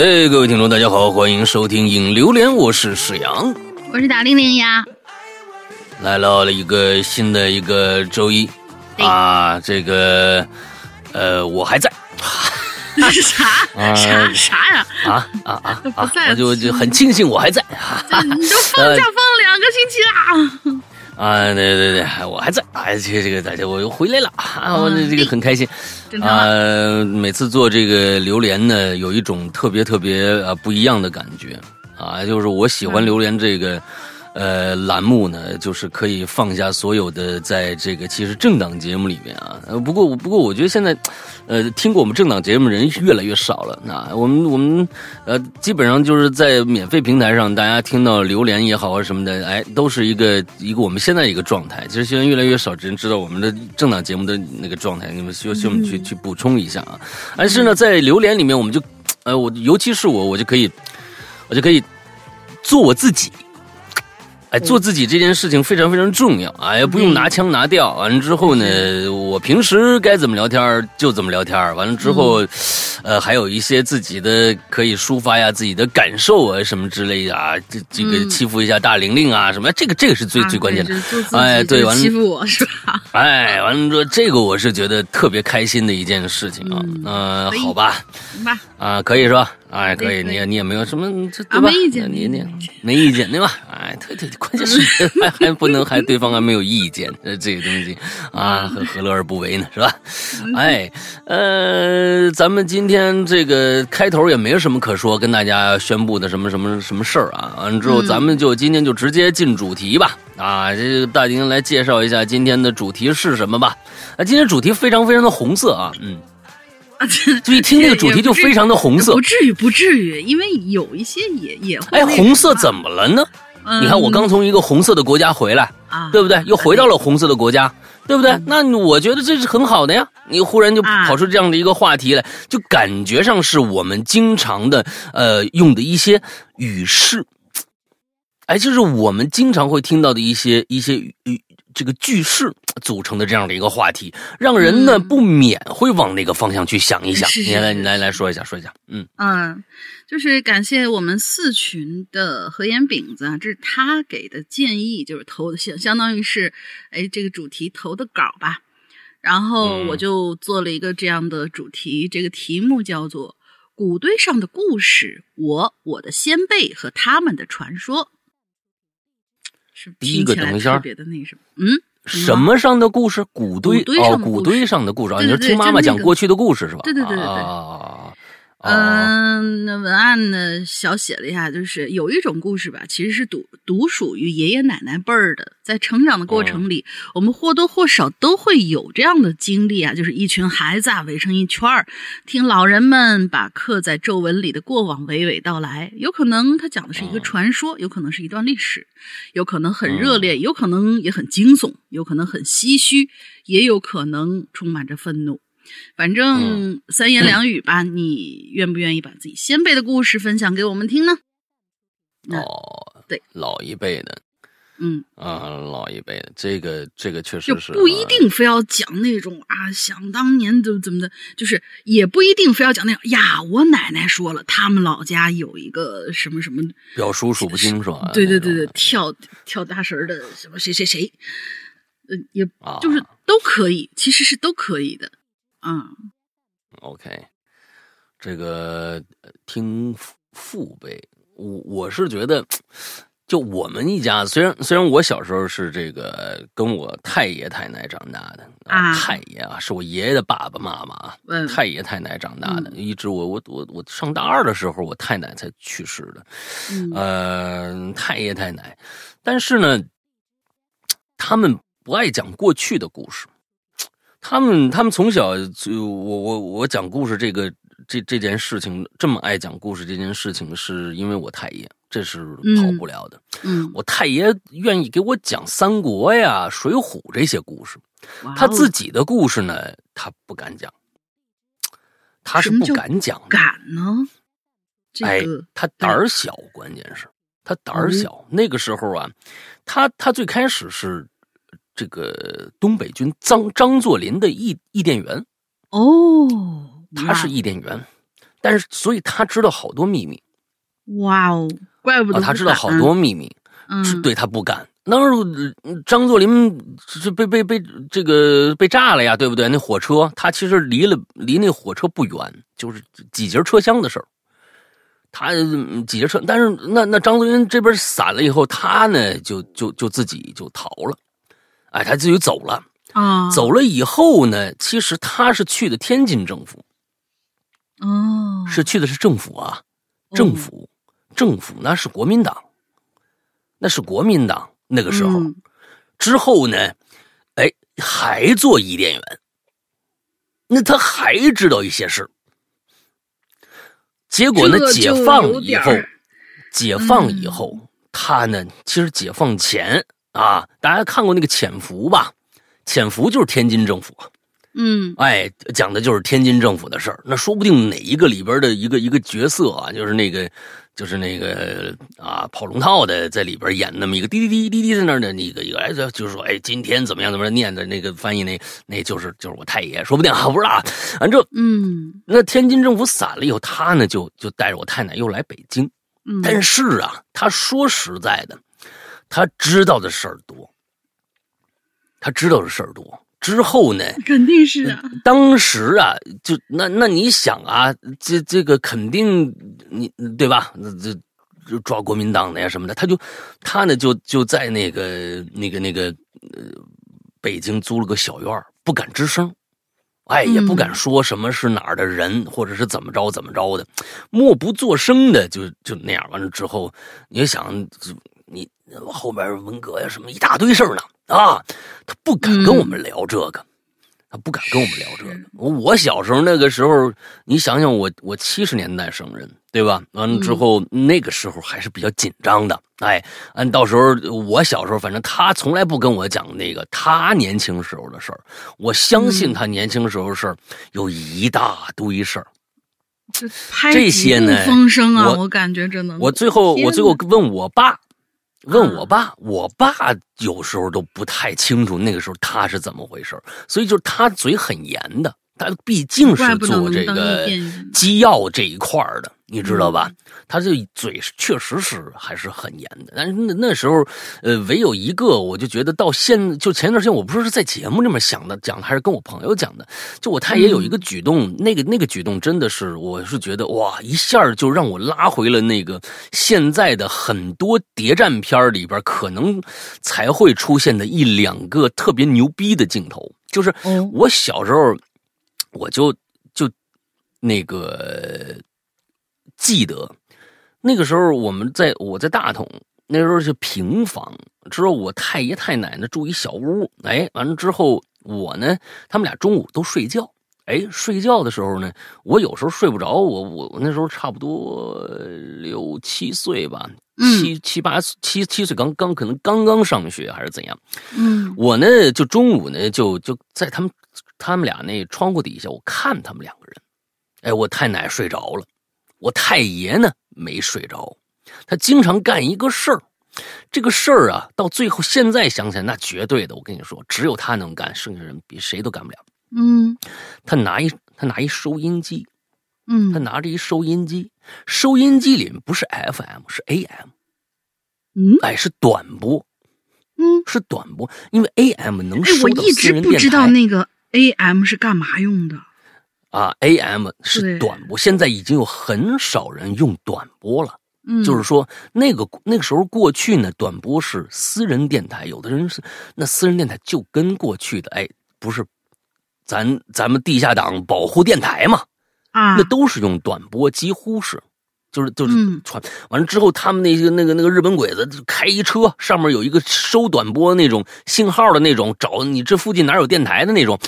哎，各位听众，大家好，欢迎收听《影榴莲》，我是史阳，我是大玲玲呀。来到了一个新的一个周一啊，这个呃，我还在。啥 啥啥呀？啊啊啊！不在，就就很庆幸我还在。你都放假放两个星期啦。啊，对对对，我还在，哎，这这个大家我又回来了啊，我这个很开心啊。每次做这个榴莲呢，有一种特别特别啊不一样的感觉啊，就是我喜欢榴莲这个。呃，栏目呢，就是可以放下所有的，在这个其实政党节目里面啊。呃，不过不过，我觉得现在，呃，听过我们政党节目人越来越少了。那我们我们呃，基本上就是在免费平台上，大家听到榴莲也好啊什么的，哎，都是一个一个我们现在一个状态。其实现在越来越少人知道我们的政党节目的那个状态，你们需要需要我们去去补充一下啊。但是呢，在榴莲里面，我们就，呃，我尤其是我，我就可以，我就可以做我自己。哎，做自己这件事情非常非常重要啊！也不用拿腔拿调。完了之后呢，我平时该怎么聊天就怎么聊天完了之后，呃，还有一些自己的可以抒发呀，自己的感受啊，什么之类的啊，这这个欺负一下大玲玲啊，什么这个这个是最最关键的。哎，对，完了欺负我是吧？哎，完了之后这个我是觉得特别开心的一件事情啊。嗯，好吧，啊，可以是吧？哎，可以，你也你也没有什么，这对吧？没意见，你你没意见对吧？哎，对对，关键是 还还不能还对方还没有意见，呃，这个东西啊，何何乐而不为呢？是吧？哎，呃，咱们今天这个开头也没有什么可说，跟大家宣布的什么什么什么事儿啊？完了之后，咱们就今天就直接进主题吧。啊，这大丁来介绍一下今天的主题是什么吧？啊，今天主题非常非常的红色啊，嗯。就一听那个主题就非常的红色，不至于不至于，因为有一些也也会。哎，红色怎么了呢？你看我刚从一个红色的国家回来，对不对？又回到了红色的国家，对不对？那我觉得这是很好的呀。你忽然就跑出这样的一个话题来，就感觉上是我们经常的呃用的一些语式，哎，就是我们经常会听到的一些一些语。这个句式组成的这样的一个话题，让人呢不免会往那个方向去想一想。你来，你来来说一下，说一下。嗯嗯，就是感谢我们四群的何岩饼子啊，这是他给的建议，就是投相相当于是哎这个主题投的稿吧。然后我就做了一个这样的主题，这个题目叫做《谷堆上的故事：我、我的先辈和他们的传说》。第一个等一下，别的那什么，嗯，什么上的故事？谷堆哦，谷堆上的故事啊，你是听妈妈讲过去的故事是吧？对对对对对。嗯，那文案呢？小写了一下，就是有一种故事吧，其实是独独属于爷爷奶奶辈儿的。在成长的过程里，我们或多或少都会有这样的经历啊，就是一群孩子啊围成一圈儿，听老人们把刻在皱纹里的过往娓娓道来。有可能他讲的是一个传说，有可能是一段历史，有可能很热烈，有可能也很惊悚，有可能很唏嘘，也有可能充满着愤怒。反正三言两语吧，你愿不愿意把自己先辈的故事分享给我们听呢？哦，对，老一辈的，嗯啊，老一辈的，这个这个确实是不一定非要讲那种啊，想当年怎么怎么的，就是也不一定非要讲那种呀。我奶奶说了，他们老家有一个什么什么表叔数不清是吧？对对对对，跳跳大神的什么谁谁谁，呃，也就是都可以，其实是都可以的。嗯，OK，这个听父辈，我我是觉得，就我们一家，虽然虽然我小时候是这个跟我太爷太奶长大的啊，太爷啊是我爷爷的爸爸妈妈啊，太爷太奶长大的，一直我我我我上大二的时候，我太奶才去世的，嗯，太爷太奶，但是呢，他们不爱讲过去的故事。他们他们从小就我我我讲故事这个这这件事情这么爱讲故事这件事情是因为我太爷这是跑不了的。嗯，我太爷愿意给我讲三国呀、水浒这些故事，他自己的故事呢他不敢讲，他是不敢讲。敢呢？哎，他胆儿小，关键是他胆儿小。那个时候啊，他他最开始是。这个东北军张张作霖的义义电员，哦，他是义电员，但是所以他知道好多秘密。哇哦，怪不得他知道好多秘密，嗯，对他不敢。那时张作霖是被被被这个被炸了呀，对不对？那火车他其实离了离那火车不远，就是几节车厢的事儿。他几节车，但是那那张作霖这边散了以后，他呢就就就自己就逃了，哎，他自己走了啊。走了以后呢，其实他是去的天津政府，哦，是去的是政府啊，政府政府那是国民党，那是国民党。那个时候，之后呢？哎，还做伊甸园，那他还知道一些事结果呢？解放以后，解放以后，他呢？其实解放前啊，大家看过那个《潜伏》吧？《潜伏》就是天津政府。嗯，哎，讲的就是天津政府的事儿。那说不定哪一个里边的一个一个角色啊，就是那个。就是那个啊，跑龙套的在里边演那么一个滴滴滴滴滴在那儿的那个一个，哎，就是说，哎，今天怎么样怎么样念的那个翻译那那就是就是我太爷，说不定啊，不知道啊。反正嗯，那天津政府散了以后，他呢就就带着我太奶又来北京。嗯，但是啊，他说实在的，他知道的事儿多，他知道的事儿多。之后呢？肯定是啊。当时啊，就那那你想啊，这这个肯定你对吧？那这抓国民党的呀什么的，他就他呢就就在那个那个那个呃北京租了个小院不敢吱声，哎，也不敢说什么是哪儿的人，或者是怎么着怎么着的，默不作声的就就那样。完了之后，你想你后边文革呀什么一大堆事儿呢。啊，他不敢跟我们聊这个，他不敢跟我们聊这个。我小时候那个时候，你想想，我我七十年代生人，对吧？完了之后，那个时候还是比较紧张的。哎，按到时候我小时候，反正他从来不跟我讲那个他年轻时候的事儿。我相信他年轻时候事儿有一大堆事儿。这些呢，风声啊，我感觉真的。我最后我最后问我爸。问我爸，我爸有时候都不太清楚那个时候他是怎么回事所以就是他嘴很严的，他毕竟是做这个机要这一块的。你知道吧？他这嘴确实是还是很严的，但是那那时候，呃，唯有一个，我就觉得到现就前一段时间，我不是在节目里面想的讲的，还是跟我朋友讲的，就我太爷有一个举动，那个那个举动真的是，我是觉得哇，一下就让我拉回了那个现在的很多谍战片里边可能才会出现的一两个特别牛逼的镜头，就是我小时候我就就那个。记得那个时候，我们在我在大同，那时候是平房，之后我太爷太奶奶住一小屋，哎，完了之后我呢，他们俩中午都睡觉，哎，睡觉的时候呢，我有时候睡不着，我我我那时候差不多六七岁吧，七七八七七岁刚刚可能刚刚上学还是怎样，嗯，我呢就中午呢就就在他们他们俩那窗户底下，我看他们两个人，哎，我太奶睡着了。我太爷呢没睡着，他经常干一个事儿，这个事儿啊，到最后现在想起来，那绝对的，我跟你说，只有他能干，剩下人比谁都干不了。嗯，他拿一他拿一收音机，嗯，他拿着一收音机，收音机里面不是 FM 是 AM，嗯，哎是短波，嗯，是短波，因为 AM 能收到私人电台。我一直不知道那个 AM 是干嘛用的。啊，AM 是短波，现在已经有很少人用短波了。嗯，就是说那个那个时候过去呢，短波是私人电台，有的人是那私人电台就跟过去的哎，不是咱咱们地下党保护电台嘛，啊，那都是用短波，几乎是。就是就是传完了之后，他们那些那个那个日本鬼子开一车，上面有一个收短波那种信号的那种，找你这附近哪有电台的那种，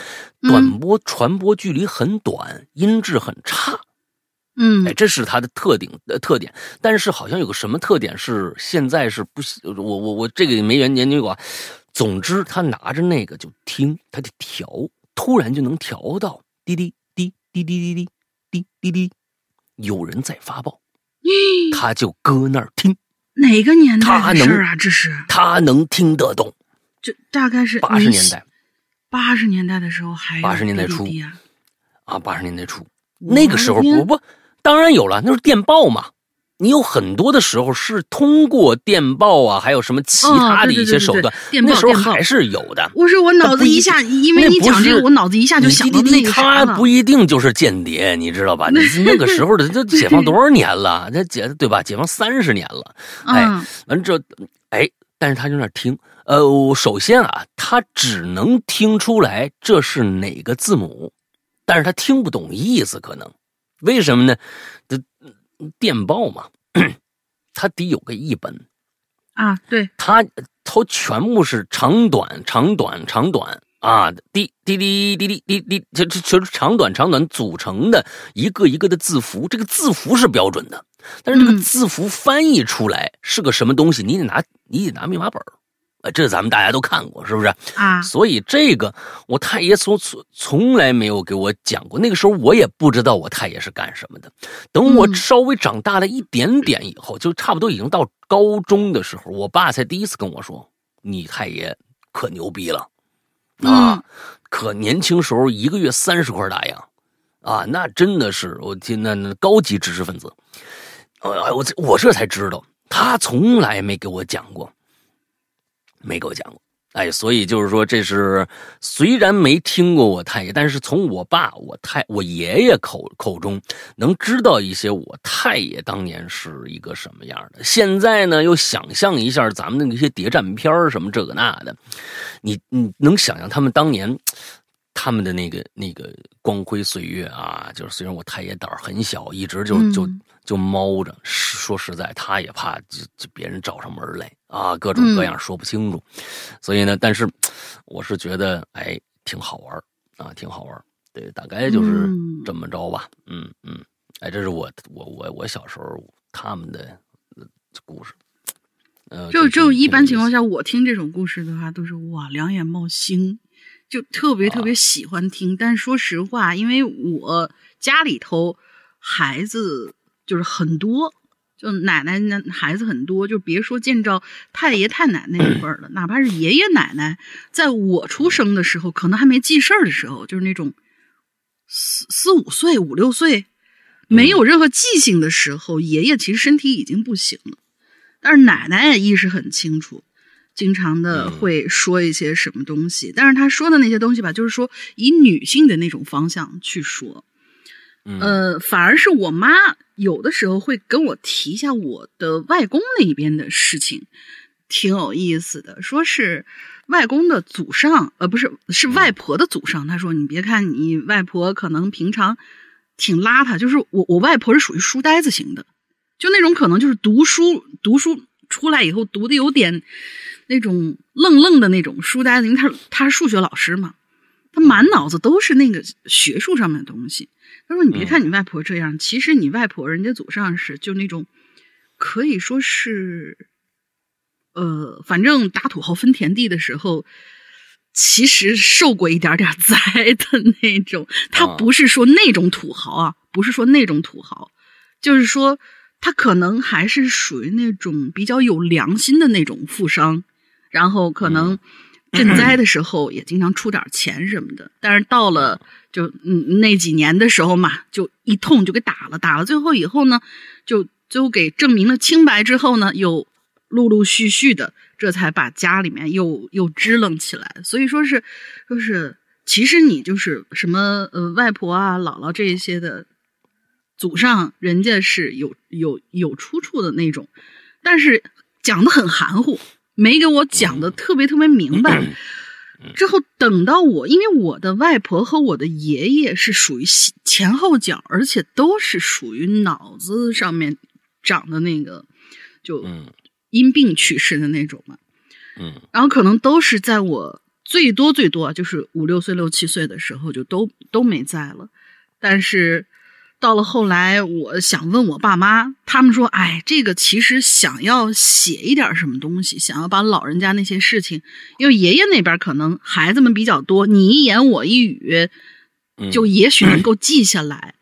短波传播距离很短，音质很差。嗯，哎，这是它的特点呃特点。但是好像有个什么特点是现在是不，我我我这个没研研究过。总之，他拿着那个就听，他就调，突然就能调到滴滴滴滴滴滴滴滴滴滴，有人在发报。他就搁那儿听，哪个年代的事啊？这是？他能听得懂，这大概是八十年代，八十年代的时候还八十年代初。啊，啊，八十年代初。那个时候不不，当然有了，那是电报嘛。你有很多的时候是通过电报啊，还有什么其他的一些手段，那时候还是有的。我说我脑子一下，因为你讲这个，我脑子一下就想到那个他不一定就是间谍，你知道吧？那那个时候的这解放多少年了？这解对吧？解放三十年了。哎，完这哎，但是他就那听。呃，首先啊，他只能听出来这是哪个字母，但是他听不懂意思，可能为什么呢？这电报嘛。它得有个译本啊，对，它它全部是长短长短长短啊，滴滴滴滴滴滴滴，这这全是长短长短组成的一个一个的字符。这个字符是标准的，但是这个字符翻译出来是个什么东西，你得拿你得拿密码本呃，这咱们大家都看过，是不是啊？所以这个我太爷从从从来没有给我讲过。那个时候我也不知道我太爷是干什么的。等我稍微长大了一点点以后，就差不多已经到高中的时候，我爸才第一次跟我说：“你太爷可牛逼了啊！可年轻时候一个月三十块大洋啊，那真的是我天，那那高级知识分子。呃，我我这才知道，他从来没给我讲过。”没给我讲过，哎，所以就是说，这是虽然没听过我太爷，但是从我爸、我太、我爷爷口口中能知道一些我太爷当年是一个什么样的。现在呢，又想象一下咱们的那些谍战片什么这个那的，你你能想象他们当年他们的那个那个光辉岁月啊？就是虽然我太爷胆儿很小，一直就就。就猫着，说实在，他也怕就就别人找上门来啊，各种各样说不清楚。所以呢，但是我是觉得，哎，挺好玩啊，挺好玩对，大概就是这么着吧。嗯嗯，哎，这是我我我我小时候他们的故事。呃，就就一般情况下，我听这种故事的话，都是哇，两眼冒星，就特别特别喜欢听。但说实话，因为我家里头孩子。就是很多，就奶奶那孩子很多，就别说见着太爷太奶奶那辈儿了，哪怕是爷爷奶奶，在我出生的时候，可能还没记事儿的时候，就是那种四四五岁、五六岁，没有任何记性的时候，爷爷其实身体已经不行了，但是奶奶也意识很清楚，经常的会说一些什么东西，但是他说的那些东西吧，就是说以女性的那种方向去说。呃，反而是我妈有的时候会跟我提一下我的外公那边的事情，挺有意思的。说是外公的祖上，呃，不是，是外婆的祖上。他说：“你别看你外婆可能平常挺邋遢，就是我我外婆是属于书呆子型的，就那种可能就是读书读书出来以后读的有点那种愣愣的那种书呆子，因为他他是数学老师嘛，他满脑子都是那个学术上面的东西。”他说：“你别看你外婆这样，其实你外婆人家祖上是就那种，可以说是，呃，反正打土豪分田地的时候，其实受过一点点灾的那种。他不是说那种土豪啊，不是说那种土豪，就是说他可能还是属于那种比较有良心的那种富商，然后可能赈灾的时候也经常出点钱什么的。但是到了。”就嗯那几年的时候嘛，就一通就给打了，打了最后以后呢，就最后给证明了清白之后呢，又陆陆续续的，这才把家里面又又支棱起来。所以说是，说是其实你就是什么呃外婆啊、姥姥这一些的祖上，人家是有有有出处的那种，但是讲的很含糊，没给我讲的特别特别明白。之后等到我，因为我的外婆和我的爷爷是属于前后脚，而且都是属于脑子上面长的那个，就因病去世的那种嘛。嗯，然后可能都是在我最多最多就是五六岁、六七岁的时候就都都没在了，但是。到了后来，我想问我爸妈，他们说：“哎，这个其实想要写一点什么东西，想要把老人家那些事情，因为爷爷那边可能孩子们比较多，你一言我一语，就也许能够记下来。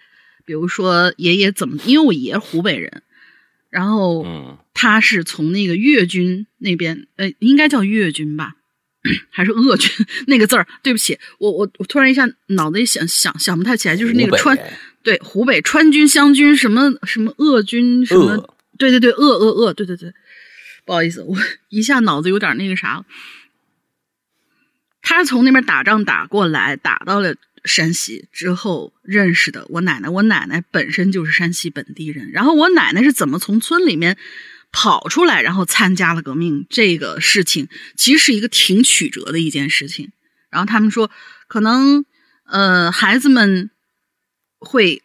比如说爷爷怎么，因为我爷湖北人，然后他是从那个粤军那边，呃，应该叫粤军吧。”还是鄂军 那个字儿，对不起，我我我突然一下脑子里想想想不太起来，就是那个川对，湖北川军、湘军什么什么鄂军什么，对对对，鄂鄂鄂，对对对，不好意思，我一下脑子有点那个啥。他从那边打仗打过来，打到了山西之后认识的我奶奶。我奶奶本身就是山西本地人，然后我奶奶是怎么从村里面跑出来，然后参加了革命？这个事情其实是一个挺曲折的一件事情。然后他们说，可能呃孩子们会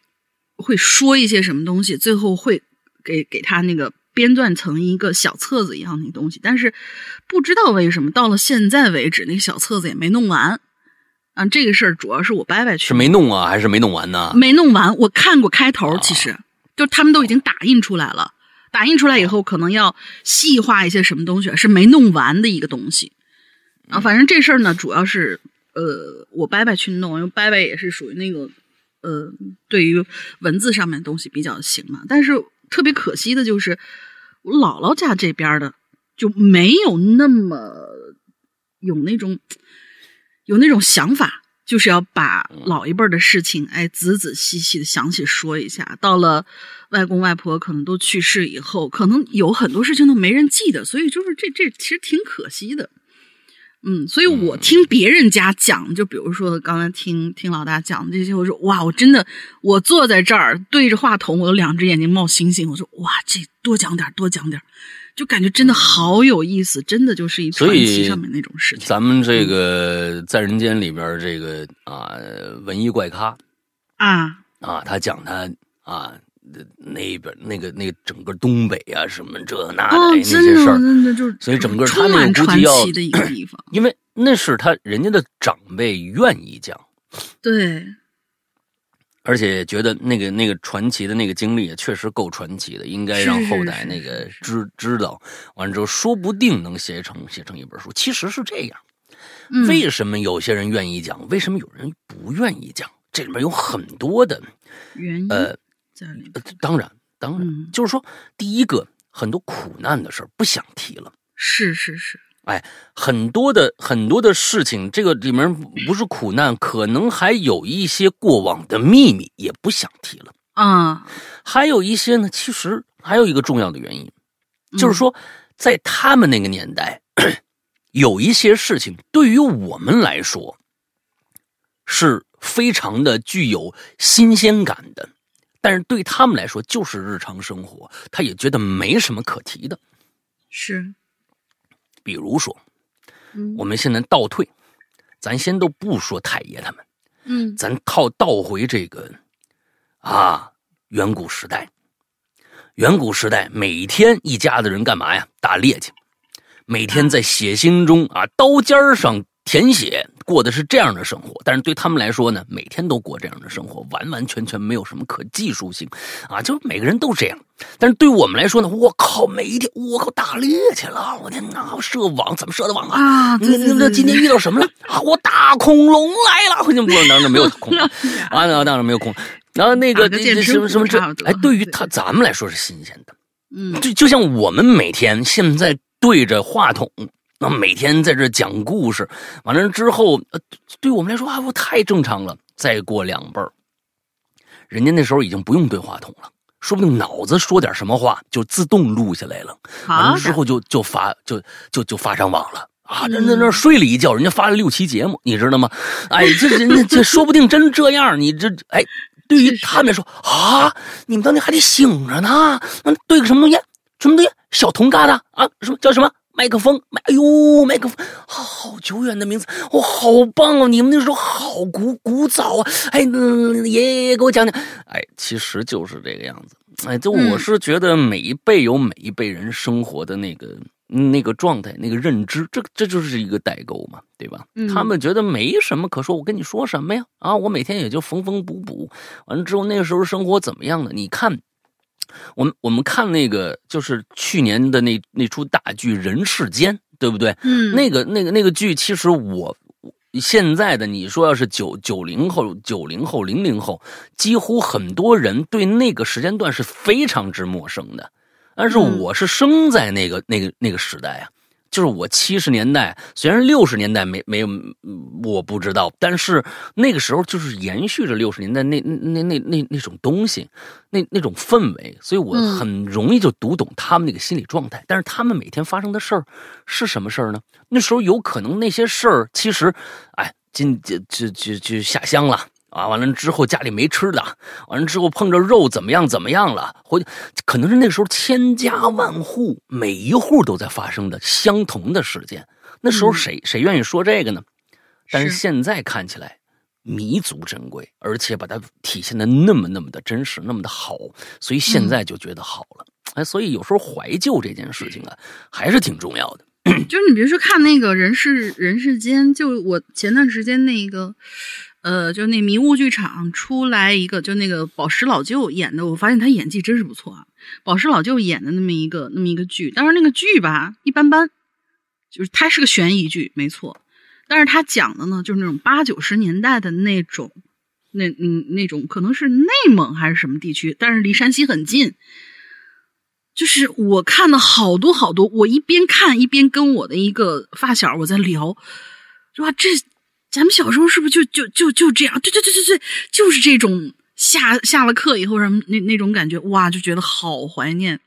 会说一些什么东西，最后会给给他那个。编撰成一个小册子一样的东西，但是不知道为什么到了现在为止，那个小册子也没弄完啊。这个事儿主要是我伯伯去是没弄啊，还是没弄完呢？没弄完，我看过开头，其实就他们都已经打印出来了。打印出来以后，可能要细化一些什么东西，是没弄完的一个东西啊。反正这事儿呢，主要是呃，我伯伯去弄，因为伯伯也是属于那个呃，对于文字上面的东西比较行嘛。但是特别可惜的就是。我姥姥家这边的就没有那么有那种有那种想法，就是要把老一辈的事情哎仔仔细细的详细说一下。到了外公外婆可能都去世以后，可能有很多事情都没人记得，所以就是这这其实挺可惜的。嗯，所以我听别人家讲，就比如说刚才听听老大讲这些，我说哇，我真的我坐在这儿对着话筒，我的两只眼睛冒星星。我说哇，这多讲点，多讲点，就感觉真的好有意思，真的就是一传奇上面那种事情。咱们这个在人间里边这个啊，文艺怪咖啊啊，他讲他啊。那边那个那个整个东北啊，什么这那的那些事儿，所以整个他那个估计要，因为那是他人家的长辈愿意讲，对，而且觉得那个那个传奇的那个经历也确实够传奇的，应该让后代那个知知道，完了之后说不定能写成写成一本书。其实是这样，为什么有些人愿意讲，为什么有人不愿意讲？这里面有很多的原因。呃。当然，当然，就是说，第一个，很多苦难的事儿不想提了。是是是，哎，很多的很多的事情，这个里面不是苦难，可能还有一些过往的秘密，也不想提了。啊，还有一些呢，其实还有一个重要的原因，就是说，在他们那个年代，有一些事情对于我们来说是非常的具有新鲜感的。但是对他们来说就是日常生活，他也觉得没什么可提的。是，比如说，我们现在倒退，咱先都不说太爷他们，嗯，咱套倒回这个啊，远古时代，远古时代每天一家子人干嘛呀？打猎去，每天在血腥中啊，刀尖上。填写过的是这样的生活，但是对他们来说呢，每天都过这样的生活，完完全全没有什么可技术性，啊，就每个人都这样。但是对我们来说呢，我靠，每一天我靠打猎去了，我天哪，射网怎么射的网啊？你你这今天遇到什么了啊？我大恐龙来了，不能当然没有恐龙啊，当然没有恐龙。然后那个什么什么这，哎，对于他咱们来说是新鲜的，嗯，就就像我们每天现在对着话筒。那每天在这讲故事，完了之后，呃，对我们来说啊，我太正常了。再过两辈儿，人家那时候已经不用对话筒了，说不定脑子说点什么话就自动录下来了，完了之后就就发就就就发上网了啊！人在那睡了一觉，人家发了六期节目，你知道吗？哎，这人家这说不定真这样，你这哎，对于他们来说啊，你们当年还得醒着呢，那对个什么东西？什么东西？小铜疙瘩啊？什么叫什么？麦克风，麦，哎呦，麦克风，好久远的名字，哇，好棒哦！你们那时候好古古早啊！哎，爷爷给我讲讲，哎，其实就是这个样子。哎，就我是觉得每一辈有每一辈人生活的那个那个状态、那个认知，这这就是一个代沟嘛，对吧？他们觉得没什么可说，我跟你说什么呀？啊，我每天也就缝缝补补，完了之后那个时候生活怎么样呢？你看。我们我们看那个就是去年的那那出大剧《人世间》，对不对？嗯，那个那个那个剧，其实我现在的你说要是九九零后、九零后、零零后，几乎很多人对那个时间段是非常之陌生的。但是我是生在那个那个那个时代啊。就是我七十年代，虽然六十年代没没有，我不知道，但是那个时候就是延续着六十年代那那那那那种东西，那那种氛围，所以我很容易就读懂他们那个心理状态。但是他们每天发生的事儿是什么事儿呢？那时候有可能那些事儿其实，哎，今就就就就下乡了。啊，完了之后家里没吃的，完了之后碰着肉怎么样怎么样了？或可能是那时候千家万户，每一户都在发生的相同的事件。那时候谁谁愿意说这个呢？但是现在看起来弥足珍贵，而且把它体现的那么那么的真实，那么的好，所以现在就觉得好了。哎，所以有时候怀旧这件事情啊，还是挺重要的。就是你别说看那个人世人世间，就我前段时间那个。呃，就那迷雾剧场出来一个，就那个宝石老舅演的，我发现他演技真是不错啊。宝石老舅演的那么一个那么一个剧，但是那个剧吧一般般，就是它是个悬疑剧，没错。但是他讲的呢，就是那种八九十年代的那种，那嗯那种可能是内蒙还是什么地区，但是离山西很近。就是我看了好多好多，我一边看一边跟我的一个发小我在聊，说这。咱们小时候是不是就就就就这样？对对对对对，就是这种下下了课以后什么那那种感觉，哇，就觉得好怀念。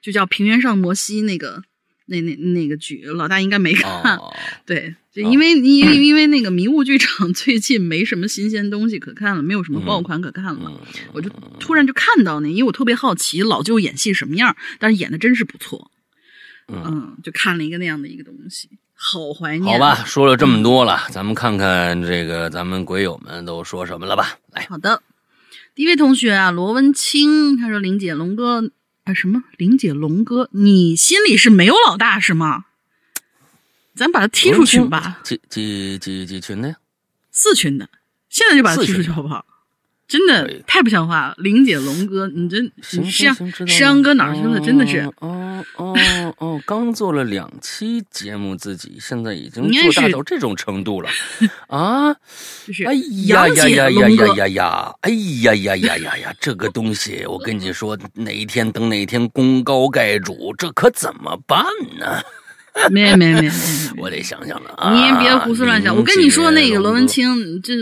就叫《平原上摩西》那个那那那个剧，老大应该没看。对，就因为因为因为那个迷雾剧场 最近没什么新鲜东西可看了，没有什么爆款可看了，我就突然就看到那，因为我特别好奇老舅演戏什么样，但是演的真是不错。嗯，就看了一个那样的一个东西。好怀念，好吧，说了这么多了，咱们看看这个咱们鬼友们都说什么了吧。来，好的，第一位同学啊，罗文清，他说：“玲姐，龙哥啊，什么？玲姐，龙哥，你心里是没有老大是吗？咱把他踢出群吧。几几几几群的呀？四群的，现在就把他踢出去好不好？”真的太不像话了，玲姐、龙哥，你这山山哥哪去了？真的是哦哦哦，刚做了两期节目，自己现在已经做大到这种程度了 啊！就是哎呀呀呀呀呀呀呀！哎呀呀呀呀呀！这个东西，我跟你说，哪一天等哪一天功高盖主，这可怎么办呢？没没没没，我得想想了啊！你也别胡思乱想，我跟你说，那个罗文清这。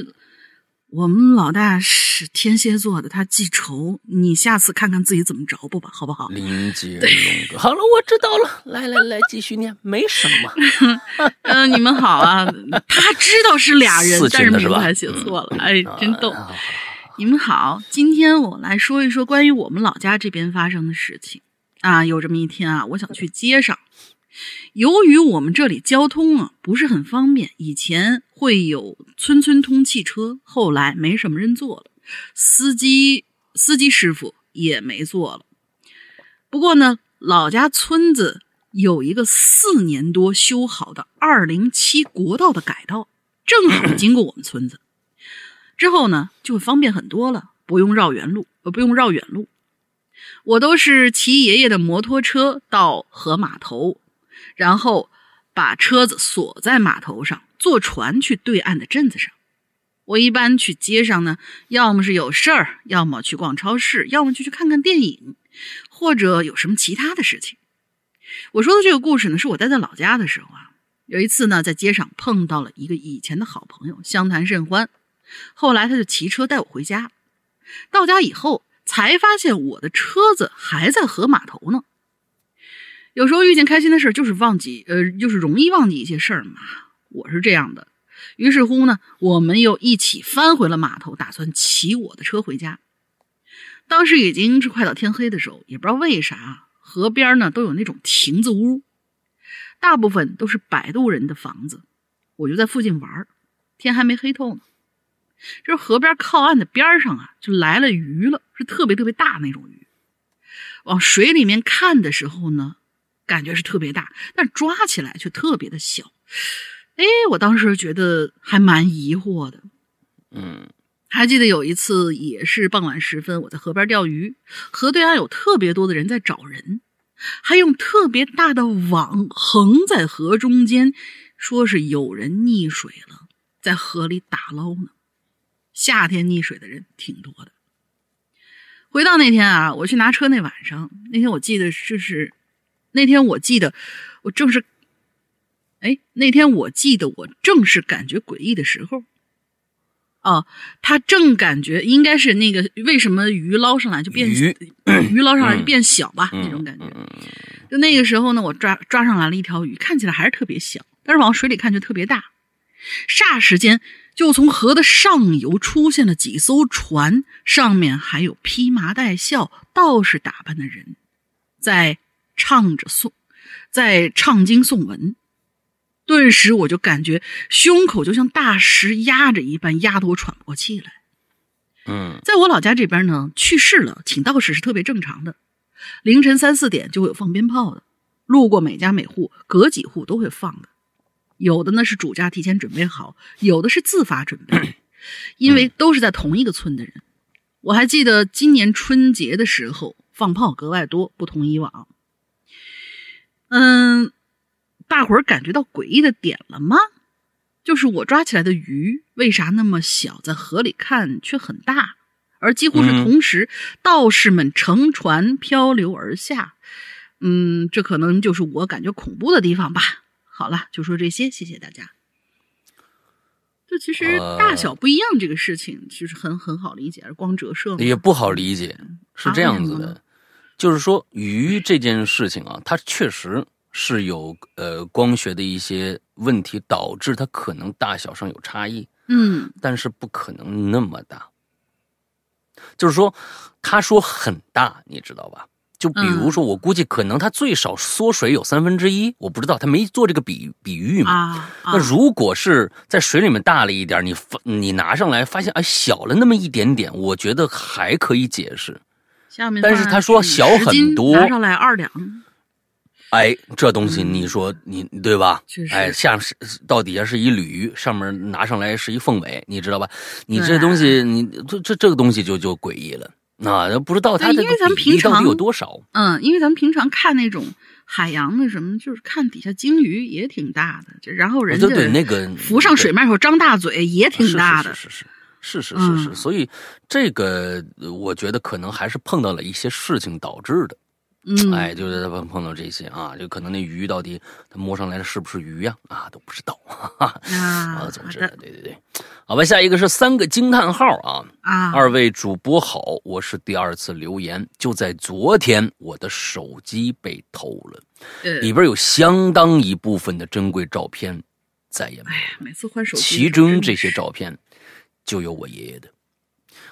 我们老大是天蝎座的，他记仇。你下次看看自己怎么着不吧，好不好？林杰龙哥，好了，我知道了。来来来，继续念，没什么。嗯，你们好啊。他知道是俩人，但是名字还写错了。哎，真逗。你们好，今天我来说一说关于我们老家这边发生的事情啊。有这么一天啊，我想去街上。由于我们这里交通啊不是很方便，以前会有村村通汽车，后来没什么人坐了，司机司机师傅也没做了。不过呢，老家村子有一个四年多修好的二零七国道的改道，正好经过我们村子，之后呢就会方便很多了，不用绕远路，呃，不用绕远路。我都是骑爷爷的摩托车到河码头。然后把车子锁在码头上，坐船去对岸的镇子上。我一般去街上呢，要么是有事儿，要么去逛超市，要么就去看看电影，或者有什么其他的事情。我说的这个故事呢，是我待在老家的时候啊。有一次呢，在街上碰到了一个以前的好朋友，相谈甚欢。后来他就骑车带我回家。到家以后，才发现我的车子还在河码头呢。有时候遇见开心的事儿就是忘记，呃，就是容易忘记一些事儿嘛。我是这样的。于是乎呢，我们又一起翻回了码头，打算骑我的车回家。当时已经是快到天黑的时候，也不知道为啥，河边呢都有那种亭子屋，大部分都是摆渡人的房子。我就在附近玩，天还没黑透呢。这河边靠岸的边上啊，就来了鱼了，是特别特别大那种鱼。往水里面看的时候呢。感觉是特别大，但抓起来却特别的小。哎，我当时觉得还蛮疑惑的。嗯，还记得有一次也是傍晚时分，我在河边钓鱼，河对岸有特别多的人在找人，还用特别大的网横在河中间，说是有人溺水了，在河里打捞呢。夏天溺水的人挺多的。回到那天啊，我去拿车那晚上，那天我记得就是。那天我记得，我正是哎，那天我记得我正是感觉诡异的时候。哦，他正感觉应该是那个为什么鱼捞上来就变鱼 鱼捞上来就变小吧那种感觉。就那个时候呢，我抓抓上来了一条鱼，看起来还是特别小，但是往水里看就特别大。霎时间，就从河的上游出现了几艘船，上面还有披麻戴孝、道士打扮的人，在唱着诵，在唱经诵文。顿时我就感觉胸口就像大石压着一般，压得我喘不过气来。嗯，在我老家这边呢，去世了请道士是特别正常的，凌晨三四点就会有放鞭炮的，路过每家每户，隔几户都会放的。有的呢是主家提前准备好，有的是自发准备，因为都是在同一个村的人。我还记得今年春节的时候放炮格外多，不同以往。嗯。大伙儿感觉到诡异的点了吗？就是我抓起来的鱼为啥那么小，在河里看却很大，而几乎是同时，道士们乘船漂流而下。嗯，这可能就是我感觉恐怖的地方吧。好了，就说这些，谢谢大家。这其实大小不一样，这个事情其实很很好理解，而光折射也不好理解。是这样子的，就是说鱼这件事情啊，它确实。是有呃光学的一些问题导致它可能大小上有差异，嗯，但是不可能那么大。就是说，他说很大，你知道吧？就比如说，我估计可能它最少缩水有三分之一，我不知道，他没做这个比比喻嘛。那如果是在水里面大了一点，你发你拿上来发现哎小了那么一点点，我觉得还可以解释。下面但是他说小很多，拿上来二两。哎，这东西你说你，对吧？哎，像是，到底下是一鲤鱼，上面拿上来是一凤尾，你知道吧？你这东西，你这这这个东西就就诡异了。那不知道他到底有多少。嗯，因为咱们平常看那种海洋的什么，就是看底下鲸鱼也挺大的，然后人家对那个浮上水面时候张大嘴也挺大的。是是是是，所以这个我觉得可能还是碰到了一些事情导致的。嗯，哎，就是碰碰到这些啊，就可能那鱼到底它摸上来的是不是鱼呀？啊，都不知道 啊。总之，对对对，好吧，下一个是三个惊叹号啊啊！二位主播好，我是第二次留言，就在昨天，我的手机被偷了，里边有相当一部分的珍贵照片，再也没。哎呀，每次换手机，其中这些照片就有我爷爷的。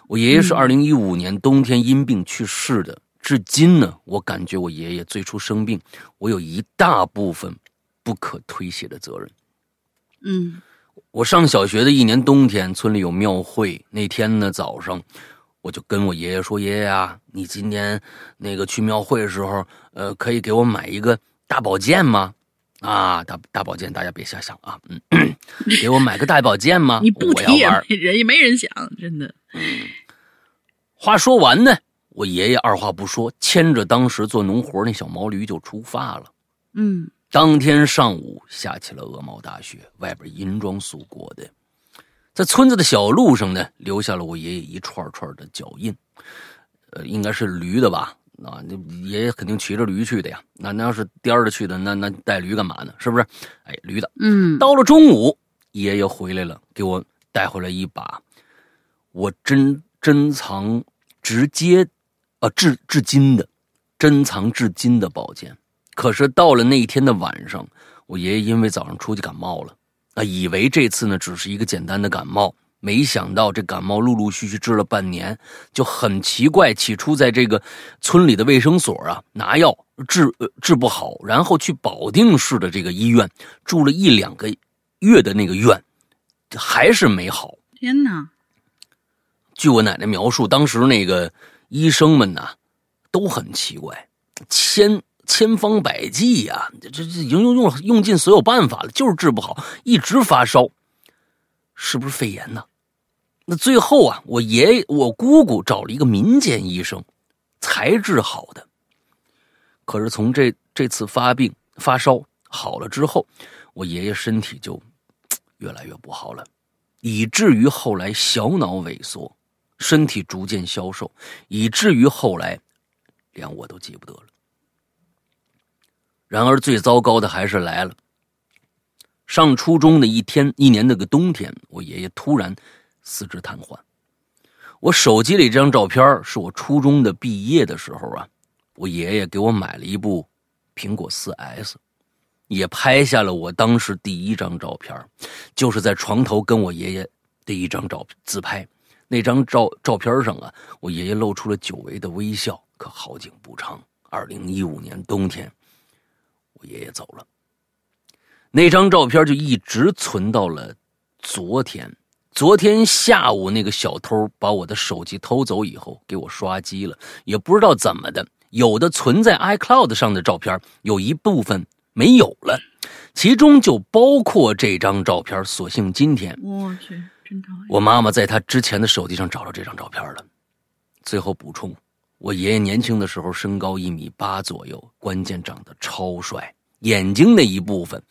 我爷爷是二零一五年冬天因病去世的。至今呢，我感觉我爷爷最初生病，我有一大部分不可推卸的责任。嗯，我上小学的一年冬天，村里有庙会，那天呢早上，我就跟我爷爷说：“爷爷啊，你今年那个去庙会的时候，呃，可以给我买一个大宝剑吗？啊，大大宝剑，大家别瞎想啊，嗯，给我买个大宝剑吗？你不提人也没人想，真的。嗯，话说完呢。我爷爷二话不说，牵着当时做农活那小毛驴就出发了。嗯，当天上午下起了鹅毛大雪，外边银装素裹的，在村子的小路上呢，留下了我爷爷一串串的脚印。呃，应该是驴的吧？啊，那爷爷肯定骑着驴去的呀。那那要是颠着去的，那那带驴干嘛呢？是不是？哎，驴的。嗯。到了中午，爷爷回来了，给我带回来一把我珍珍藏直接。啊，至至今的珍藏至今的宝剑，可是到了那一天的晚上，我爷爷因为早上出去感冒了，啊，以为这次呢只是一个简单的感冒，没想到这感冒陆陆续续治了半年，就很奇怪。起初在这个村里的卫生所啊拿药治呃治不好，然后去保定市的这个医院住了一两个月的那个院，还是没好。天哪！据我奶奶描述，当时那个。医生们呐，都很奇怪，千千方百计呀，这这已经用用用尽所有办法了，就是治不好，一直发烧，是不是肺炎呢？那最后啊，我爷爷、我姑姑找了一个民间医生，才治好的。可是从这这次发病发烧好了之后，我爷爷身体就越来越不好了，以至于后来小脑萎缩。身体逐渐消瘦，以至于后来，连我都记不得了。然而最糟糕的还是来了。上初中的一天，一年那个冬天，我爷爷突然四肢瘫痪。我手机里这张照片是我初中的毕业的时候啊，我爷爷给我买了一部苹果四 S，也拍下了我当时第一张照片，就是在床头跟我爷爷的一张照自拍。那张照照片上啊，我爷爷露出了久违的微笑。可好景不长，二零一五年冬天，我爷爷走了。那张照片就一直存到了昨天。昨天下午，那个小偷把我的手机偷走以后，给我刷机了，也不知道怎么的。有的存在 iCloud 上的照片，有一部分没有了，其中就包括这张照片。所幸今天，我去，我妈妈在她之前的手机上找到这张照片了。最后补充，我爷爷年轻的时候身高一米八左右，关键长得超帅，眼睛那一部分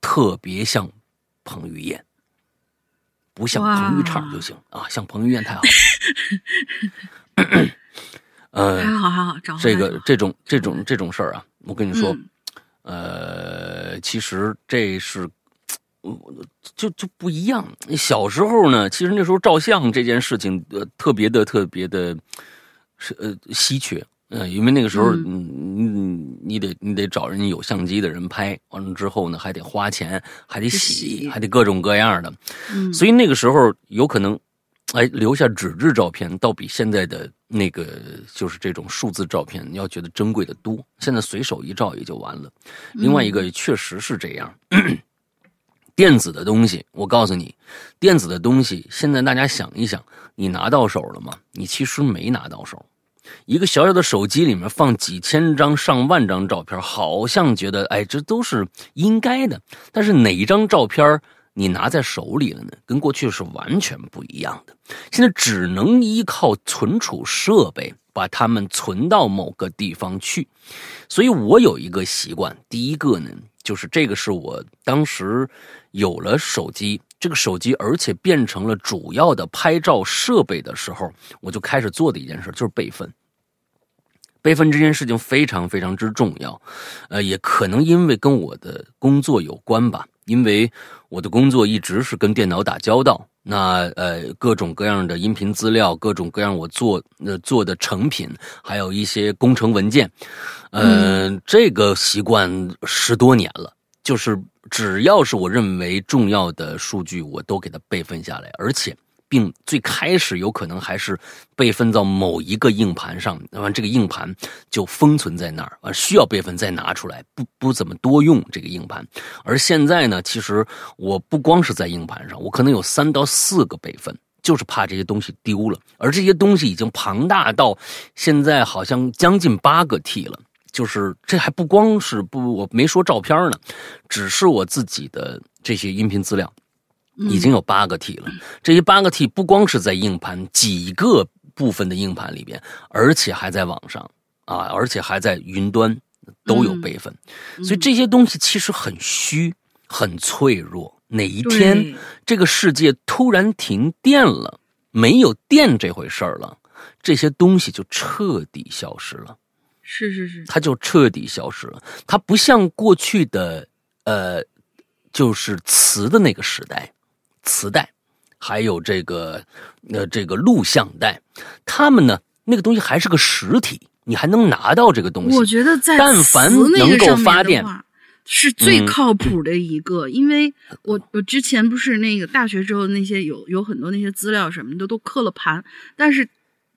特别像彭于晏。不像彭于畅就行啊，像彭于晏太好。呃，还好还好，这个这种这种这种事儿啊，我跟你说，呃，其实这是，就就不一样。小时候呢，其实那时候照相这件事情，呃，特别的特别的，是呃稀缺。嗯，因为那个时候，嗯，你你得你得找人有相机的人拍，完了之后呢，还得花钱，还得洗，还得各种各样的。嗯，所以那个时候有可能，哎，留下纸质照片，倒比现在的那个就是这种数字照片要觉得珍贵的多。现在随手一照也就完了。另外一个确实是这样，电子的东西，我告诉你，电子的东西，现在大家想一想，你拿到手了吗？你其实没拿到手。一个小小的手机里面放几千张、上万张照片，好像觉得哎，这都是应该的。但是哪一张照片你拿在手里了呢？跟过去是完全不一样的。现在只能依靠存储设备把它们存到某个地方去。所以我有一个习惯，第一个呢，就是这个是我当时有了手机。这个手机，而且变成了主要的拍照设备的时候，我就开始做的一件事就是备份。备份这件事情非常非常之重要，呃，也可能因为跟我的工作有关吧，因为我的工作一直是跟电脑打交道，那呃各种各样的音频资料，各种各样我做呃做的成品，还有一些工程文件，嗯，这个习惯十多年了，就是。只要是我认为重要的数据，我都给它备份下来，而且并最开始有可能还是备份到某一个硬盘上，那么这个硬盘就封存在那儿啊，需要备份再拿出来，不不怎么多用这个硬盘。而现在呢，其实我不光是在硬盘上，我可能有三到四个备份，就是怕这些东西丢了。而这些东西已经庞大到现在好像将近八个 T 了。就是这还不光是不，我没说照片呢，只是我自己的这些音频资料，已经有八个 T 了。这些八个 T 不光是在硬盘几个部分的硬盘里边，而且还在网上啊，而且还在云端都有备份。所以这些东西其实很虚，很脆弱。哪一天这个世界突然停电了，没有电这回事儿了，这些东西就彻底消失了。是是是，它就彻底消失了。它不像过去的，呃，就是磁的那个时代，磁带，还有这个，呃，这个录像带，他们呢，那个东西还是个实体，你还能拿到这个东西。我觉得在但凡能够发电，是最靠谱的一个。因为我我之前不是那个大学之后那些有有很多那些资料什么的都刻了盘，但是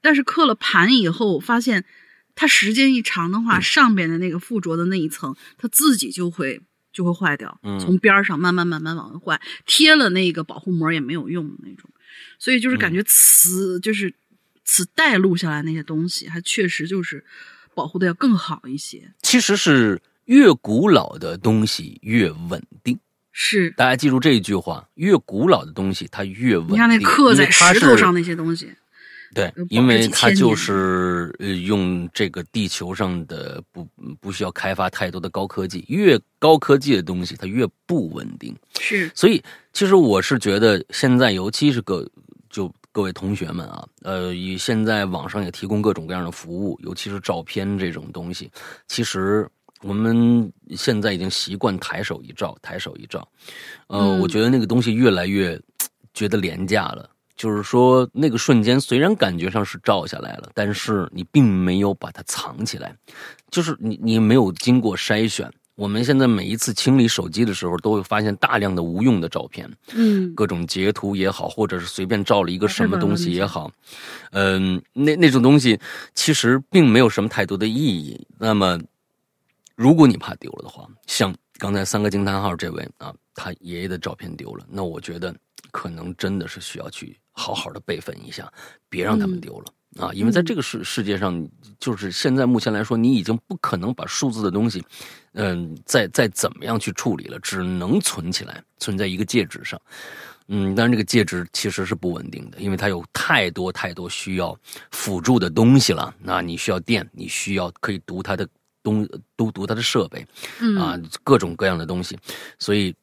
但是刻了盘以后发现。它时间一长的话，上边的那个附着的那一层，它自己就会就会坏掉，从边上慢慢慢慢往外坏，贴了那个保护膜也没有用的那种，所以就是感觉磁就是磁带录下来那些东西，还确实就是保护的要更好一些。其实是越古老的东西越稳定，是大家记住这一句话：越古老的东西它越稳定。你看那刻在石头上那些东西。对，因为它就是呃用这个地球上的不不需要开发太多的高科技，越高科技的东西它越不稳定。是，所以其实我是觉得现在，尤其是各就各位同学们啊，呃，以现在网上也提供各种各样的服务，尤其是照片这种东西，其实我们现在已经习惯抬手一照，抬手一照。呃，我觉得那个东西越来越觉得廉价了。就是说，那个瞬间虽然感觉上是照下来了，但是你并没有把它藏起来，就是你你没有经过筛选。我们现在每一次清理手机的时候，都会发现大量的无用的照片，嗯，各种截图也好，或者是随便照了一个什么东西也好，嗯，那那种东西其实并没有什么太多的意义。那么，如果你怕丢了的话，像刚才三个惊叹号这位啊，他爷爷的照片丢了，那我觉得可能真的是需要去。好好的备份一下，别让他们丢了啊！因为在这个世世界上，就是现在目前来说，你已经不可能把数字的东西，嗯，再再怎么样去处理了，只能存起来，存在一个介质上。嗯，但是这个介质其实是不稳定的，因为它有太多太多需要辅助的东西了。那你需要电，你需要可以读它的东，读读它的设备，啊，各种各样的东西，所以。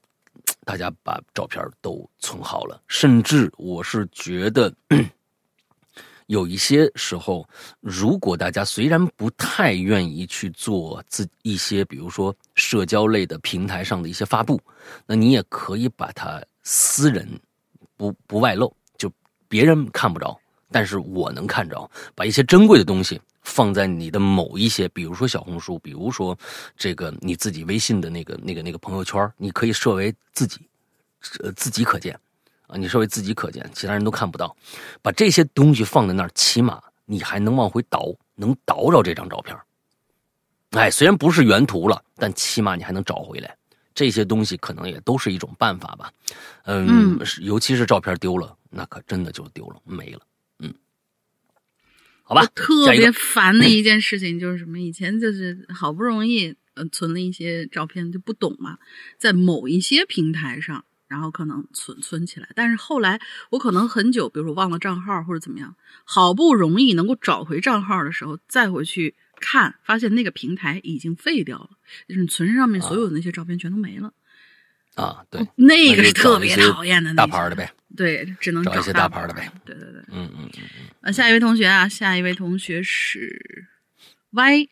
大家把照片都存好了，甚至我是觉得，有一些时候，如果大家虽然不太愿意去做自一些，比如说社交类的平台上的一些发布，那你也可以把它私人不不外露，就别人看不着，但是我能看着，把一些珍贵的东西。放在你的某一些，比如说小红书，比如说这个你自己微信的那个、那个、那个朋友圈，你可以设为自己，呃，自己可见，啊，你设为自己可见，其他人都看不到。把这些东西放在那儿，起码你还能往回倒，能倒着这张照片。哎，虽然不是原图了，但起码你还能找回来。这些东西可能也都是一种办法吧。嗯，尤其是照片丢了，那可真的就丢了，没了。好吧，特别烦的一件事情就是什么？以前就是好不容易呃存了一些照片，就不懂嘛，在某一些平台上，然后可能存存起来，但是后来我可能很久，比如说忘了账号或者怎么样，好不容易能够找回账号的时候，再回去看，发现那个平台已经废掉了，就是存上面所有的那些照片全都没了。啊，对，那个是特别讨厌的，大牌的呗。对，只能找一些大牌的呗。对对对，嗯嗯嗯嗯。啊，下一位同学啊，下一位同学是 Y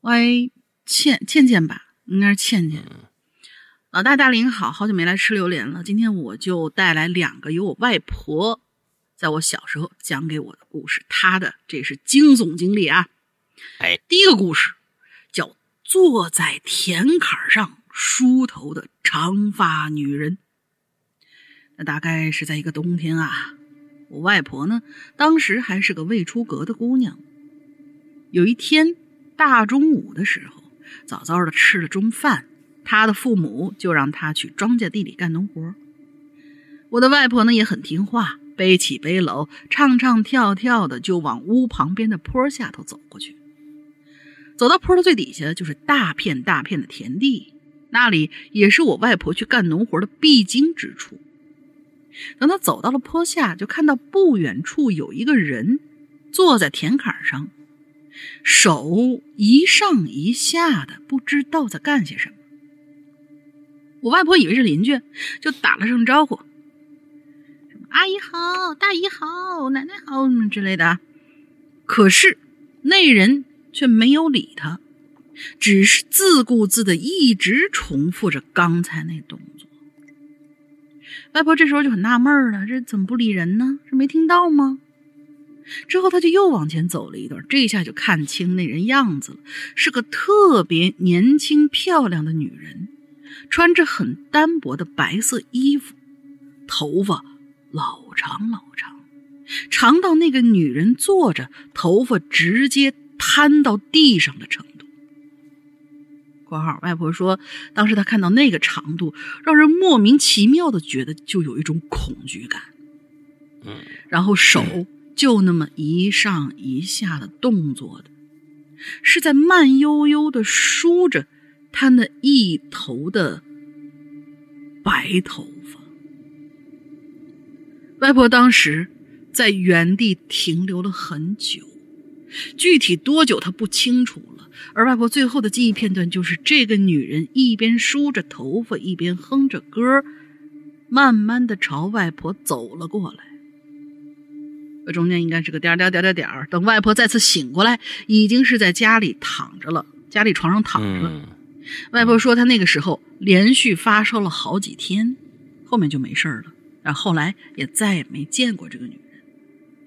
Y 倩倩倩吧，应该是倩倩。老大大林好，好久没来吃榴莲了。今天我就带来两个由我外婆在我小时候讲给我的故事，她的这是惊悚经历啊。哎，第一个故事叫坐在田坎上。梳头的长发女人，那大概是在一个冬天啊。我外婆呢，当时还是个未出阁的姑娘。有一天大中午的时候，早早的吃了中饭，她的父母就让她去庄稼地里干农活。我的外婆呢也很听话，背起背篓，唱唱跳跳的就往屋旁边的坡下头走过去。走到坡的最底下，就是大片大片的田地。那里也是我外婆去干农活的必经之处。等他走到了坡下，就看到不远处有一个人坐在田坎上，手一上一下的，不知道在干些什么。我外婆以为是邻居，就打了声招呼：“阿姨好，大姨好，奶奶好，之类的。”可是那人却没有理他。只是自顾自的一直重复着刚才那动作。外婆这时候就很纳闷了，这怎么不理人呢？是没听到吗？之后他就又往前走了一段，这一下就看清那人样子了，是个特别年轻漂亮的女人，穿着很单薄的白色衣服，头发老长老长，长到那个女人坐着，头发直接瘫到地上的程度。括号，外婆说，当时她看到那个长度，让人莫名其妙的觉得就有一种恐惧感。嗯，然后手就那么一上一下的动作的，是在慢悠悠的梳着她那一头的白头发。外婆当时在原地停留了很久，具体多久她不清楚。而外婆最后的记忆片段就是，这个女人一边梳着头发，一边哼着歌，慢慢的朝外婆走了过来。这中间应该是个点点点点点等外婆再次醒过来，已经是在家里躺着了，家里床上躺着了。外婆说她那个时候连续发烧了好几天，后面就没事了，然后后来也再也没见过这个女人。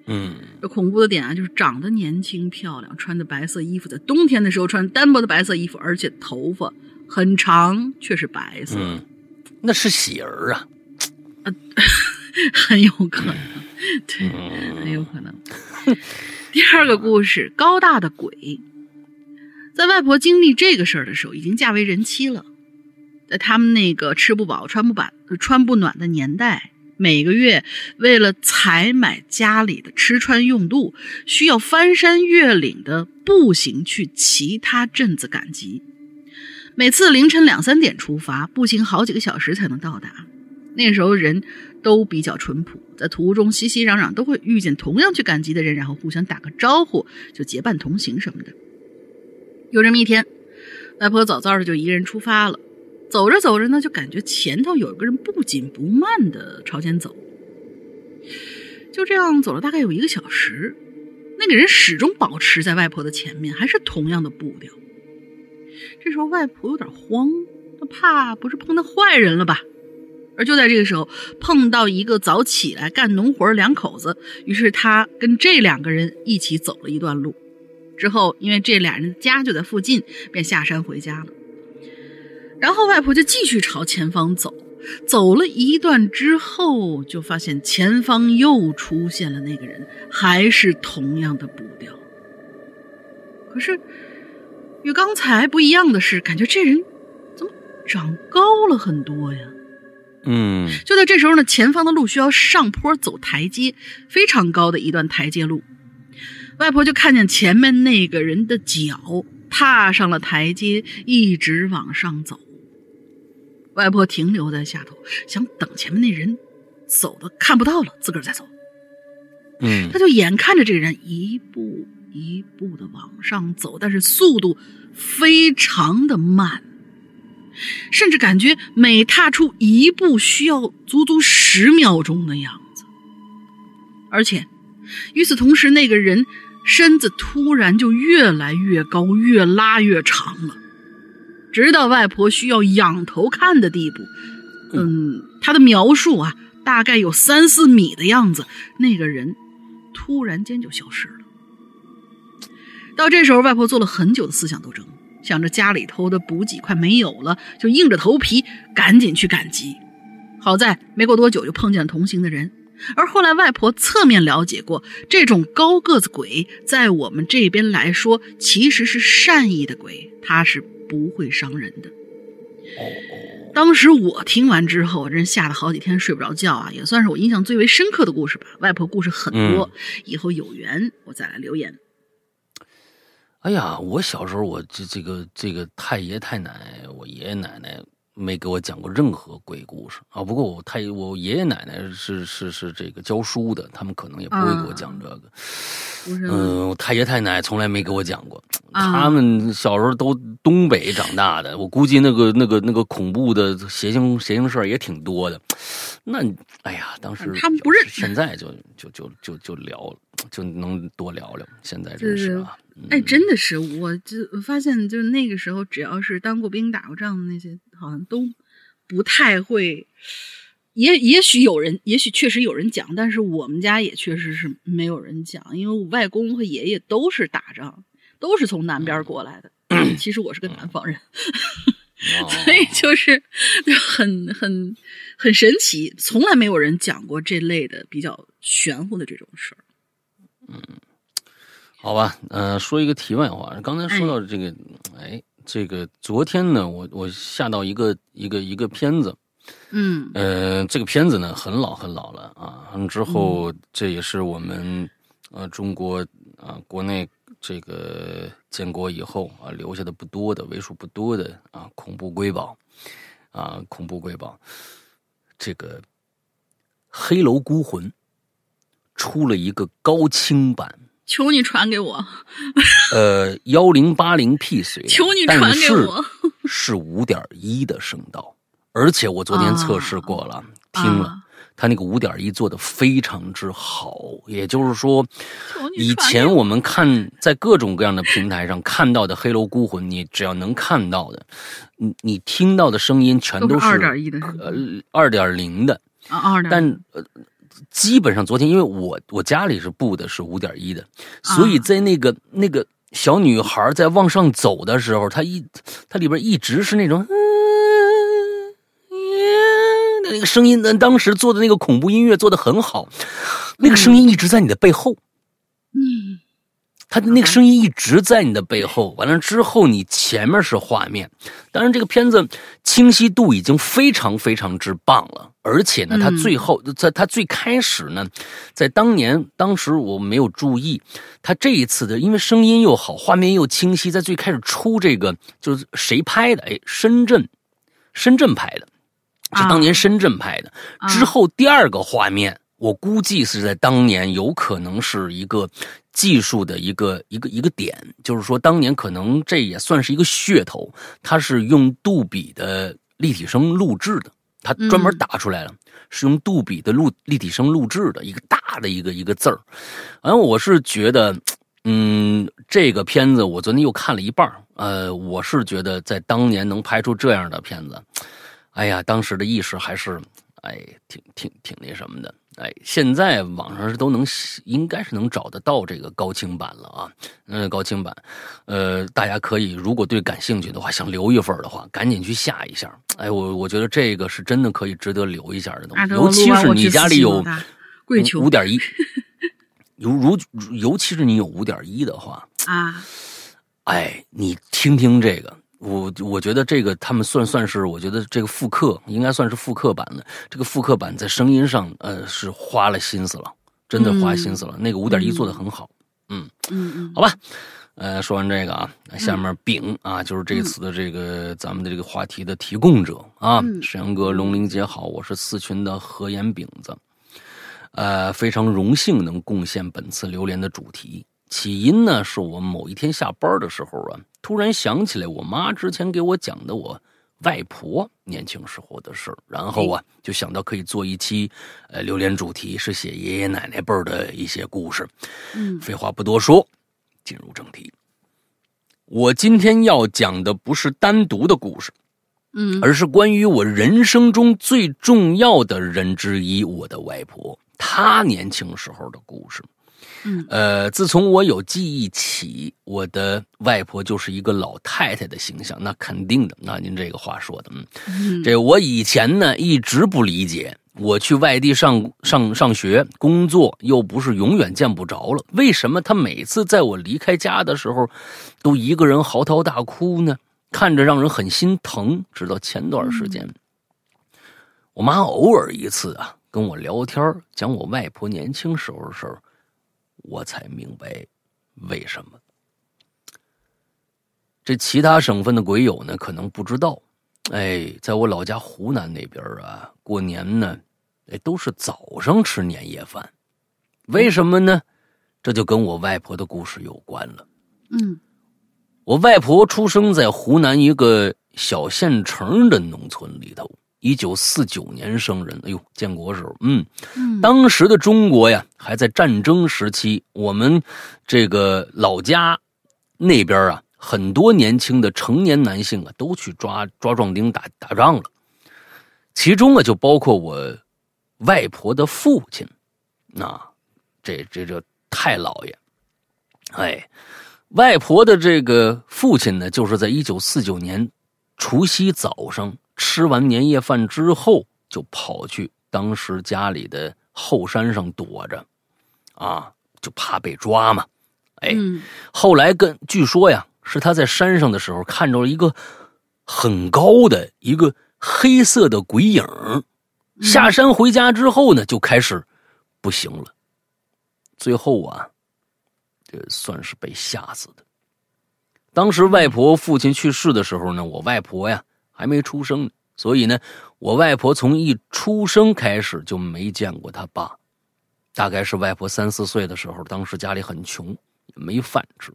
嗯，这恐怖的点啊，就是长得年轻漂亮，穿的白色衣服，在冬天的时候穿单薄的白色衣服，而且头发很长，却是白色。嗯，那是喜儿啊，很有可能，对，很有可能。第二个故事，高大的鬼，在外婆经历这个事儿的时候，已经嫁为人妻了。在他们那个吃不饱、穿不暖、穿不暖的年代。每个月为了采买家里的吃穿用度，需要翻山越岭的步行去其他镇子赶集。每次凌晨两三点出发，步行好几个小时才能到达。那时候人都比较淳朴，在途中熙熙攘攘，都会遇见同样去赶集的人，然后互相打个招呼，就结伴同行什么的。有这么一天，外婆早早的就一个人出发了。走着走着呢，就感觉前头有个人不紧不慢的朝前走。就这样走了大概有一个小时，那个人始终保持在外婆的前面，还是同样的步调。这时候外婆有点慌，她怕不是碰到坏人了吧？而就在这个时候，碰到一个早起来干农活的两口子，于是她跟这两个人一起走了一段路。之后，因为这俩人家就在附近，便下山回家了。然后外婆就继续朝前方走，走了一段之后，就发现前方又出现了那个人，还是同样的步调。可是与刚才不一样的是，感觉这人怎么长高了很多呀？嗯，就在这时候呢，前方的路需要上坡走台阶，非常高的一段台阶路。外婆就看见前面那个人的脚踏上了台阶，一直往上走。外婆停留在下头，想等前面那人走的看不到了，自个儿再走。嗯，他就眼看着这个人一步一步的往上走，但是速度非常的慢，甚至感觉每踏出一步需要足足十秒钟的样子。而且与此同时，那个人身子突然就越来越高，越拉越长了。直到外婆需要仰头看的地步，嗯，他的描述啊，大概有三四米的样子。那个人突然间就消失了。到这时候，外婆做了很久的思想斗争，想着家里头的补给快没有了，就硬着头皮赶紧去赶集。好在没过多久就碰见了同行的人，而后来外婆侧面了解过，这种高个子鬼在我们这边来说其实是善意的鬼，他是。不会伤人的。当时我听完之后，真吓得好几天睡不着觉啊，也算是我印象最为深刻的故事吧。外婆故事很多，以后有缘我再来留言。哎呀，我小时候我这这个这个太爷太奶，我爷爷奶奶。没给我讲过任何鬼故事啊！不过我太我爷爷奶奶是是是这个教书的，他们可能也不会给我讲这个。嗯，我太爷太奶从来没给我讲过，他们小时候都东北长大的，我估计那个那个那个恐怖的邪性邪性事儿也挺多的。那哎呀，当时他们不认，现在就就就就就聊了，就能多聊聊。现在真是啊。哎，真的是，我就发现，就那个时候，只要是当过兵、打过仗的那些，好像都不太会。也也许有人，也许确实有人讲，但是我们家也确实是没有人讲，因为我外公和爷爷都是打仗，都是从南边过来的。其实我是个南方人，所以就是就很很很神奇，从来没有人讲过这类的比较玄乎的这种事儿。嗯。好吧，呃，说一个题外话，刚才说到这个，哎，这个昨天呢，我我下到一个一个一个片子，嗯，呃，这个片子呢很老很老了啊，之后这也是我们呃中国啊国内这个建国以后啊留下的不多的为数不多的啊恐怖瑰宝啊恐怖瑰宝，这个《黑楼孤魂》出了一个高清版。求你传给我，呃，幺零八零 P 水，求你传给我，是五点一的声道，而且我昨天测试过了，听了，他那个五点一做的非常之好。也就是说，以前我们看在各种各样的平台上看到的《黑楼孤魂》，你只要能看到的，你你听到的声音全都是二点一的，呃，二点零的。啊，二点。但呃，基本上昨天因为我我家里是布的是五点一的，所以在那个那个。小女孩在往上走的时候，她一，她里边一直是那种，嗯，那个声音，当时做的那个恐怖音乐做的很好，那个声音一直在你的背后，嗯，他的那个声音一直在你的背后，完了之后你前面是画面，当然这个片子清晰度已经非常非常之棒了。而且呢，他最后在他最开始呢，在当年当时我没有注意，他这一次的因为声音又好，画面又清晰，在最开始出这个就是谁拍的？哎，深圳，深圳拍的，是当年深圳拍的。之后第二个画面，我估计是在当年有可能是一个技术的一个一个一个点，就是说当年可能这也算是一个噱头，它是用杜比的立体声录制的。它专门打出来了，是用杜比的录立体声录制的一个大的一个一个字儿。反正我是觉得，嗯，这个片子我昨天又看了一半呃，我是觉得在当年能拍出这样的片子，哎呀，当时的意识还是哎挺挺挺那什么的。哎，现在网上是都能，应该是能找得到这个高清版了啊。嗯，高清版，呃，大家可以如果对感兴趣的话，想留一份的话，赶紧去下一下。哎，我我觉得这个是真的可以值得留一下的东西，尤其是你家里有五点一，如如尤其是你有五点一的话啊，哎，你听听这个。我我觉得这个他们算算是，我觉得这个复刻应该算是复刻版的。这个复刻版在声音上，呃，是花了心思了，真的花心思了。那个五点一做的很好，嗯嗯嗯，好吧。呃，说完这个啊，下面饼啊，就是这次的这个咱们的这个话题的提供者啊，沈阳哥、龙玲姐好，我是四群的何岩饼子，呃，非常荣幸能贡献本次榴莲的主题。起因呢，是我某一天下班的时候啊，突然想起来我妈之前给我讲的我外婆年轻时候的事儿，然后啊，就想到可以做一期，呃，榴莲主题是写爷爷奶奶辈儿的一些故事。嗯，废话不多说，进入正题。我今天要讲的不是单独的故事，嗯，而是关于我人生中最重要的人之一——我的外婆，她年轻时候的故事。嗯，呃，自从我有记忆起，我的外婆就是一个老太太的形象，那肯定的。那您这个话说的，嗯，这我以前呢一直不理解，我去外地上上上学、工作，又不是永远见不着了，为什么她每次在我离开家的时候，都一个人嚎啕大哭呢？看着让人很心疼。直到前段时间，我妈偶尔一次啊跟我聊天，讲我外婆年轻时候的事儿。我才明白为什么。这其他省份的鬼友呢，可能不知道。哎，在我老家湖南那边啊，过年呢，哎，都是早上吃年夜饭。为什么呢？这就跟我外婆的故事有关了。嗯，我外婆出生在湖南一个小县城的农村里头。一九四九年生人，哎呦，建国时候，嗯，当时的中国呀，还在战争时期。我们这个老家那边啊，很多年轻的成年男性啊，都去抓抓壮丁打打仗了。其中啊，就包括我外婆的父亲，啊这这这太老爷，哎，外婆的这个父亲呢，就是在一九四九年除夕早上。吃完年夜饭之后，就跑去当时家里的后山上躲着，啊，就怕被抓嘛。哎，后来跟据说呀，是他在山上的时候看着了一个很高的一个黑色的鬼影，下山回家之后呢，就开始不行了，最后啊，这算是被吓死的。当时外婆父亲去世的时候呢，我外婆呀。还没出生，所以呢，我外婆从一出生开始就没见过他爸。大概是外婆三四岁的时候，当时家里很穷，没饭吃。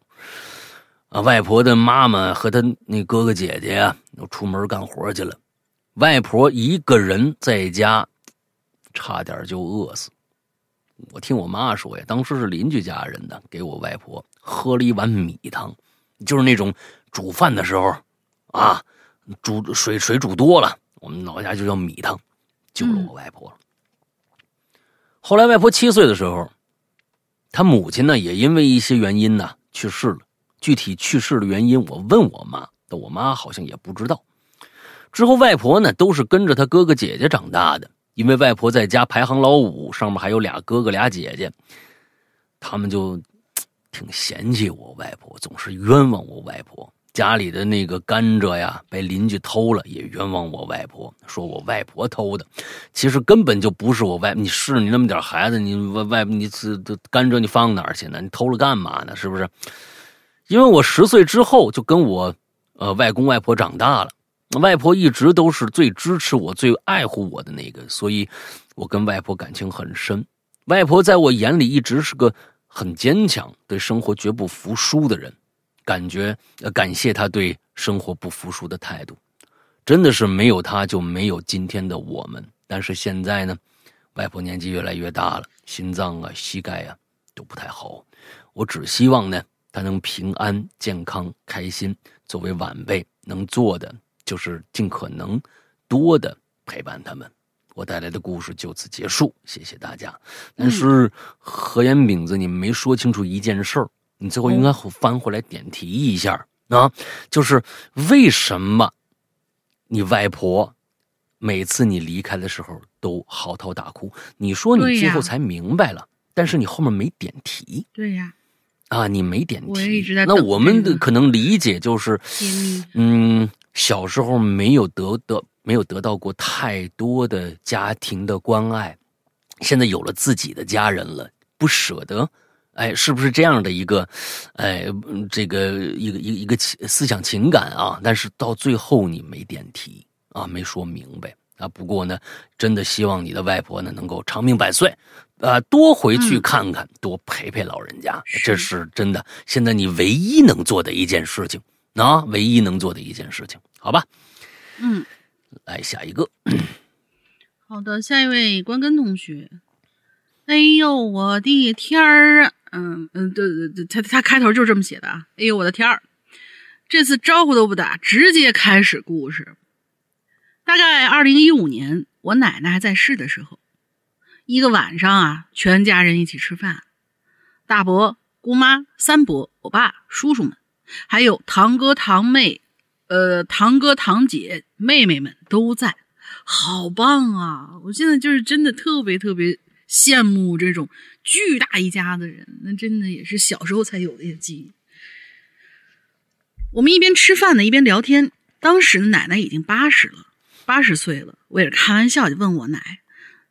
啊，外婆的妈妈和她那哥哥姐姐啊，都出门干活去了。外婆一个人在家差点就饿死。我听我妈说呀，当时是邻居家人的给我外婆喝了一碗米汤，就是那种煮饭的时候啊，煮水水煮多了，我们老家就叫米汤，救了我外婆了。后来外婆七岁的时候，她母亲呢也因为一些原因呢去世了。具体去世的原因，我问我妈，但我妈好像也不知道。之后外婆呢都是跟着她哥哥姐姐长大的。因为外婆在家排行老五，上面还有俩哥哥俩姐姐，他们就 挺嫌弃我外婆，总是冤枉我外婆。家里的那个甘蔗呀，被邻居偷了，也冤枉我外婆，说我外婆偷的。其实根本就不是我外，你是你那么点孩子，你外外你这这甘蔗你放哪儿去呢？你偷了干嘛呢？是不是？因为我十岁之后就跟我呃外公外婆长大了。外婆一直都是最支持我、最爱护我的那个，所以我跟外婆感情很深。外婆在我眼里一直是个很坚强、对生活绝不服输的人。感觉呃，感谢他对生活不服输的态度，真的是没有他就没有今天的我们。但是现在呢，外婆年纪越来越大了，心脏啊、膝盖啊都不太好。我只希望呢，她能平安、健康、开心。作为晚辈能做的。就是尽可能多的陪伴他们。我带来的故事就此结束，谢谢大家。但是何言饼子，你没说清楚一件事儿，你最后应该翻回来点题一下啊，就是为什么你外婆每次你离开的时候都嚎啕大哭？你说你最后才明白了，但是你后面没点题。对呀，啊，你没点题。那我们的可能理解就是，嗯。小时候没有得得没有得到过太多的家庭的关爱，现在有了自己的家人了，不舍得，哎，是不是这样的一个，哎，这个一个一个一个思想情感啊？但是到最后你没点题啊，没说明白啊。不过呢，真的希望你的外婆呢能够长命百岁，啊，多回去看看，多陪陪老人家，这是真的。现在你唯一能做的一件事情。啊唯一能做的一件事情，好吧，嗯，来下一个。好的，下一位关根同学。哎呦，我的天儿啊！嗯嗯，对对对，他他开头就这么写的啊。哎呦，我的天儿！这次招呼都不打，直接开始故事。大概二零一五年，我奶奶还在世的时候，一个晚上啊，全家人一起吃饭，大伯、姑妈、三伯、我爸、叔叔们。还有堂哥堂妹，呃，堂哥堂姐妹妹们都在，好棒啊！我现在就是真的特别特别羡慕这种巨大一家子人，那真的也是小时候才有的些记忆。我们一边吃饭呢，一边聊天。当时的奶奶已经八十了，八十岁了。我也是开玩笑就问我奶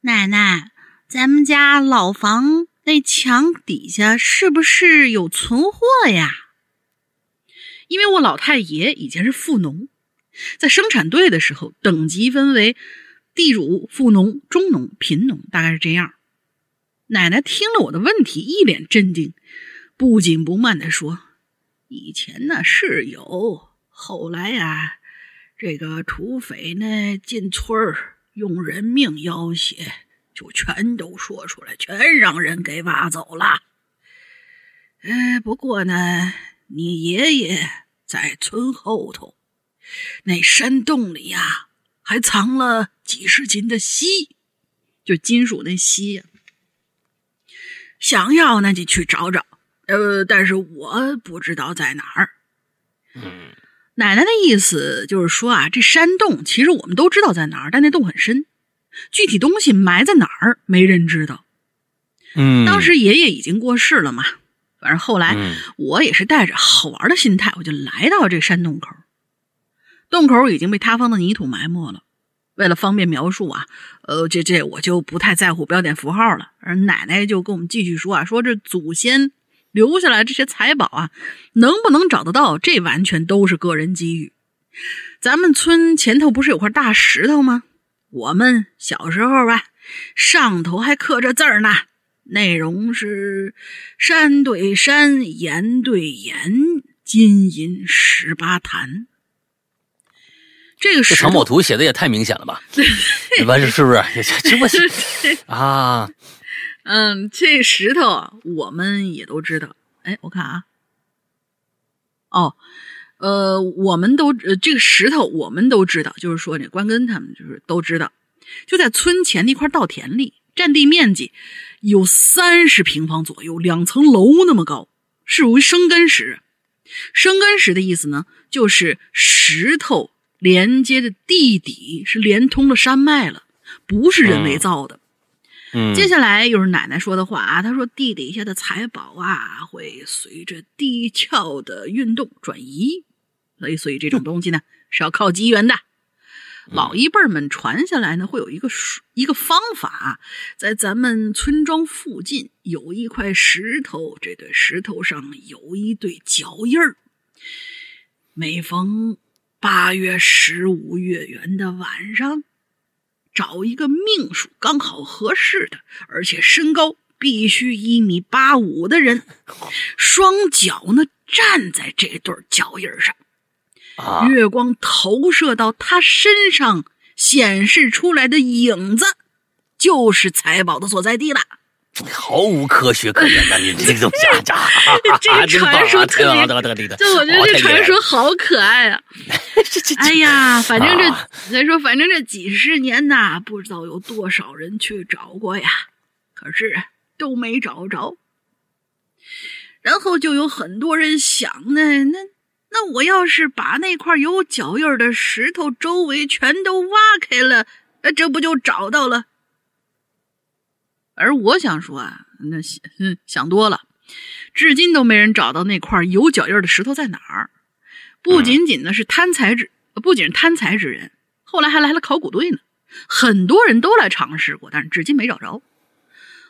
奶奶，咱们家老房那墙底下是不是有存货呀？因为我老太爷以前是富农，在生产队的时候，等级分为地主、富农、中农、贫农，大概是这样。奶奶听了我的问题，一脸镇定，不紧不慢地说：“以前呢是有，后来呀，这个土匪呢进村儿，用人命要挟，就全都说出来，全让人给挖走了。呃，不过呢。”你爷爷在村后头那山洞里呀，还藏了几十斤的锡，就金属那锡呀。想要那就去找找，呃，但是我不知道在哪儿。嗯，奶奶的意思就是说啊，这山洞其实我们都知道在哪儿，但那洞很深，具体东西埋在哪儿没人知道。嗯，当时爷爷已经过世了嘛。反正后来，我也是带着好玩的心态，我就来到这山洞口。洞口已经被塌方的泥土埋没了。为了方便描述啊，呃，这这我就不太在乎标点符号了。而奶奶就跟我们继续说啊，说这祖先留下来这些财宝啊，能不能找得到，这完全都是个人机遇。咱们村前头不是有块大石头吗？我们小时候吧，上头还刻着字儿呢。内容是山对山，岩对岩，金银十八坛。这个藏宝图写的也太明显了吧？对吧？是不是？这不是啊？嗯，这石头我们也都知道。哎，我看啊，哦，呃，我们都呃，这个石头我们都知道，就是说，这关根他们就是都知道，就在村前那块稻田里，占地面积有三十平方左右，两层楼那么高，是属于生根石。生根石的意思呢，就是石头连接的地底是连通了山脉了，不是人为造的。嗯，接下来又是奶奶说的话啊，她说地底下的财宝啊会随着地壳的运动转移，所以所以这种东西呢是要靠机缘的。老一辈们传下来呢，会有一个一个方法，在咱们村庄附近有一块石头，这对石头上有一对脚印儿。每逢八月十五月圆的晚上。找一个命数刚好合适的，而且身高必须一米八五的人，双脚呢站在这对脚印上，月光投射到他身上显示出来的影子，就是财宝的所在地了。毫无科学可言呐！你这种家家，这个 传说特别，就我觉得这传说好可爱啊！哎呀，反正这再说，反正这几十年呐，不知道有多少人去找过呀，可是都没找着。然后就有很多人想呢，那那我要是把那块有脚印的石头周围全都挖开了，那这不就找到了？而我想说啊，那想想多了，至今都没人找到那块有脚印的石头在哪儿。不仅仅呢是贪财之，不仅是贪财之人，后来还来了考古队呢。很多人都来尝试过，但是至今没找着。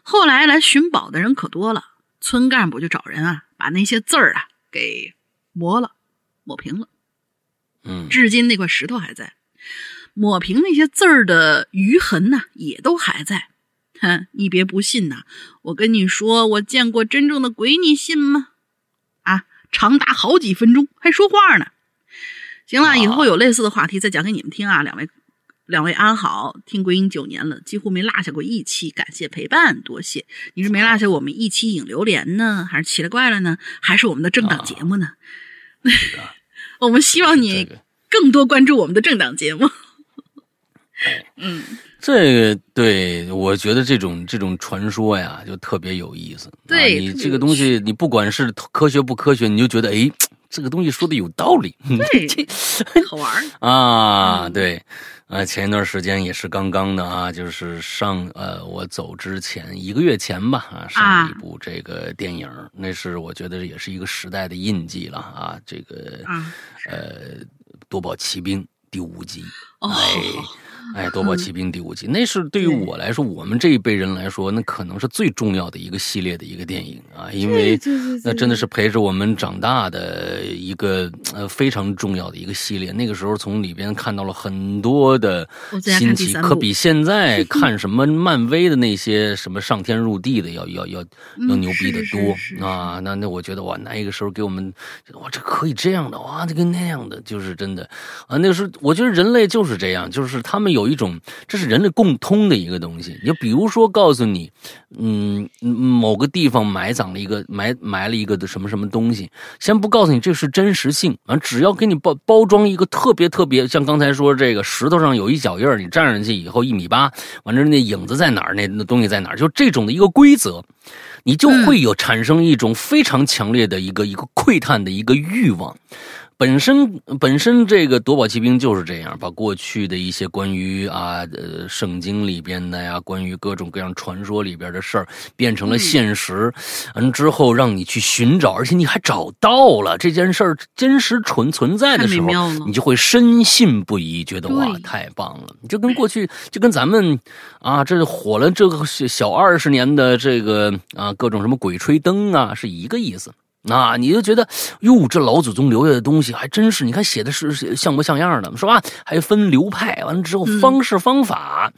后来来寻宝的人可多了，村干部就找人啊，把那些字儿啊给磨了，抹平了。嗯，至今那块石头还在，抹平那些字儿的余痕呢，也都还在。哼，你别不信呐！我跟你说，我见过真正的鬼，你信吗？啊，长达好几分钟还说话呢。行了，以后有类似的话题再讲给你们听啊。两位，两位安好，听鬼影九年了，几乎没落下过一期，感谢陪伴，多谢。你是没落下我们一期影榴莲呢，还是奇了怪了呢？还是我们的正档节目呢？我们希望你更多关注我们的正档节目。嗯。这个对我觉得这种这种传说呀，就特别有意思。对你这个东西，你不管是科学不科学，你就觉得哎，这个东西说的有道理。对，好玩 啊！对，啊，前一段时间也是刚刚的啊，就是上呃，我走之前一个月前吧啊，上了一部这个电影，那是我觉得也是一个时代的印记了啊。这个呃，夺宝奇兵第五集，哎。哎，《夺宝奇兵》第五集，那是对于我来说，我们这一辈人来说，那可能是最重要的一个系列的一个电影啊，因为那真的是陪着我们长大的一个呃非常重要的一个系列。那个时候从里边看到了很多的新奇，可比现在 看什么漫威的那些什么上天入地的要要要要牛逼的多啊！那那我觉得哇，那个时候给我们哇，这可以这样的哇，这个那样的就是真的啊。那个时候我觉得人类就是这样，就是他们有。有一种，这是人类共通的一个东西。就比如说，告诉你，嗯，某个地方埋葬了一个埋埋了一个的什么什么东西，先不告诉你这是真实性啊，只要给你包包装一个特别特别，像刚才说这个石头上有一脚印你站上去以后一米八，完了那影子在哪儿？那那东西在哪儿？就这种的一个规则，你就会有产生一种非常强烈的一个一个窥探的一个欲望。本身本身这个夺宝奇兵就是这样，把过去的一些关于啊呃圣经里边的呀，关于各种各样传说里边的事儿变成了现实，完之后让你去寻找，而且你还找到了这件事儿真实存存在的时候，你就会深信不疑，觉得哇太棒了！就跟过去就跟咱们啊这火了这个小二十年的这个啊各种什么鬼吹灯啊是一个意思。那你就觉得哟，这老祖宗留下的东西还真是，你看写的是像不像样的，是吧？还分流派，完了之后方式方法，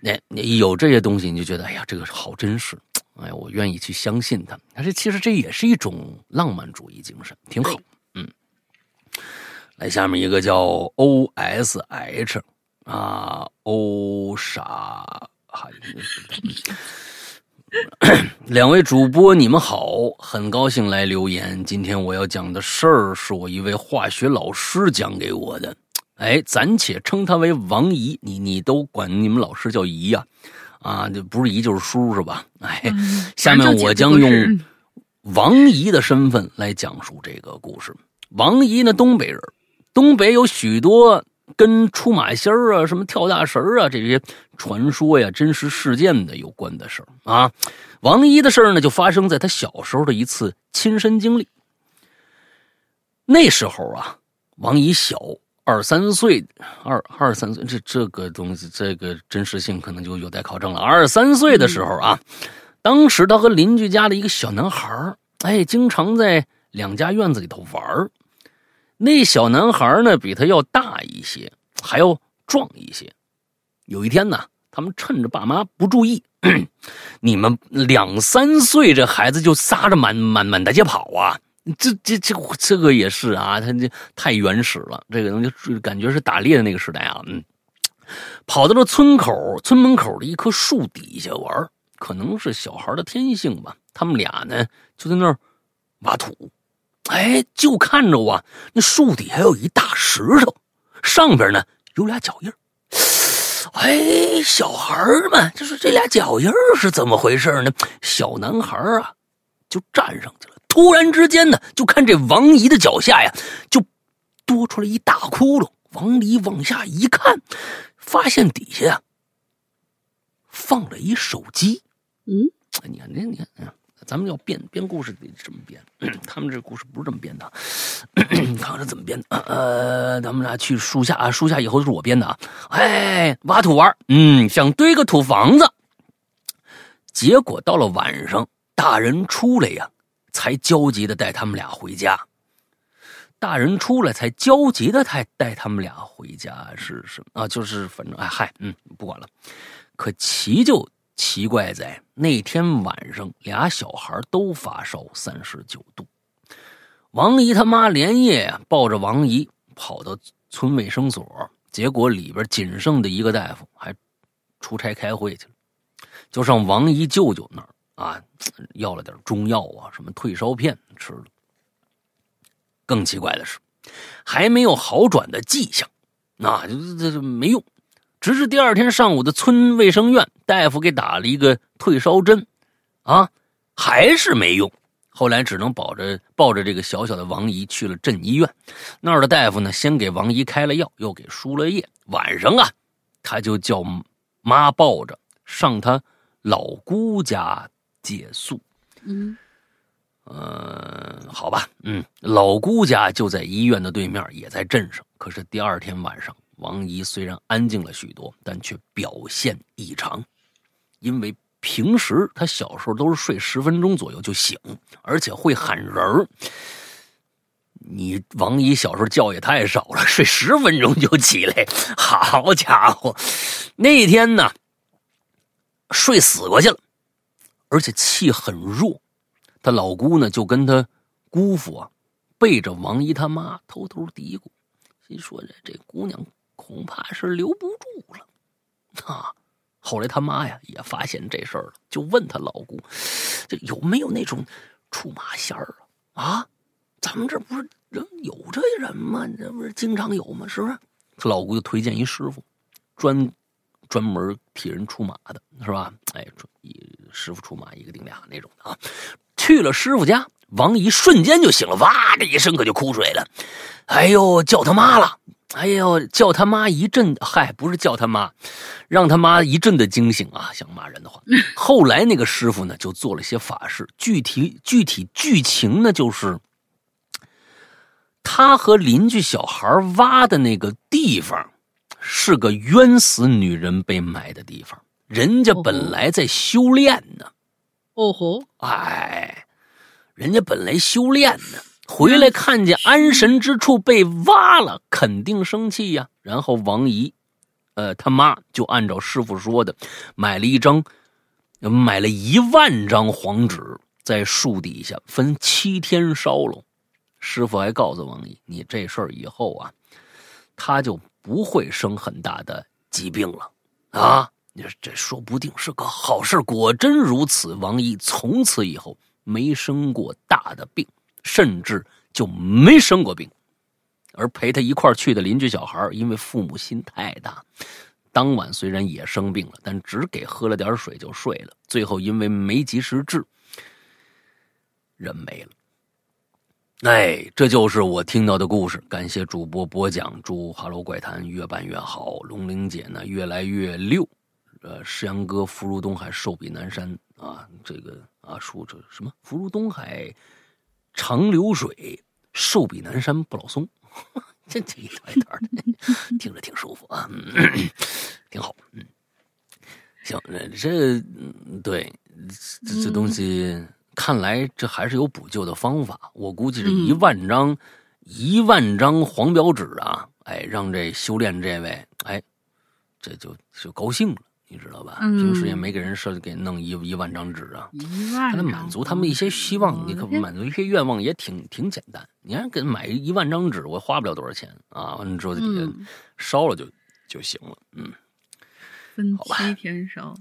那你有这些东西，你就觉得哎呀，这个好真实，哎呀，我愿意去相信它。但是其实这也是一种浪漫主义精神，挺好。嗯，来，下面一个叫 O S H 啊，O 傻，两位主播你们好，很高兴来留言。今天我要讲的事儿是我一位化学老师讲给我的。哎，暂且称他为王姨，你你都管你们老师叫姨呀？啊，就不是姨就是叔是吧？哎，下面我将用王姨的身份来讲述这个故事。王姨呢，东北人，东北有许多跟出马仙儿啊、什么跳大神啊这些传说呀、真实事件的有关的事儿啊。王一的事儿呢，就发生在他小时候的一次亲身经历。那时候啊，王一小。二三岁，二二三岁，这这个东西，这个真实性可能就有待考证了。二三岁的时候啊，当时他和邻居家的一个小男孩哎，经常在两家院子里头玩那小男孩呢，比他要大一些，还要壮一些。有一天呢，他们趁着爸妈不注意，你们两三岁这孩子就撒着满满满大街跑啊。这这这这个也是啊，他这太原始了，这个东西感觉是打猎的那个时代啊。嗯，跑到了村口村门口的一棵树底下玩，可能是小孩的天性吧。他们俩呢就在那儿挖土，哎，就看着啊，那树底下有一大石头，上边呢有俩脚印哎，小孩们，就是这俩脚印是怎么回事呢？小男孩啊就站上去了。突然之间呢，就看这王姨的脚下呀，就多出来一大窟窿。王姨往下一看，发现底下呀放了一手机。嗯，你看，你看，你看，咱们要编编故事得这么编，他们这故事不是这么编的。你看看这怎么编的？呃，咱们俩去树下啊，树下以后就是我编的啊。哎，挖土玩，嗯，想堆个土房子。结果到了晚上，大人出来呀。才焦急的带他们俩回家，大人出来才焦急的带带他们俩回家是什么啊？就是反正哎嗨，嗯，不管了。可奇就奇怪在那天晚上，俩小孩都发烧三十九度。王姨他妈连夜抱着王姨跑到村卫生所，结果里边仅剩的一个大夫还出差开会去了，就上王姨舅舅那儿。啊，要了点中药啊，什么退烧片吃了。更奇怪的是，还没有好转的迹象，那就这这没用。直至第二天上午的村卫生院，大夫给打了一个退烧针，啊，还是没用。后来只能抱着抱着这个小小的王姨去了镇医院，那儿的大夫呢，先给王姨开了药，又给输了液。晚上啊，他就叫妈抱着上他老姑家。借宿，嗯，呃，好吧，嗯，老姑家就在医院的对面，也在镇上。可是第二天晚上，王姨虽然安静了许多，但却表现异常。因为平时她小时候都是睡十分钟左右就醒，而且会喊人儿。你王姨小时候觉也太少了，睡十分钟就起来，好家伙，那天呢，睡死过去了。而且气很弱，他老姑呢就跟他姑父啊背着王姨他妈偷偷嘀咕，心说这这姑娘恐怕是留不住了啊。后来他妈呀也发现这事儿了，就问他老姑，这有没有那种出马仙儿啊？啊，咱们这不是人有这人吗？这不是经常有吗？是不是？他老姑就推荐一师傅，专。专门替人出马的是吧？哎，一师傅出马一个顶俩那种的啊。去了师傅家，王姨瞬间就醒了，哇的一声可就哭出来了。哎呦，叫他妈了！哎呦，叫他妈一阵，嗨，不是叫他妈，让他妈一阵的惊醒啊！想骂人的话。后来那个师傅呢，就做了些法事，具体具体剧情呢，就是他和邻居小孩挖的那个地方。是个冤死女人被埋的地方，人家本来在修炼呢。哦吼，哎，人家本来修炼呢，回来看见安神之处被挖了，肯定生气呀。然后王姨，呃，他妈就按照师傅说的，买了一张，买了一万张黄纸，在树底下分七天烧了。师傅还告诉王姨，你这事儿以后啊，他就不会生很大的疾病了啊！你说这说不定是个好事。果真如此，王姨从此以后没生过大的病，甚至就没生过病。而陪他一块去的邻居小孩，因为父母心太大，当晚虽然也生病了，但只给喝了点水就睡了。最后因为没及时治，人没了。哎，这就是我听到的故事。感谢主播播讲，祝《哈喽怪谈》越办越好，龙玲姐呢越来越溜。呃，石阳哥福如东海，寿比南山啊，这个啊，说这什么福如东海长流水，寿比南山不老松。这这一段一段的，听着挺舒服啊，挺好。嗯，行，这对这这东西。看来这还是有补救的方法，我估计这一万张，一万张黄表纸啊！哎，让这修炼这位，哎，这就就高兴了，你知道吧？平时也没给人设给弄一一万张纸啊，他满足他们一些希望，你可满足一些愿望也挺挺简单。你看，给买一万张纸，我花不了多少钱啊，完了之后就底下烧了就就行了。嗯，分七天烧。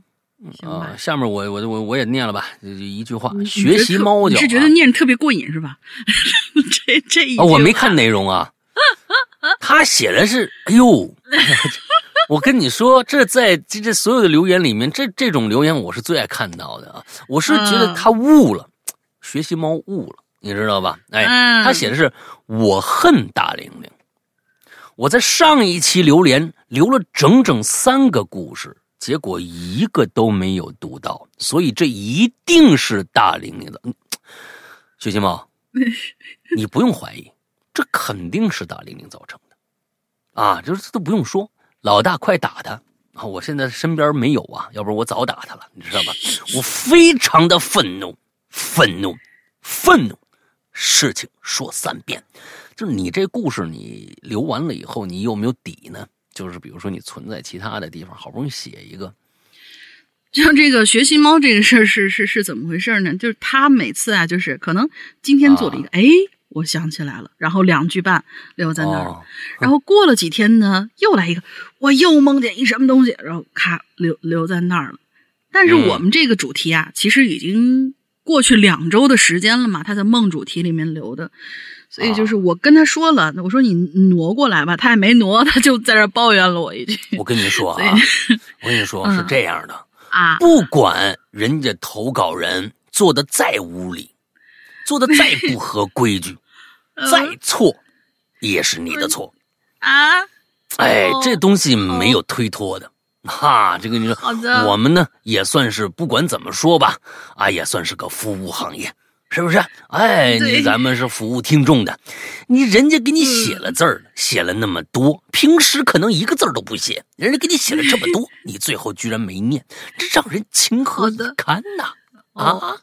啊，下面我我我我也念了吧，就一句话，学习猫叫。你是觉得念特别过瘾是吧？这这一我没看内容啊，他写的是，哎呦，我跟你说，这在这这所有的留言里面，这这种留言我是最爱看到的啊。我是觉得他悟了，学习猫悟了，你知道吧？哎，他写的是我恨大玲玲，我在上一期留言留了整整三个故事。结果一个都没有读到，所以这一定是大玲玲的。学习猫，你不用怀疑，这肯定是大玲玲造成的。啊，就是都不用说，老大快打他啊！我现在身边没有啊，要不然我早打他了，你知道吧？我非常的愤怒，愤怒，愤怒！事情说三遍，就是你这故事你留完了以后，你有没有底呢？就是比如说，你存在其他的地方，好不容易写一个，像这个学习猫这个事儿是是是怎么回事呢？就是他每次啊，就是可能今天做了一个，哎，我想起来了，然后两句半留在那儿，然后过了几天呢，又来一个，我又梦见一什么东西，然后咔留留在那儿了。但是我们这个主题啊，其实已经过去两周的时间了嘛，他在梦主题里面留的。所以就是我跟他说了，我说你挪过来吧，他也没挪，他就在这抱怨了我一句。我跟你说啊，我跟你说是这样的啊，不管人家投稿人做的再无理，做的再不合规矩，再错，也是你的错啊。哎，这东西没有推脱的哈。这个你说，好的，我们呢也算是不管怎么说吧，啊，也算是个服务行业。是不是？哎，你咱们是服务听众的，你人家给你写了字儿，写了那么多，平时可能一个字儿都不写，人家给你写了这么多，你最后居然没念，这让人情何以堪呐！啊，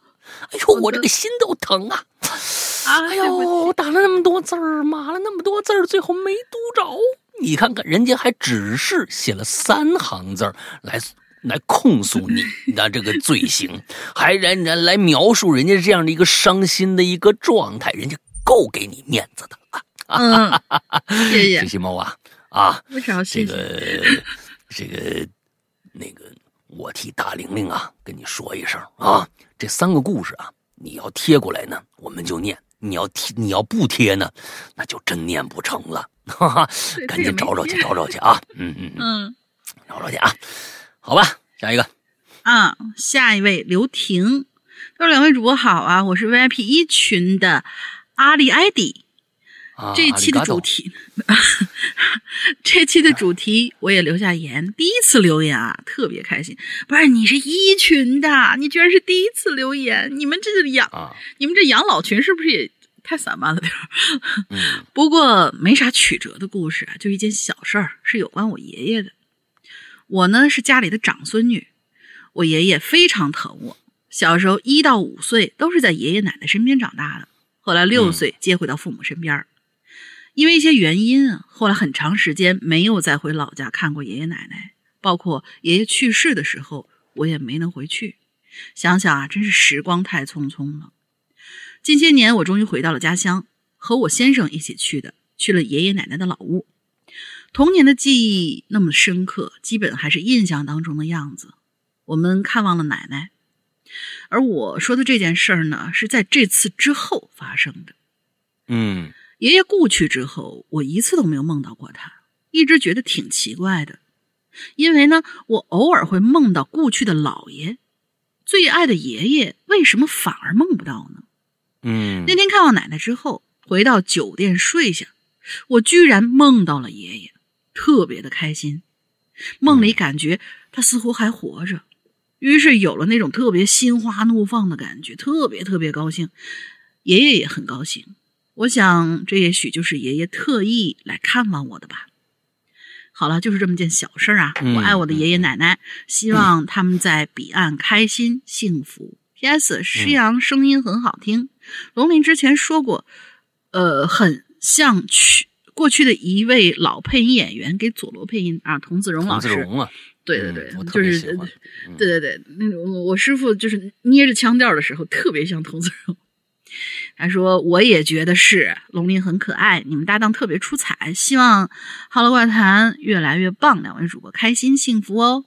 哎呦，我这个心都疼啊！哎呦，打了那么多字儿，码了那么多字儿，最后没读着。你看看，人家还只是写了三行字儿来。来控诉你的这个罪行，还然然来描述人家这样的一个伤心的一个状态，人家够给你面子的了。嗯，谢谢。谢谢猫啊啊？这个这个那个，我替大玲玲啊跟你说一声啊，这三个故事啊，你要贴过来呢，我们就念；你要贴，你要不贴呢，那就真念不成了。哈哈，赶紧找找去，找找去啊！嗯嗯嗯，找找去啊！好吧，下一个，啊，下一位刘婷，他说：“两位主播好啊，我是 VIP 一群的阿里埃迪。这一期的主题，这期的主题我也留下言，第一次留言啊，特别开心。不是你是一群的，你居然是第一次留言，你们这养，你们这养老群是不是也太散漫了点儿？不过没啥曲折的故事啊，就一件小事儿，是有关我爷爷的。”我呢是家里的长孙女，我爷爷非常疼我。小时候一到五岁都是在爷爷奶奶身边长大的，后来六岁接回到父母身边因为一些原因啊，后来很长时间没有再回老家看过爷爷奶奶，包括爷爷去世的时候，我也没能回去。想想啊，真是时光太匆匆了。近些年我终于回到了家乡，和我先生一起去的，去了爷爷奶奶的老屋。童年的记忆那么深刻，基本还是印象当中的样子。我们看望了奶奶，而我说的这件事儿呢，是在这次之后发生的。嗯，爷爷故去之后，我一次都没有梦到过他，一直觉得挺奇怪的。因为呢，我偶尔会梦到故去的姥爷，最爱的爷爷，为什么反而梦不到呢？嗯，那天看望奶奶之后，回到酒店睡下，我居然梦到了爷爷，特别的开心。梦里感觉他似乎还活着，于是有了那种特别心花怒放的感觉，特别特别高兴。爷爷也很高兴，我想这也许就是爷爷特意来看望我的吧。好了，就是这么件小事啊！我爱我的爷爷奶奶，希望他们在彼岸开心幸福。P.S. 施阳声音很好听，龙鳞之前说过，呃，很像去过去的一位老配音演员给佐罗配音啊，童子荣老师。童子荣啊，对对对，就是对对对，那种我师傅就是捏着腔调的时候，特别像童子荣。他说：“我也觉得是龙鳞很可爱，你们搭档特别出彩，希望《哈喽怪谈》越来越棒，两位主播开心幸福哦。”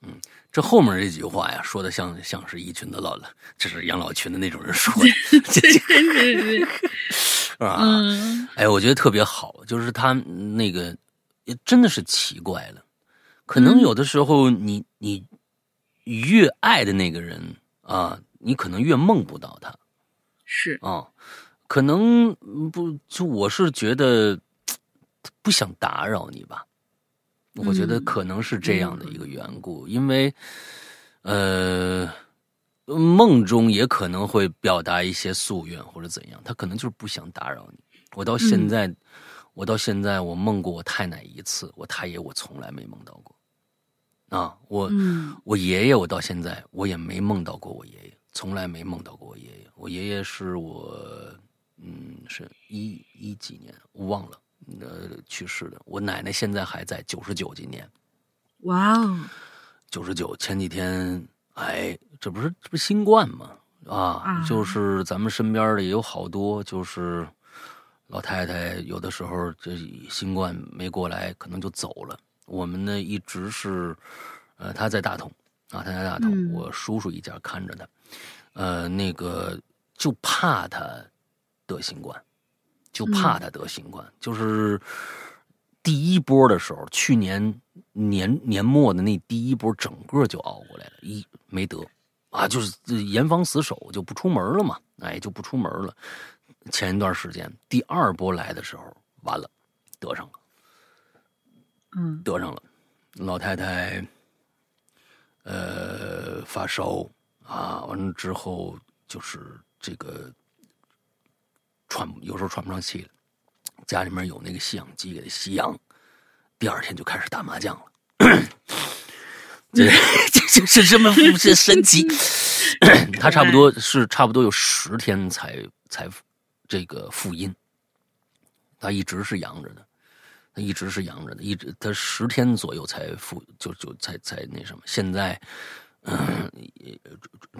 嗯，这后面这句话呀，说的像像是一群的老了，这是养老群的那种人说的 是吧？哎，我觉得特别好，就是他那个真的是奇怪了，可能有的时候你你越爱的那个人啊，你可能越梦不到他。是。啊，可能不就我是觉得不想打扰你吧，我觉得可能是这样的一个缘故，因为呃，梦中也可能会表达一些夙愿或者怎样，他可能就是不想打扰你。我到现在，我到现在我梦过我太奶一次，我太爷我从来没梦到过。啊，我我爷爷我到现在我也没梦到过我爷爷。从来没梦到过我爷爷，我爷爷是我，嗯，是一一几年我忘了，呃，去世的。我奶奶现在还在，九十九今年。哇哦，九十九，前几天，哎，这不是这不新冠吗？啊，就是咱们身边的也有好多，就是老太太有的时候这新冠没过来，可能就走了。我们呢一直是，呃，她在大同。啊，他在大同，我叔叔一家看着他，呃，那个就怕他得新冠，就怕他得新冠。就是第一波的时候，去年年年末的那第一波，整个就熬过来了，一没得啊，就是严防死守，就不出门了嘛，哎，就不出门了。前一段时间第二波来的时候，完了，得上了，嗯，得上了，老太太。呃，发烧啊，完了之后就是这个喘，有时候喘不上气了。家里面有那个吸氧机给他吸氧，第二天就开始打麻将了。这 这是这么是神奇？他差不多是差不多有十天才才这个复阴，他一直是阳着的。他一直是阳着的，一直他十天左右才复，就就才才那什么。现在，嗯，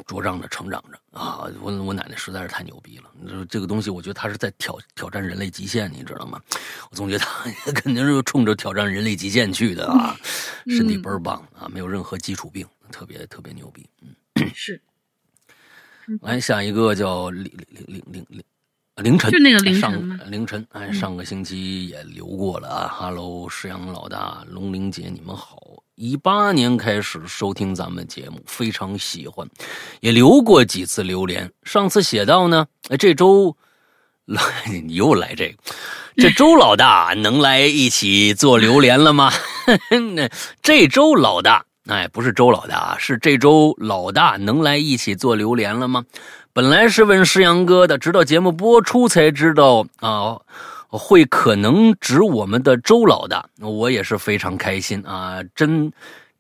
茁壮着成长着啊！我我奶奶实在是太牛逼了。你说这个东西，我觉得她是在挑挑战人类极限，你知道吗？我总觉得她肯定是冲着挑战人类极限去的啊！身体倍儿棒啊，没有任何基础病，特别特别牛逼。嗯，是。来下一个叫零零零零零。凌晨就那个凌晨凌晨，哎，上个星期也留过了啊。哈喽，石阳老大，龙玲姐，你们好！一八年开始收听咱们节目，非常喜欢，也留过几次榴莲。上次写到呢，哎，这周来 你又来这个，这周老大能来一起做榴莲了吗？这周老大，哎，不是周老大，是这周老大能来一起做榴莲了吗？本来是问师阳哥的，直到节目播出才知道啊，会可能指我们的周老大，我也是非常开心啊，真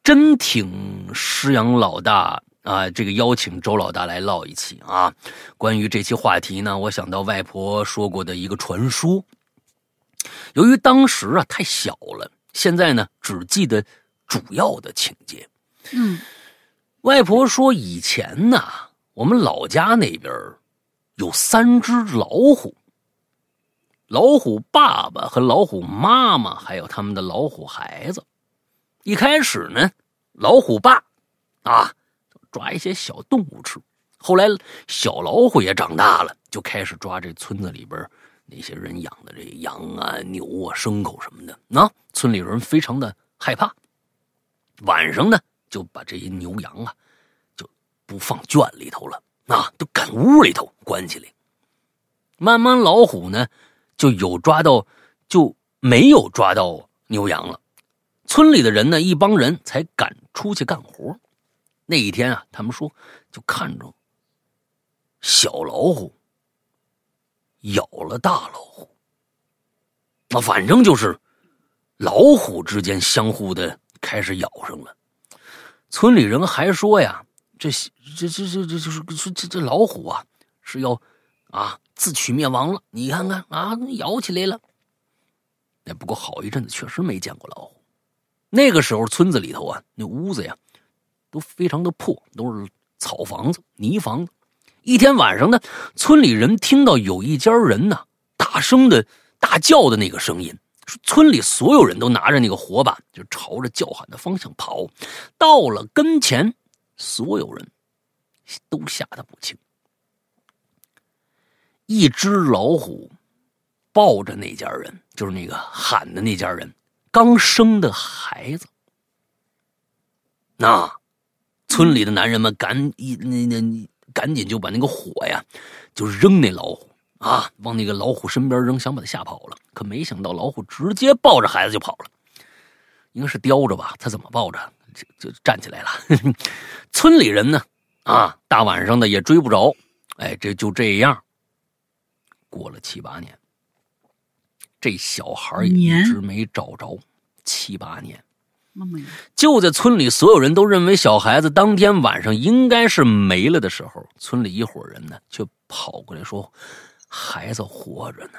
真挺师阳老大啊，这个邀请周老大来唠一期啊。关于这期话题呢，我想到外婆说过的一个传说，由于当时啊太小了，现在呢只记得主要的情节。嗯，外婆说以前呢。我们老家那边有三只老虎，老虎爸爸和老虎妈妈，还有他们的老虎孩子。一开始呢，老虎爸啊抓一些小动物吃，后来小老虎也长大了，就开始抓这村子里边那些人养的这羊啊、牛啊、牲口什么的。那村里人非常的害怕，晚上呢就把这些牛羊啊不放圈里头了，啊，都赶屋里头关起来。慢慢老虎呢。就有抓到，就没有抓到牛羊了。村里的人呢，一帮人才敢出去干活。那一天啊，他们说就看着小老虎咬了大老虎。那反正就是老虎之间相互的开始咬上了。村里人还说呀，这这这这这就是说这这老虎啊是要啊。自取灭亡了，你看看啊，咬起来了。那不过好一阵子，确实没见过老虎。那个时候村子里头啊，那屋子呀，都非常的破，都是草房子、泥房子。一天晚上呢，村里人听到有一家人呢，大声的大叫的那个声音，村里所有人都拿着那个火把，就朝着叫喊的方向跑。到了跟前，所有人都吓得不轻。一只老虎抱着那家人，就是那个喊的那家人刚生的孩子。那村里的男人们赶一那那赶紧就把那个火呀，就扔那老虎啊，往那个老虎身边扔，想把它吓跑了。可没想到老虎直接抱着孩子就跑了，应该是叼着吧？他怎么抱着就就站起来了？村里人呢啊，大晚上的也追不着，哎，这就这样。过了七八年，这小孩也一直没找着。七八年，就在村里所有人都认为小孩子当天晚上应该是没了的时候，村里一伙人呢却跑过来说孩子活着呢。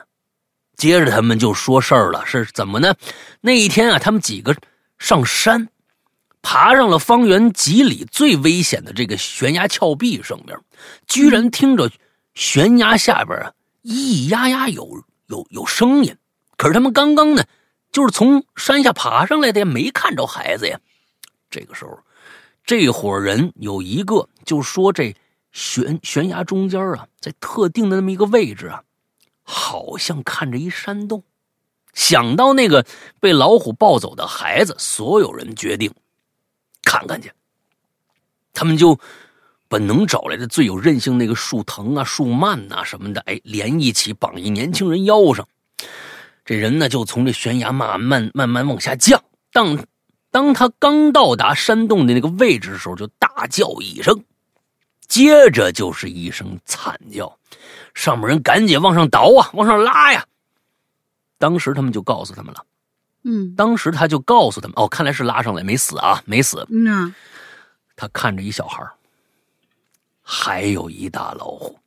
接着他们就说事儿了，是怎么呢？那一天啊，他们几个上山，爬上了方圆几里最危险的这个悬崖峭壁上面，居然听着悬崖下边啊。咿咿呀呀有有有声音，可是他们刚刚呢，就是从山下爬上来的，也没看着孩子呀。这个时候，这伙人有一个就说：“这悬悬崖中间啊，在特定的那么一个位置啊，好像看着一山洞。”想到那个被老虎抱走的孩子，所有人决定看看去。他们就。本能找来的最有韧性那个树藤啊、树蔓呐什么的，哎，连一起绑一年轻人腰上，这人呢就从这悬崖慢慢慢慢往下降。当当他刚到达山洞的那个位置的时候，就大叫一声，接着就是一声惨叫，上面人赶紧往上倒啊，往上拉呀。当时他们就告诉他们了，嗯，当时他就告诉他们，哦，看来是拉上来没死啊，没死。嗯，他看着一小孩还有一大老虎。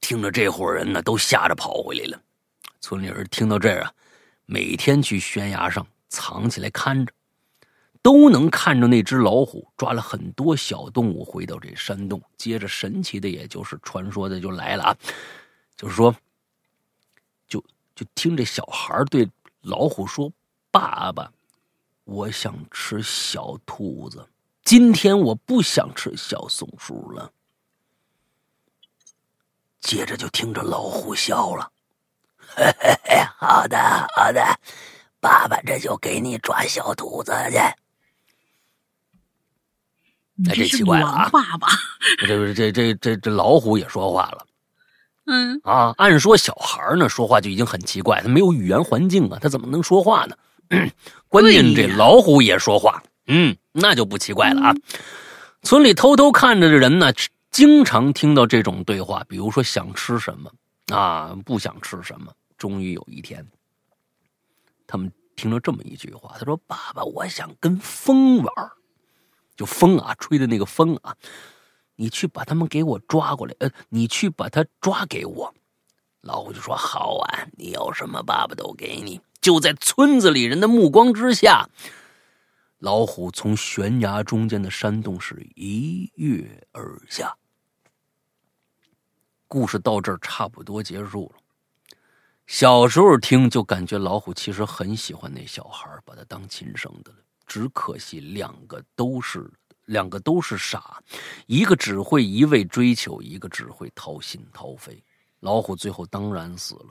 听着，这伙人呢都吓着跑回来了。村里人听到这儿啊，每天去悬崖上藏起来看着，都能看着那只老虎抓了很多小动物回到这山洞。接着，神奇的也就是传说的就来了啊，就是说，就就听这小孩对老虎说：“爸爸，我想吃小兔子。”今天我不想吃小松鼠了。接着就听着老虎笑了，嘿嘿嘿，好的好的，爸爸这就给你抓小兔子去。那这奇怪了啊！爸爸，这这这这这老虎也说话了。嗯啊，按说小孩呢说话就已经很奇怪，他没有语言环境啊，他怎么能说话呢？关键这老虎也说话。嗯，那就不奇怪了啊。村里偷偷看着的人呢，经常听到这种对话，比如说想吃什么啊，不想吃什么。终于有一天，他们听了这么一句话：“他说，爸爸，我想跟风玩，就风啊，吹的那个风啊，你去把他们给我抓过来，呃，你去把他抓给我。”老虎就说：“好啊，你要什么，爸爸都给你。”就在村子里人的目光之下。老虎从悬崖中间的山洞是一跃而下。故事到这儿差不多结束了。小时候听就感觉老虎其实很喜欢那小孩，把他当亲生的了。只可惜两个都是两个都是傻，一个只会一味追求，一个只会掏心掏肺。老虎最后当然死了。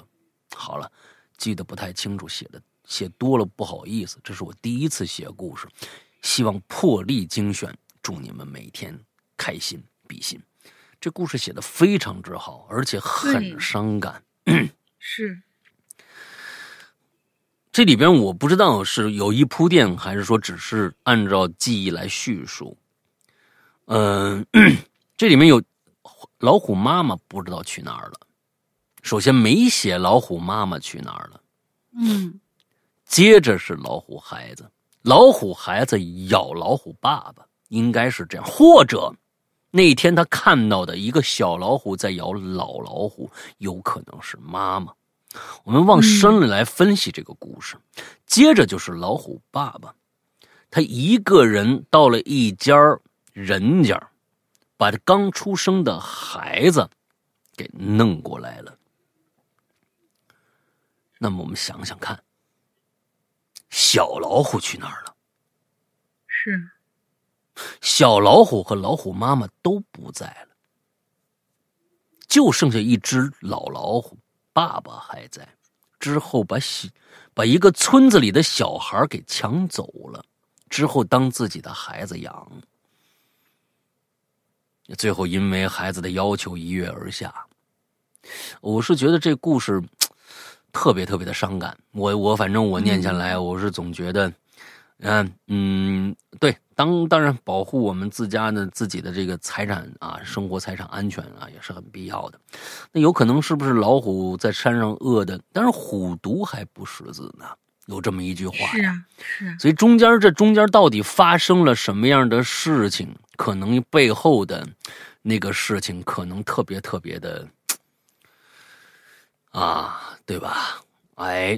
好了，记得不太清楚，写的写多了不好意思。这是我第一次写故事，希望破例精选。祝你们每天开心比心。这故事写的非常之好，而且很伤感。是。这里边我不知道是有意铺垫，还是说只是按照记忆来叙述。嗯，这里面有老虎妈妈不知道去哪儿了。首先没写老虎妈妈去哪儿了。嗯，接着是老虎孩子，老虎孩子咬老虎爸爸，应该是这样，或者那天他看到的一个小老虎在咬老老虎，有可能是妈妈。我们往深了来分析这个故事，接着就是老虎爸爸，他一个人到了一家人家，把这刚出生的孩子给弄过来了。那么我们想想看，小老虎去哪儿了？是，小老虎和老虎妈妈都不在了，就剩下一只老老虎。爸爸还在，之后把小把一个村子里的小孩给抢走了，之后当自己的孩子养，最后因为孩子的要求一跃而下。我是觉得这故事 特别特别的伤感，我我反正我念下来，我是总觉得，嗯嗯，对。当当然，保护我们自家的自己的这个财产啊，生活财产安全啊，也是很必要的。那有可能是不是老虎在山上饿的？但是虎毒还不食子呢，有这么一句话。是啊，是啊。所以中间这中间到底发生了什么样的事情？可能背后的那个事情，可能特别特别的啊，对吧？哎，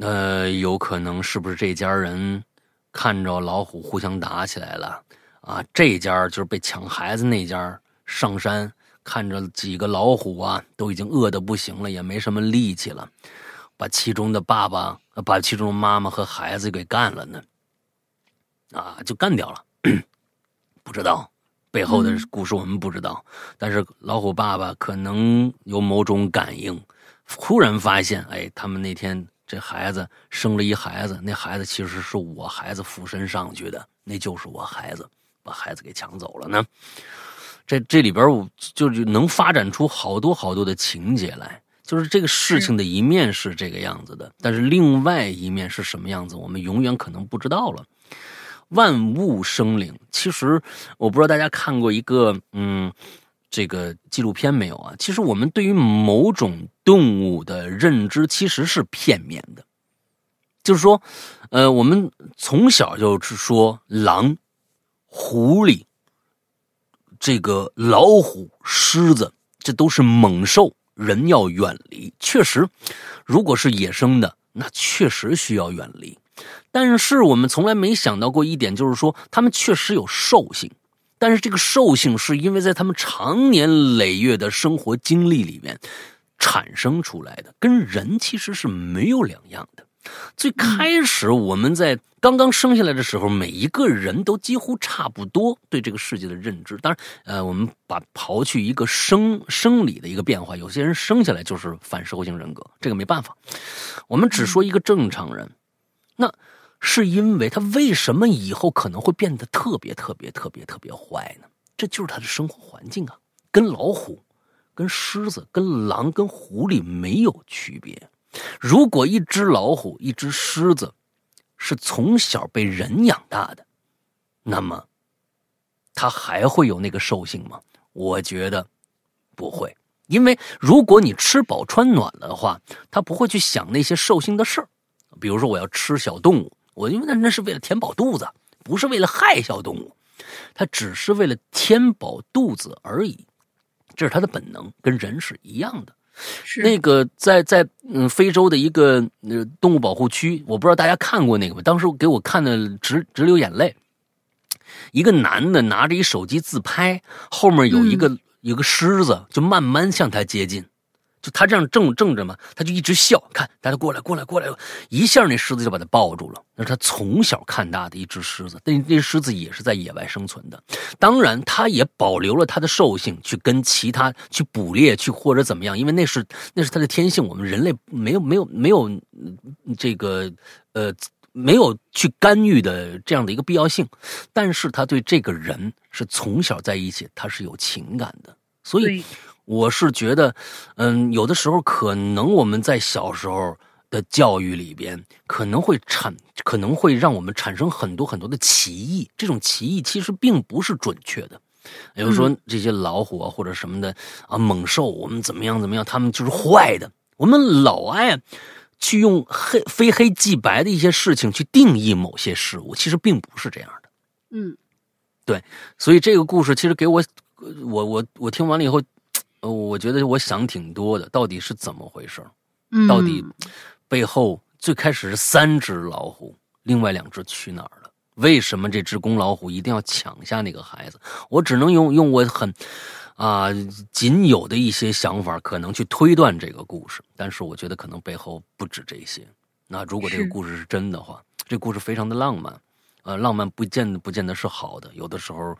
呃，有可能是不是这家人？看着老虎互相打起来了，啊，这家就是被抢孩子那家上山，看着几个老虎啊，都已经饿得不行了，也没什么力气了，把其中的爸爸、把其中妈妈和孩子给干了呢，啊，就干掉了。不知道背后的故事我们不知道，但是老虎爸爸可能有某种感应，忽然发现，哎，他们那天。这孩子生了一孩子，那孩子其实是我孩子附身上去的，那就是我孩子，把孩子给抢走了呢。这这里边我就是能发展出好多好多的情节来，就是这个事情的一面是这个样子的，但是另外一面是什么样子，我们永远可能不知道了。万物生灵，其实我不知道大家看过一个嗯。这个纪录片没有啊？其实我们对于某种动物的认知其实是片面的，就是说，呃，我们从小就是说狼、狐狸、这个老虎、狮子，这都是猛兽，人要远离。确实，如果是野生的，那确实需要远离。但是我们从来没想到过一点，就是说，他们确实有兽性。但是这个兽性是因为在他们长年累月的生活经历里面产生出来的，跟人其实是没有两样的。最开始我们在刚刚生下来的时候，每一个人都几乎差不多对这个世界的认知。当然，呃，我们把刨去一个生生理的一个变化，有些人生下来就是反社会性人格，这个没办法。我们只说一个正常人，那。是因为他为什么以后可能会变得特别特别特别特别坏呢？这就是他的生活环境啊，跟老虎、跟狮子、跟狼、跟狐狸没有区别。如果一只老虎、一只狮子是从小被人养大的，那么它还会有那个兽性吗？我觉得不会，因为如果你吃饱穿暖了的话，它不会去想那些兽性的事儿，比如说我要吃小动物。我因为那那是为了填饱肚子，不是为了害小动物，它只是为了填饱肚子而已，这是它的本能，跟人是一样的。那个在在嗯非洲的一个呃动物保护区，我不知道大家看过那个吗？当时给我看的直直流眼泪。一个男的拿着一手机自拍，后面有一个有个狮子，就慢慢向他接近。就他这样正正着嘛，他就一直笑，看大家过来过来过来，一下那狮子就把他抱住了。那是他从小看大的一只狮子，那那狮子也是在野外生存的，当然他也保留了他的兽性，去跟其他去捕猎去或者怎么样，因为那是那是他的天性，我们人类没有没有没有这个呃没有去干预的这样的一个必要性，但是他对这个人是从小在一起，他是有情感的，所以。我是觉得，嗯，有的时候可能我们在小时候的教育里边，可能会产，可能会让我们产生很多很多的歧义。这种歧义其实并不是准确的。比如说这些老虎啊，或者什么的啊，猛兽，我们怎么样怎么样，他们就是坏的。我们老爱去用黑非黑即白的一些事情去定义某些事物，其实并不是这样的。嗯，对。所以这个故事其实给我，我我我听完了以后。呃，我觉得我想挺多的，到底是怎么回事？嗯，到底背后最开始是三只老虎，另外两只去哪儿了？为什么这只公老虎一定要抢下那个孩子？我只能用用我很啊仅有的一些想法，可能去推断这个故事。但是我觉得可能背后不止这些。那如果这个故事是真的话，这故事非常的浪漫，呃，浪漫不见不见得是好的，有的时候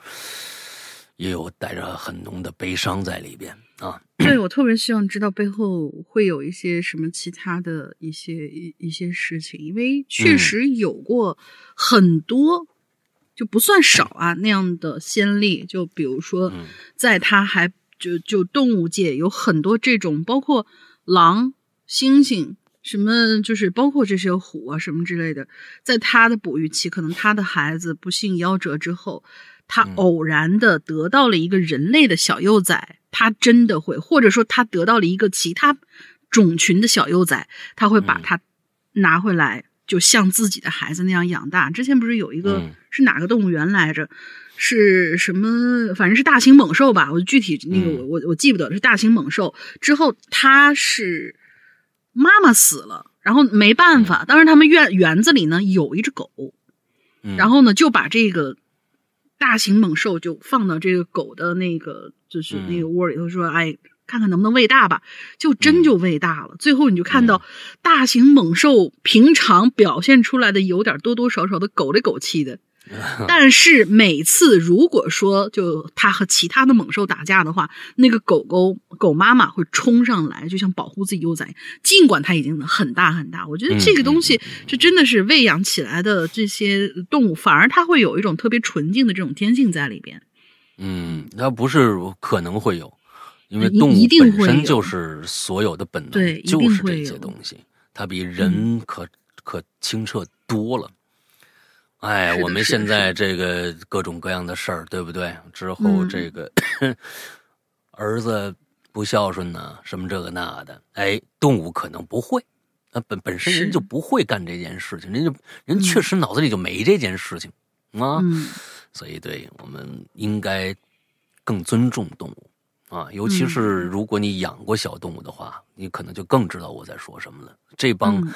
也有带着很浓的悲伤在里边。啊，对我特别希望知道背后会有一些什么其他的一些一一些事情，因为确实有过很多，就不算少啊那样的先例。就比如说，在他还就就动物界有很多这种，包括狼、猩猩什么，就是包括这些虎啊什么之类的，在他的哺育期，可能他的孩子不幸夭折之后。他偶然的得到了一个人类的小幼崽，他真的会，或者说他得到了一个其他种群的小幼崽，他会把它拿回来，就像自己的孩子那样养大。之前不是有一个是哪个动物园来着？是什么？反正是大型猛兽吧，我具体那个我我我记不得是大型猛兽。之后他是妈妈死了，然后没办法，当时他们院园子里呢有一只狗，然后呢就把这个。大型猛兽就放到这个狗的那个，就是那个窝里头，说：“哎，看看能不能喂大吧。”就真就喂大了。最后你就看到大型猛兽平常表现出来的有点多多少少的狗里狗气的。但是每次如果说就它和其他的猛兽打架的话，那个狗狗狗妈妈会冲上来，就像保护自己幼崽。尽管它已经很大很大，我觉得这个东西这真的是喂养起来的这些动物，反而它会有一种特别纯净的这种天性在里边。嗯，它不是可能会有，因为动物本身就是所有的本能，对，就是这些东西，它比人可可清澈多了。哎，我们现在这个各种各样的事儿，对不对？之后这个儿子不孝顺呢，什么这个那的，哎，动物可能不会，那本本身人就不会干这件事情，人就人确实脑子里就没这件事情啊，所以对我们应该更尊重动物啊，尤其是如果你养过小动物的话，你可能就更知道我在说什么了。这帮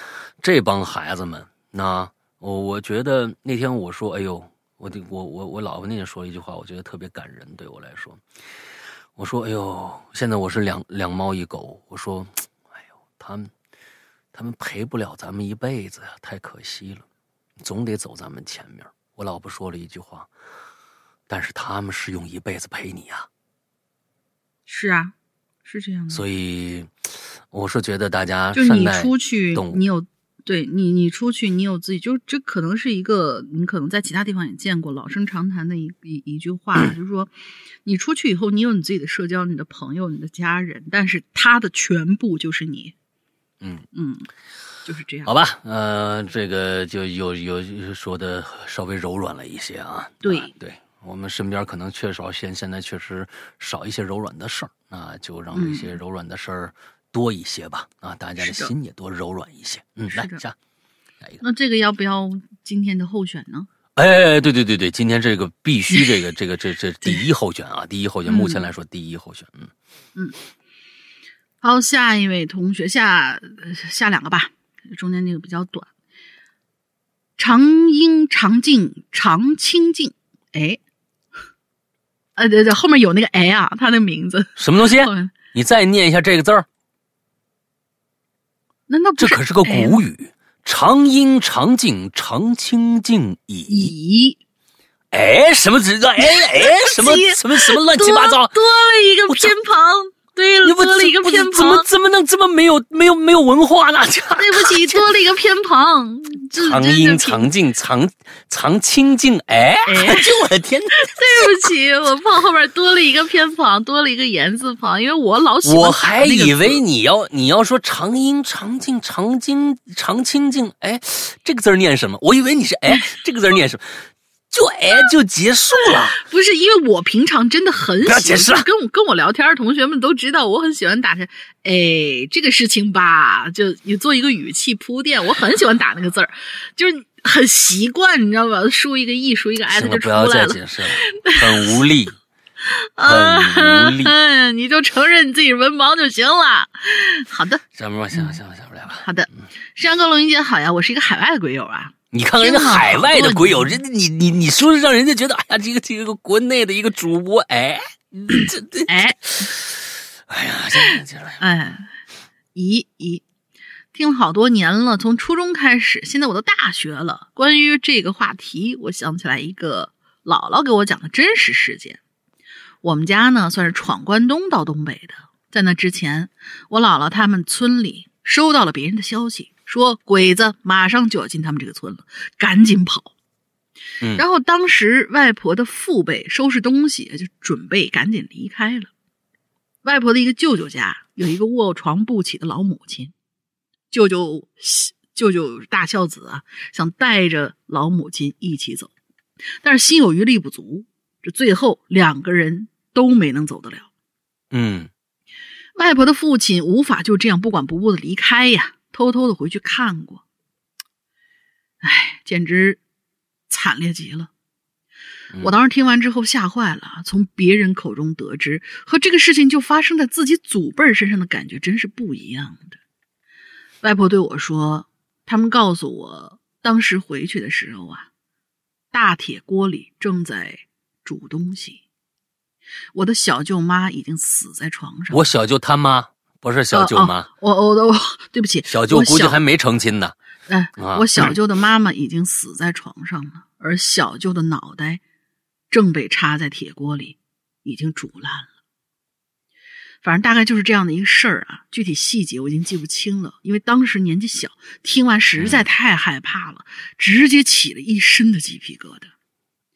这帮孩子们，那。我我觉得那天我说，哎呦，我我我我老婆那天说了一句话，我觉得特别感人，对我来说，我说，哎呦，现在我是两两猫一狗，我说，哎呦，他们他们陪不了咱们一辈子呀，太可惜了，总得走咱们前面。我老婆说了一句话，但是他们是用一辈子陪你呀。是啊，是这样的。所以我是觉得大家就你出去，你有。对你，你出去，你有自己，就这可能是一个你可能在其他地方也见过老生常谈的一一一句话，就是说，你出去以后，你有你自己的社交，你的朋友，你的家人，但是他的全部就是你。嗯嗯，就是这样。好吧，呃，这个就有有说的稍微柔软了一些啊。对对，我们身边可能缺少现现在确实少一些柔软的事儿，那就让这些柔软的事儿。多一些吧，啊，大家的心也多柔软一些。嗯，来下下一个。那这个要不要今天的候选呢？哎，对对对对，今天这个必须这个 这个这这第一候选啊，第一候选，目前来说第一候选。嗯嗯。好，下一位同学，下下两个吧，中间那个比较短。长英长静长清静，哎，呃对对，后面有那个哎啊，他的名字什么东西？你再念一下这个字儿。难道这可是个古语？常阴常静常清静矣。矣。哎，什么这个？哎哎，什么 什么什么乱七八糟？多了一个偏旁。对了，多了一个偏旁，怎么怎么能这么没有没有没有文化呢？对不起，多了一个偏旁。长音长静长长清静，哎，就我的天！对不起，我怕后边多了一个偏旁，多了一个言字旁，因为我老喜欢。我还以为你要你要说长音长静长经长清静，哎，这个字念什么？我以为你是哎，这个字念什么？就哎，就结束了。不是因为我平常真的很喜欢跟我跟我聊天，同学们都知道我很喜欢打成哎这个事情吧，就你做一个语气铺垫，我很喜欢打那个字儿，就是很习惯，你知道吧？输一个 e，输一个 s 就出来了。不要再解释了，很无力，很无力。你就承认你自己文盲就行了。好的，下面吧，下下下不来吧。好的，山羊哥龙云姐好呀，我是一个海外的鬼友啊。你看看人家海外的鬼友，人家你你你说让人家觉得，哎呀，这个这个国内的一个主播，哎，这这哎，哎呀，接着来，哎，咦咦，听了好多年了，从初中开始，现在我都大学了。关于这个话题，我想起来一个姥姥给我讲的真实事件。我们家呢，算是闯关东到东北的，在那之前，我姥姥他们村里收到了别人的消息。说鬼子马上就要进他们这个村了，赶紧跑。嗯，然后当时外婆的父辈收拾东西，就准备赶紧离开了。外婆的一个舅舅家有一个卧床不起的老母亲，舅舅舅舅大孝子啊，想带着老母亲一起走，但是心有余力不足，这最后两个人都没能走得了。嗯，外婆的父亲无法就这样不管不顾的离开呀。偷偷的回去看过，哎，简直惨烈极了！我当时听完之后吓坏了。从别人口中得知和这个事情就发生在自己祖辈身上的感觉真是不一样的。外婆对我说：“他们告诉我，当时回去的时候啊，大铁锅里正在煮东西，我的小舅妈已经死在床上。”我小舅他妈。不是小舅妈，我我都对不起，小舅估计还没成亲呢。哎，我小 舅的妈妈已经死在床上了，而小舅的脑袋正被插在铁锅里，已经煮烂了。反正大概就是这样的一个事儿啊，具体细节我已经记不清了，因为当时年纪小，听完实在太害怕了，直接起了一身的鸡皮疙瘩。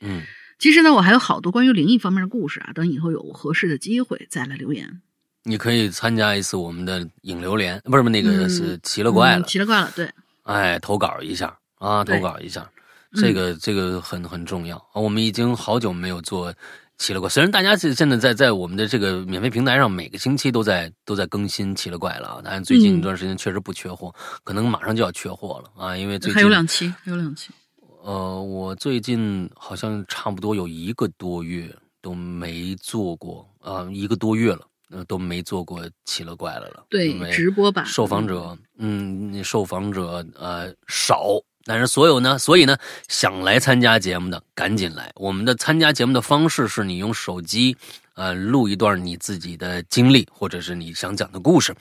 嗯，其实呢，我还有好多关于灵异方面的故事啊，等以后有合适的机会再来留言。你可以参加一次我们的影榴莲，不是不那个是奇了怪了，奇了怪了，对，哎，投稿一下啊，投稿一下，这个这个很很重要啊。我们已经好久没有做奇了怪，虽然大家现现在在在我们的这个免费平台上每个星期都在都在更新奇了怪了啊，但是最近一段时间确实不缺货，可能马上就要缺货了啊，因为最近还有两期，还有两期。呃，我最近好像差不多有一个多月都没做过啊，一个多月了。呃，都没做过奇了怪了了。对，直播版受访者，嗯，受访者呃少，但是所有呢，所以呢，想来参加节目的赶紧来。我们的参加节目的方式是你用手机呃录一段你自己的经历，或者是你想讲的故事，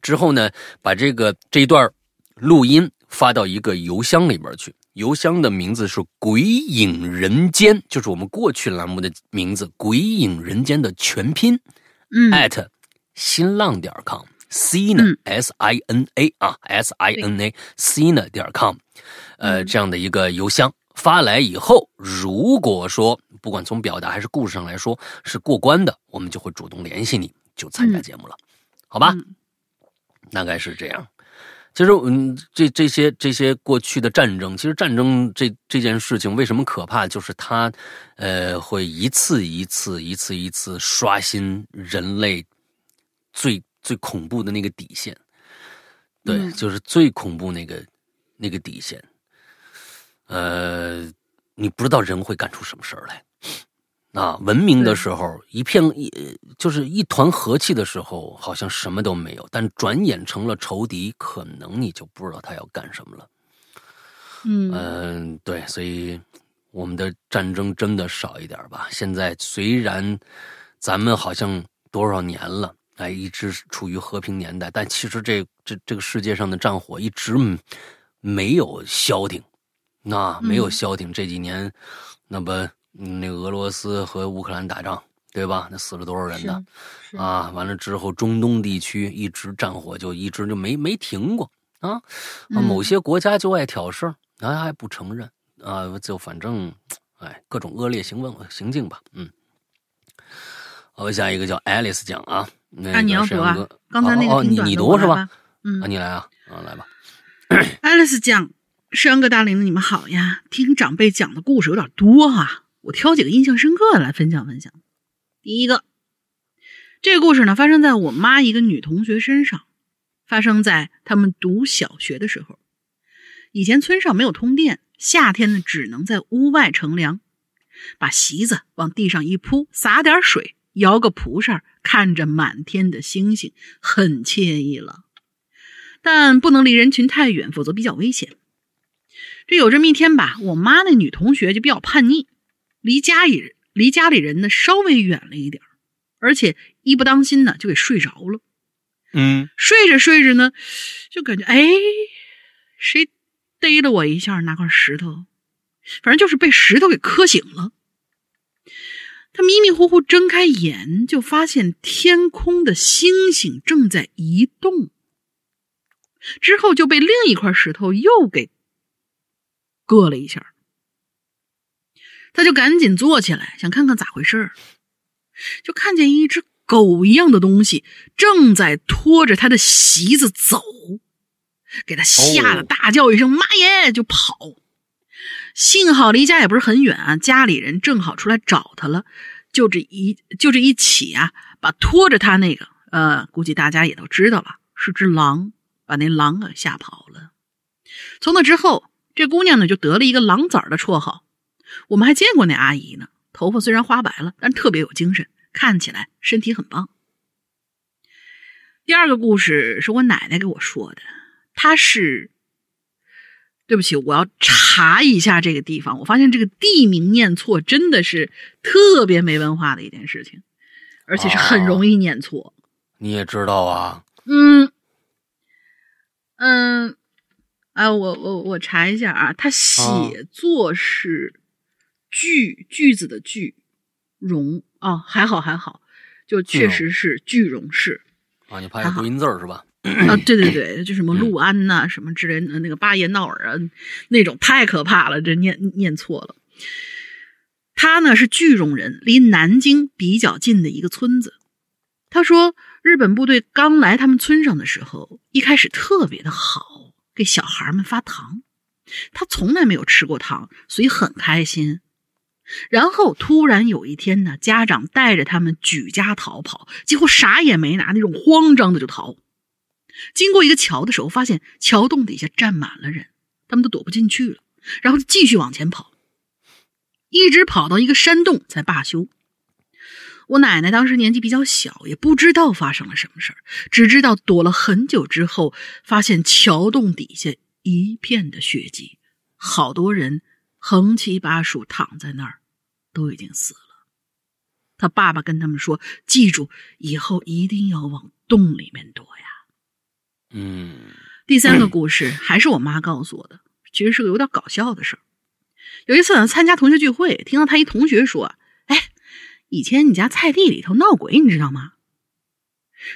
之后呢，把这个这一段录音发到一个邮箱里边去，邮箱的名字是“鬼影人间”，就是我们过去栏目的名字，“鬼影人间”的全拼。At 新浪点 com，c 呢 s i n a 啊 s i n a c 呢点 com，呃，这样的一个邮箱发来以后，如果说不管从表达还是故事上来说是过关的，我们就会主动联系你，就参加节目了，好吧？大概是这样。其实，嗯，这这些这些过去的战争，其实战争这这件事情为什么可怕？就是它，呃，会一次一次、一次一次刷新人类最最恐怖的那个底线。对，就是最恐怖那个那个底线。呃，你不知道人会干出什么事儿来。啊，文明的时候，一片一就是一团和气的时候，好像什么都没有。但转眼成了仇敌，可能你就不知道他要干什么了。嗯嗯，对，所以我们的战争真的少一点吧。现在虽然咱们好像多少年了，哎，一直处于和平年代，但其实这这这个世界上的战火一直没有消停，那没有消停。这几年，那不那俄罗斯和乌克兰打仗，对吧？那死了多少人呢？啊，完了之后，中东地区一直战火就一直就没没停过啊。某些国家就爱挑事儿，还还不承认啊，就反正哎，各种恶劣行为行径吧。嗯，好，下一个叫 Alice 讲啊。那你要读啊？刚才那个你你读是吧？嗯，啊，你来啊，啊，来吧。爱丽丝讲：“世阳哥、大玲玲，你们好呀！听长辈讲的故事有点多哈，我挑几个印象深刻的来分享分享。第一个，这个故事呢，发生在我妈一个女同学身上，发生在他们读小学的时候。以前村上没有通电，夏天呢，只能在屋外乘凉，把席子往地上一铺，洒点水。”摇个蒲扇，看着满天的星星，很惬意了。但不能离人群太远，否则比较危险。这有这么一天吧，我妈那女同学就比较叛逆，离家里离家里人呢稍微远了一点而且一不当心呢就给睡着了。嗯，睡着睡着呢，就感觉哎，谁逮了我一下，拿块石头，反正就是被石头给磕醒了。他迷迷糊糊睁开眼，就发现天空的星星正在移动。之后就被另一块石头又给硌了一下，他就赶紧坐起来，想看看咋回事儿就看见一只狗一样的东西正在拖着他的席子走，给他吓得大叫一声“妈耶”就跑。幸好离家也不是很远啊，家里人正好出来找他了，就这一就这一起啊，把拖着他那个，呃，估计大家也都知道了，是只狼，把那狼给吓跑了。从那之后，这姑娘呢就得了一个“狼崽儿”的绰号。我们还见过那阿姨呢，头发虽然花白了，但特别有精神，看起来身体很棒。第二个故事是我奶奶给我说的，她是。对不起，我要查一下这个地方。我发现这个地名念错真的是特别没文化的一件事情，而且是很容易念错。你也知道啊？嗯嗯，啊，我我我查一下啊，它写作是句句子的句容啊，还好还好，就确实是句容氏啊。你怕读音字是吧？啊，对对对，就什么陆安呐，什么之类的，那个巴彦淖尔啊，那种太可怕了，这念念错了。他呢是句容人，离南京比较近的一个村子。他说，日本部队刚来他们村上的时候，一开始特别的好，给小孩们发糖。他从来没有吃过糖，所以很开心。然后突然有一天呢，家长带着他们举家逃跑，几乎啥也没拿，那种慌张的就逃。经过一个桥的时候，发现桥洞底下站满了人，他们都躲不进去了。然后继续往前跑，一直跑到一个山洞才罢休。我奶奶当时年纪比较小，也不知道发生了什么事儿，只知道躲了很久之后，发现桥洞底下一片的血迹，好多人横七八竖躺在那儿，都已经死了。他爸爸跟他们说：“记住，以后一定要往洞里面躲呀。”嗯，第三个故事还是我妈告诉我的，其实是个有点搞笑的事儿。有一次呢，参加同学聚会，听到他一同学说：“哎，以前你家菜地里头闹鬼，你知道吗？”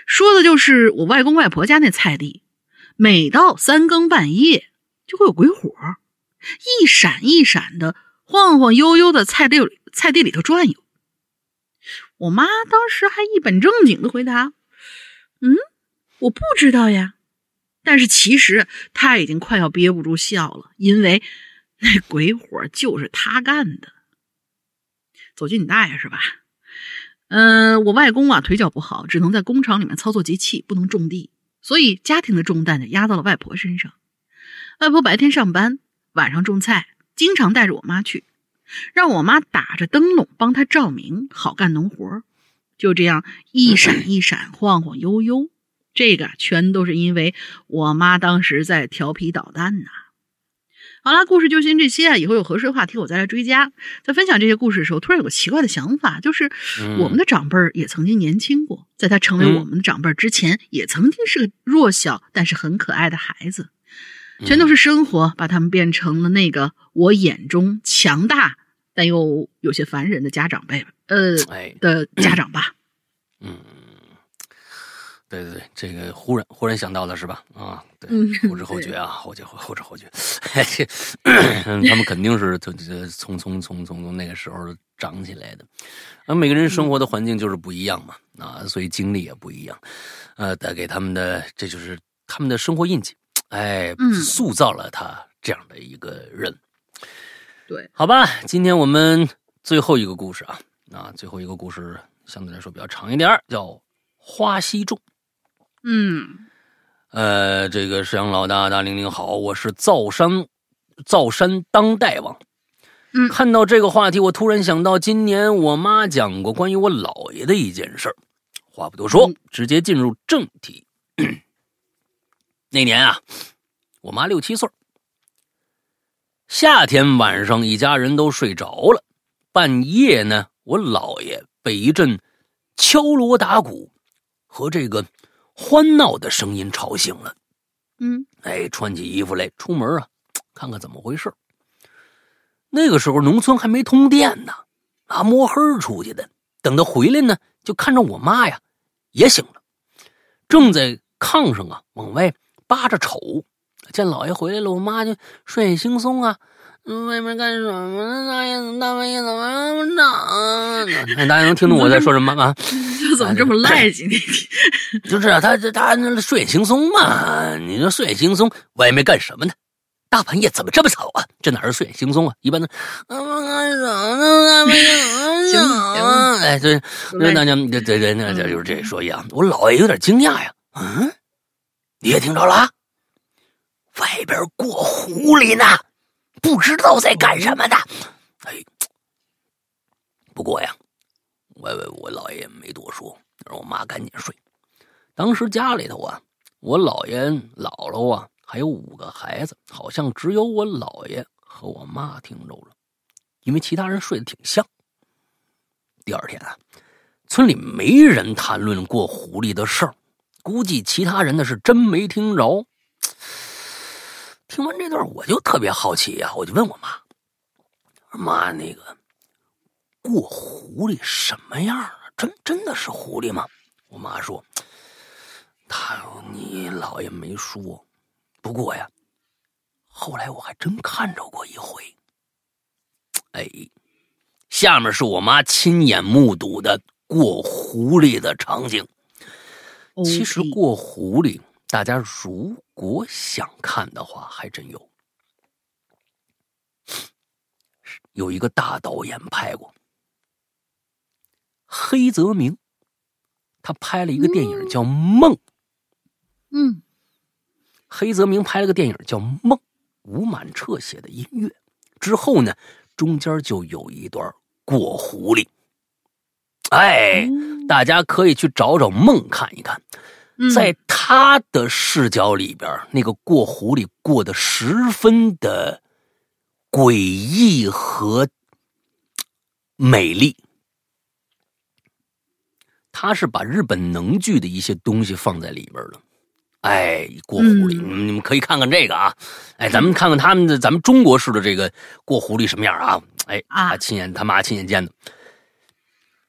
说的就是我外公外婆家那菜地，每到三更半夜就会有鬼火，一闪一闪的，晃晃悠悠的菜地里菜地里头转悠。我妈当时还一本正经的回答：“嗯，我不知道呀。”但是其实她已经快要憋不住笑了，因为那鬼火就是他干的。走进你大爷是吧？嗯，我外公啊腿脚不好，只能在工厂里面操作机器，不能种地，所以家庭的重担就压到了外婆身上。外婆白天上班，晚上种菜，经常带着我妈去，让我妈打着灯笼帮她照明，好干农活。就这样一闪一闪，晃晃悠悠。这个全都是因为我妈当时在调皮捣蛋呐。好了，故事就先这些啊，以后有合适的话题我再来追加。在分享这些故事的时候，突然有个奇怪的想法，就是我们的长辈儿也曾经年轻过，在他成为我们的长辈儿之前，也曾经是个弱小但是很可爱的孩子。全都是生活把他们变成了那个我眼中强大但又有些烦人的家长辈，呃，的家长吧。嗯，对对对，这个忽然忽然想到了是吧？啊，对，后知后觉啊，后觉后知后觉，他们肯定是从从从从从那个时候长起来的。啊，每个人生活的环境就是不一样嘛，啊，所以经历也不一样，呃，带给他们的这就是他们的生活印记。哎，塑造了他这样的一个人。对，好吧，今天我们最后一个故事啊，啊，最后一个故事相对来说比较长一点，叫《花溪种》。嗯，呃，这个沈阳老大大玲玲好，我是造山造山当代王。嗯，看到这个话题，我突然想到今年我妈讲过关于我姥爷的一件事儿。话不多说，直接进入正题。那年啊，我妈六七岁夏天晚上，一家人都睡着了。半夜呢，我姥爷被一阵敲锣打鼓和这个欢闹的声音吵醒了。嗯，哎，穿起衣服来出门啊，看看怎么回事。那个时候农村还没通电呢，啊，摸黑出去的。等他回来呢，就看着我妈呀，也醒了，正在炕上啊往外。扒着瞅，见老爷回来了，我妈就睡眼惺忪啊。外面干什么呢？大爷，大半夜怎么那么吵？大家能听懂我在说什么吗？这怎么这么赖劲？就是啊他这他那睡眼惺忪嘛。你说睡眼惺忪，外面干什么呢？大半夜怎么这么吵啊？这哪是睡眼惺忪啊？一般的。干什么呢？大半夜怎么吵？哎，对，那大家这这这那这就是这说一样。我姥爷有点惊讶呀。嗯。你也听着了，外边过狐狸呢，不知道在干什么呢。哎，不过呀，我我姥爷没多说，让我妈赶紧睡。当时家里头啊，我姥爷姥姥啊，还有五个孩子，好像只有我姥爷和我妈听着了，因为其他人睡得挺香。第二天啊，村里没人谈论过狐狸的事儿。估计其他人呢是真没听着。听完这段，我就特别好奇呀，我就问我妈：“妈，那个过狐狸什么样啊？真真的是狐狸吗？”我妈说：“他你姥爷没说，不过呀，后来我还真看着过一回。哎，下面是我妈亲眼目睹的过狐狸的场景。”其实过狐狸，大家如果想看的话，还真有。有一个大导演拍过，黑泽明，他拍了一个电影叫《梦》。嗯，黑泽明拍了个电影叫《梦》，吴满彻写的音乐。之后呢，中间就有一段过狐狸。哎，大家可以去找找梦看一看，在他的视角里边，那个过狐狸过得十分的诡异和美丽。他是把日本能剧的一些东西放在里边了。哎，过狐狸，你们你们可以看看这个啊。哎，咱们看看他们的咱们中国式的这个过狐狸什么样啊？哎，他亲眼他妈亲眼见的。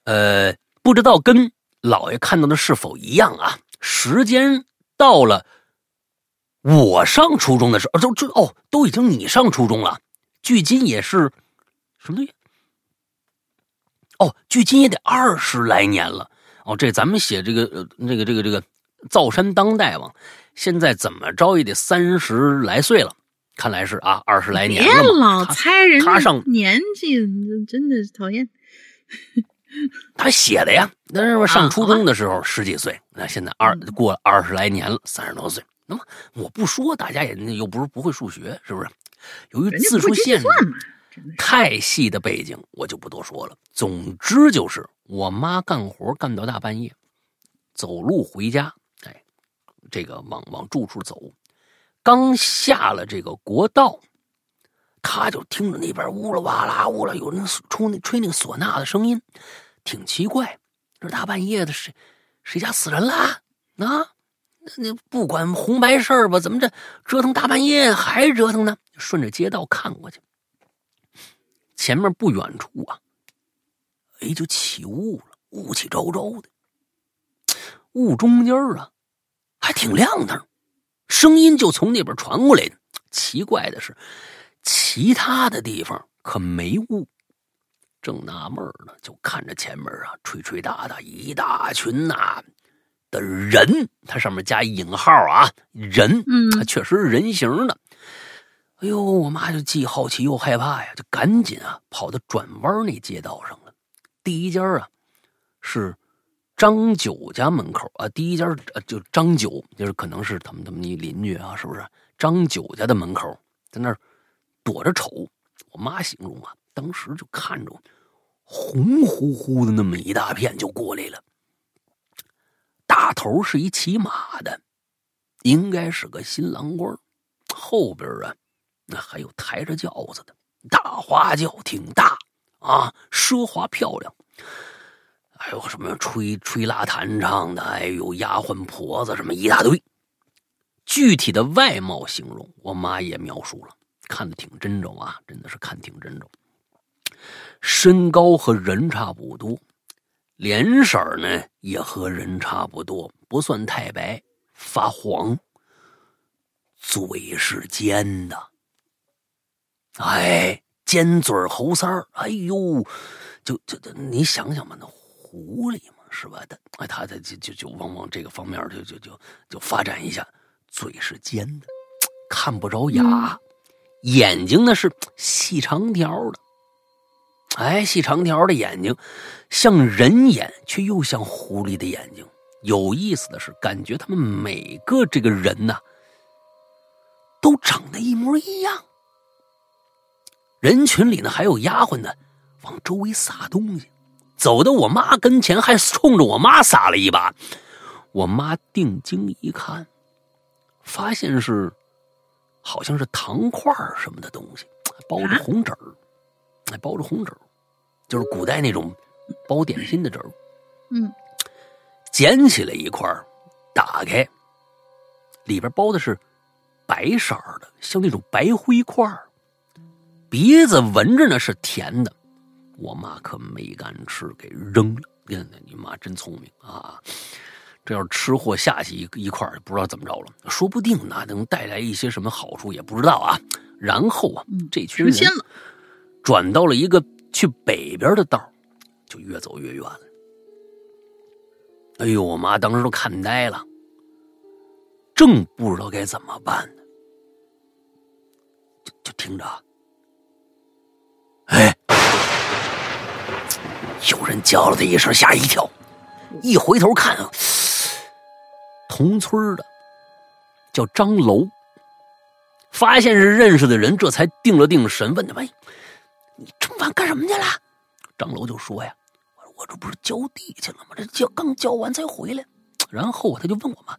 呃，不知道跟老爷看到的是否一样啊？时间到了，我上初中的时候，都这哦，都已经你上初中了，距今也是什么东西？哦，距今也得二十来年了。哦，这咱们写这个呃，这个这个这个造山当代王，现在怎么着也得三十来岁了，看来是啊，二十来年了。别老猜人他上年纪，真的是讨厌。他写的呀，那是上初中的时候十几岁，那现在二过了二十来年了，三十多岁。那么我不说，大家也又不是不会数学，是不是？由于字数限制，太细的背景我就不多说了。总之就是我妈干活干到大半夜，走路回家，哎，这个往往住处走，刚下了这个国道，他就听着那边呜啦哇啦呜啦，有人出那吹那个唢呐的声音，挺奇怪。这大半夜的，谁谁家死人了啊？那那不管红白事儿吧，怎么这折腾大半夜还折腾呢？顺着街道看过去，前面不远处啊，哎，就起雾了，雾气昭昭的，雾中间啊，还挺亮堂，声音就从那边传过来的。奇怪的是，其他的地方可没雾。正纳闷呢，就看着前面啊，吹吹打打一大群呐的人，它上面加引号啊，人，嗯，确实是人形的。哎呦，我妈就既好奇又害怕呀，就赶紧啊跑到转弯那街道上了。第一家啊是张九家门口啊，第一家就张九，就是可能是他们他们那邻居啊，是不是？张九家的门口在那儿躲着瞅。我妈形容啊。当时就看着红乎乎的那么一大片就过来了，大头是一骑马的，应该是个新郎官后边啊，那还有抬着轿子的大花轿，挺大啊，奢华漂亮。还有什么吹吹拉弹唱的，哎呦，丫鬟婆子什么一大堆。具体的外貌形容，我妈也描述了，看的挺真着啊，真的是看挺真着。身高和人差不多，脸色呢也和人差不多，不算太白，发黄。嘴是尖的，哎，尖嘴猴腮儿，哎呦，就就就你想想吧，那狐狸嘛，是吧？他哎，他他就就就往往这个方面就就就就发展一下，嘴是尖的，看不着牙，眼睛呢是细长条的。哎，细长条的眼睛，像人眼，却又像狐狸的眼睛。有意思的是，感觉他们每个这个人呐，都长得一模一样。人群里呢，还有丫鬟呢，往周围撒东西，走到我妈跟前，还冲着我妈撒了一把。我妈定睛一看，发现是，好像是糖块什么的东西，包着红纸儿。还包着红纸儿就是古代那种包点心的纸儿嗯，捡起来一块打开，里边包的是白色的，像那种白灰块鼻子闻着呢是甜的，我妈可没敢吃，给扔了。你妈真聪明啊！这要是吃货下去一一块儿不知道怎么着了，说不定呢能带来一些什么好处，也不知道啊。然后啊，这群人。转到了一个去北边的道就越走越远了。哎呦，我妈当时都看呆了，正不知道该怎么办呢，就就听着，哎，有人叫了他一声，吓一跳，一回头看啊，同村的叫张楼，发现是认识的人，这才定了定神，问他喂。你这么晚干什么去了？张楼就说呀：“我我这不是浇地去了吗？这浇刚浇完才回来。”然后他就问我妈：“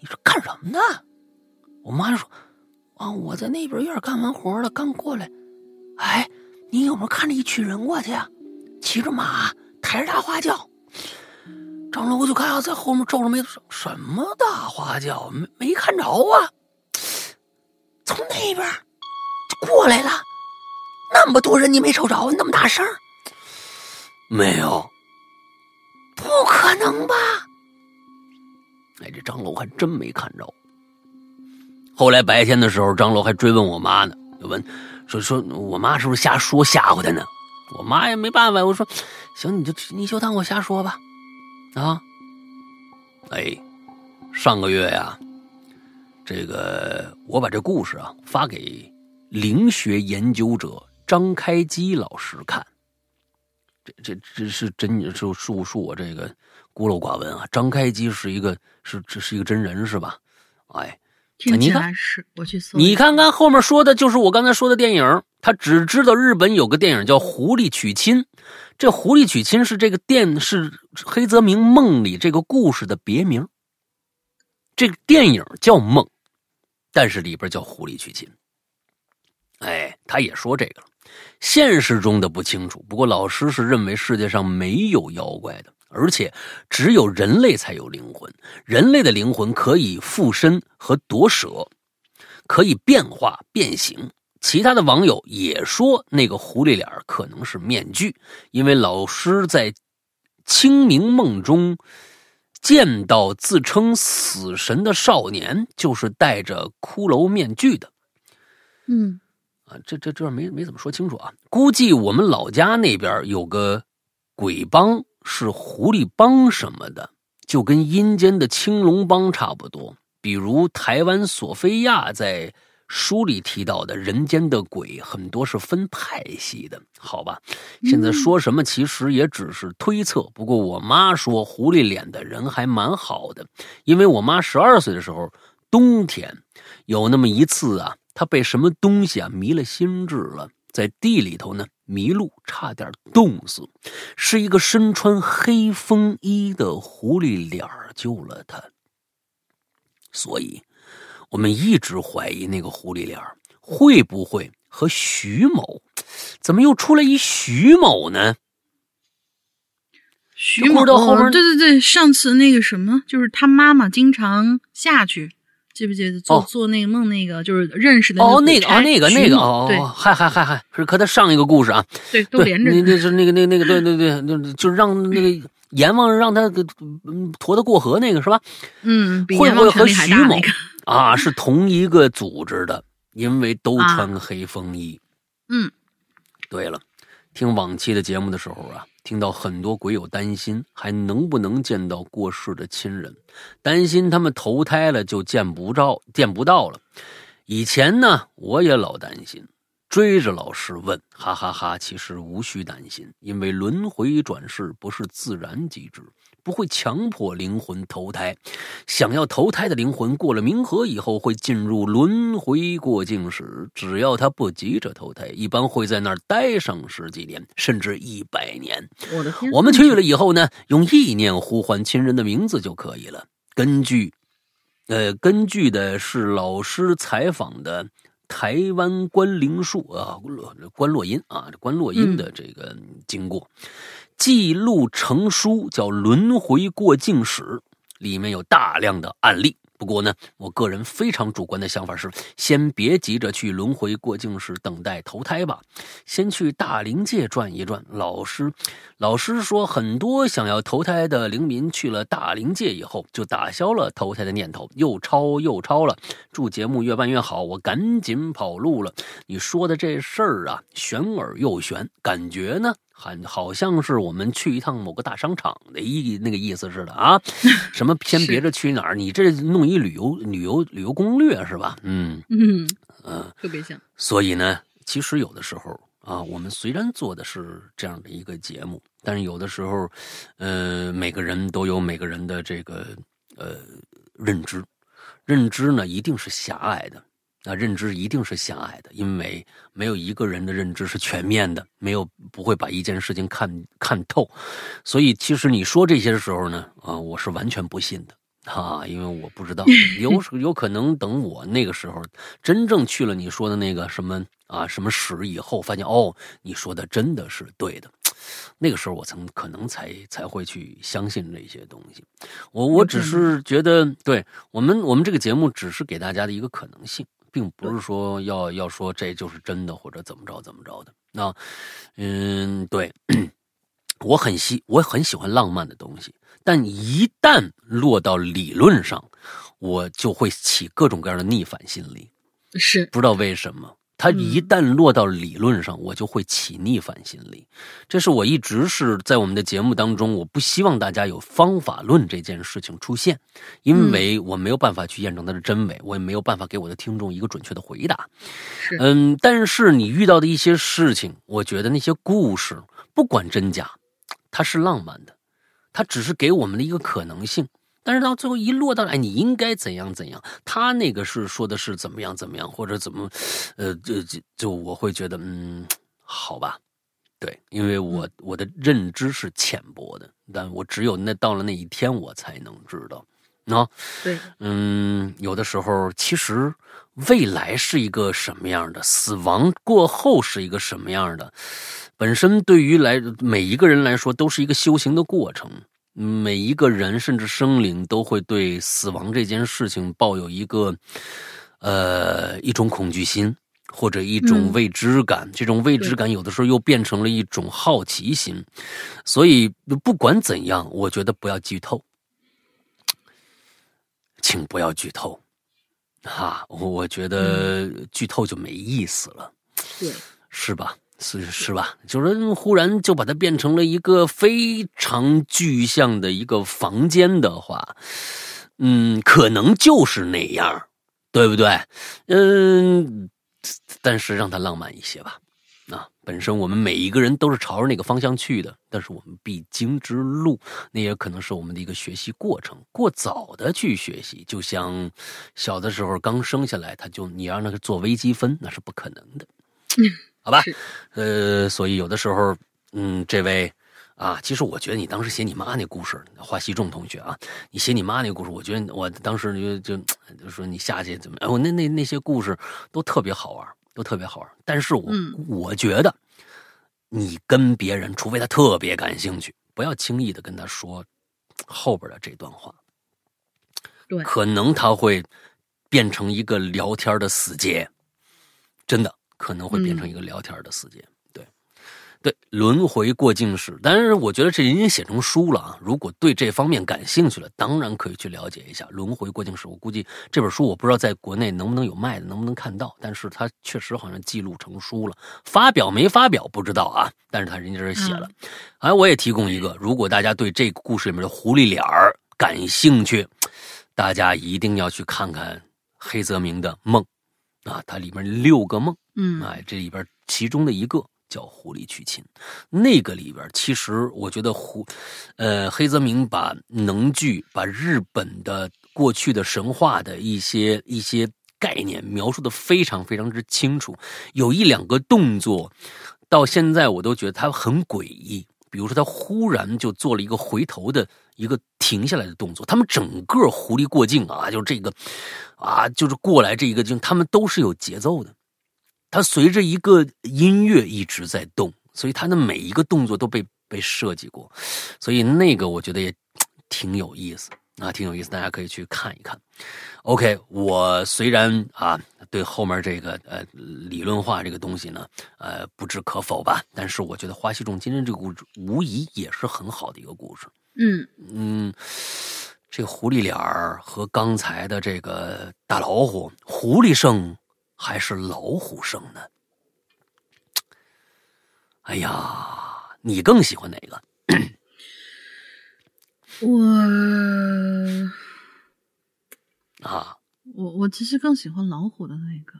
你说干什么呢？”我妈说：“啊，我在那边院干完活了，刚过来。哎，你有没有看着一群人过去啊？骑着马，抬着大花轿。”张楼就看啊，在后面皱着眉头说：“什么大花轿？没没看着啊？从那边就过来了。”那么多人，你没瞅着？那么大声没有？不可能吧？哎，这张罗还真没看着。后来白天的时候，张罗还追问我妈呢，就问说说我妈是不是瞎说吓唬他呢？我妈也没办法，我说行，你就你就当我瞎说吧。啊，哎，上个月呀，这个我把这故事啊发给灵学研究者。张开基老师看，这这这是真就恕恕我这个孤陋寡闻啊！张开基是一个是这是一个真人是吧？哎，你看是，我去搜。你看看后面说的就是我刚才说的电影。他只知道日本有个电影叫《狐狸娶亲》，这《狐狸娶亲》是这个电是黑泽明梦里这个故事的别名。这个电影叫梦，但是里边叫狐狸娶亲。哎，他也说这个了。现实中的不清楚，不过老师是认为世界上没有妖怪的，而且只有人类才有灵魂。人类的灵魂可以附身和夺舍，可以变化变形。其他的网友也说，那个狐狸脸可能是面具，因为老师在清明梦中见到自称死神的少年，就是戴着骷髅面具的。嗯，啊，这这这没没怎么说清楚啊。估计我们老家那边有个鬼帮，是狐狸帮什么的，就跟阴间的青龙帮差不多。比如台湾索菲亚在。书里提到的人间的鬼很多是分派系的，好吧？现在说什么其实也只是推测。不过我妈说狐狸脸的人还蛮好的，因为我妈十二岁的时候，冬天有那么一次啊，她被什么东西啊迷了心智了，在地里头呢迷路，差点冻死，是一个身穿黑风衣的狐狸脸救了他，所以。我们一直怀疑那个狐狸脸会不会和徐某？怎么又出来一徐某呢？徐某，对对对，上次那个什么，就是他妈妈经常下去，记不记得做做那个梦那个，就是认识的哦，那个哦，那个那个哦，对，嗨嗨嗨嗨，是和他上一个故事啊，对，都连着，那 那是那个那个那个对对对，就就让那个阎王让他给驮他过河那个是吧？嗯，会不会和徐某？啊，是同一个组织的，因为都穿黑风衣。嗯，对了，听往期的节目的时候啊，听到很多鬼友担心还能不能见到过世的亲人，担心他们投胎了就见不着、见不到了。以前呢，我也老担心，追着老师问，哈哈哈。其实无需担心，因为轮回转世不是自然机制。不会强迫灵魂投胎，想要投胎的灵魂过了冥河以后会进入轮回过境时，只要他不急着投胎，一般会在那儿待上十几年，甚至一百年。我的天！我们去了以后呢，用意念呼唤亲人的名字就可以了。根据，呃，根据的是老师采访的台湾关灵术啊，关洛音啊，关洛音的这个经过。记录成书，叫《轮回过境史》，里面有大量的案例。不过呢，我个人非常主观的想法是，先别急着去轮回过境时等待投胎吧，先去大灵界转一转。老师，老师说，很多想要投胎的灵民去了大灵界以后，就打消了投胎的念头，又抄又抄了。祝节目越办越好，我赶紧跑路了。你说的这事儿啊，玄而又玄，感觉呢？很好像是我们去一趟某个大商场的意那个意思似的啊，什么先别着去哪儿，你这弄一旅游旅游旅游攻略是吧？嗯嗯嗯，特别像。所以呢，其实有的时候啊，我们虽然做的是这样的一个节目，但是有的时候，呃，每个人都有每个人的这个呃认知，认知呢一定是狭隘的。那认知一定是狭隘的，因为没有一个人的认知是全面的，没有不会把一件事情看看透。所以，其实你说这些的时候呢，啊，我是完全不信的啊，因为我不知道，有有可能等我那个时候真正去了你说的那个什么啊什么史以后，发现哦，你说的真的是对的，那个时候我曾可能才才会去相信这些东西。我我只是觉得，对我们我们这个节目只是给大家的一个可能性。并不是说要要说这就是真的或者怎么着怎么着的。那，嗯，对，我很喜我很喜欢浪漫的东西，但一旦落到理论上，我就会起各种各样的逆反心理。是不知道为什么。他一旦落到理论上，我就会起逆反心理。这是我一直是在我们的节目当中，我不希望大家有方法论这件事情出现，因为我没有办法去验证它的真伪，我也没有办法给我的听众一个准确的回答。嗯，但是你遇到的一些事情，我觉得那些故事不管真假，它是浪漫的，它只是给我们的一个可能性。但是到最后一落到，哎，你应该怎样怎样？他那个是说的是怎么样怎么样，或者怎么，呃，就就就我会觉得，嗯，好吧，对，因为我我的认知是浅薄的，但我只有那到了那一天，我才能知道，嗯，有的时候其实未来是一个什么样的，死亡过后是一个什么样的，本身对于来每一个人来说都是一个修行的过程。每一个人甚至生灵都会对死亡这件事情抱有一个呃一种恐惧心。或者一种未知感，这种未知感有的时候又变成了一种好奇心，所以不管怎样，我觉得不要剧透，请不要剧透，哈，我觉得剧透就没意思了，对，是吧？是是吧？就是忽然就把它变成了一个非常具象的一个房间的话，嗯，可能就是那样，对不对？嗯。但是让它浪漫一些吧，啊，本身我们每一个人都是朝着那个方向去的，但是我们必经之路，那也可能是我们的一个学习过程。过早的去学习，就像小的时候刚生下来，他就你让他做微积分，那是不可能的，嗯 好吧？呃，所以有的时候，嗯，这位。啊，其实我觉得你当时写你妈那故事，华西仲同学啊，你写你妈那故事，我觉得我当时就就就说你下去怎么？我那那那些故事都特别好玩，都特别好玩。但是我我觉得，你跟别人，除非他特别感兴趣，不要轻易的跟他说后边的这段话。对，可能他会变成一个聊天的死结，真的可能会变成一个聊天的死结。对轮回过境史，但是我觉得这已经写成书了啊！如果对这方面感兴趣了，当然可以去了解一下轮回过境史。我估计这本书我不知道在国内能不能有卖的，能不能看到，但是它确实好像记录成书了，发表没发表不知道啊。但是他人家这写了，哎，我也提供一个，如果大家对这个故事里面的狐狸脸儿感兴趣，大家一定要去看看黑泽明的梦啊，它里面六个梦，嗯，哎，这里边其中的一个。叫狐狸娶亲，那个里边其实我觉得胡，呃，黑泽明把能剧把日本的过去的神话的一些一些概念描述的非常非常之清楚，有一两个动作，到现在我都觉得他很诡异。比如说他忽然就做了一个回头的一个停下来的动作，他们整个狐狸过境啊，就是这个啊，就是过来这一个境，他们都是有节奏的。它随着一个音乐一直在动，所以它的每一个动作都被被设计过，所以那个我觉得也挺有意思啊，挺有意思，大家可以去看一看。OK，我虽然啊对后面这个呃理论化这个东西呢呃不置可否吧，但是我觉得花溪重金针这个故事无疑也是很好的一个故事。嗯嗯，这狐狸脸儿和刚才的这个大老虎，狐狸声。还是老虎生呢？哎呀，你更喜欢哪个？我 啊，我我其实更喜欢老虎的那个。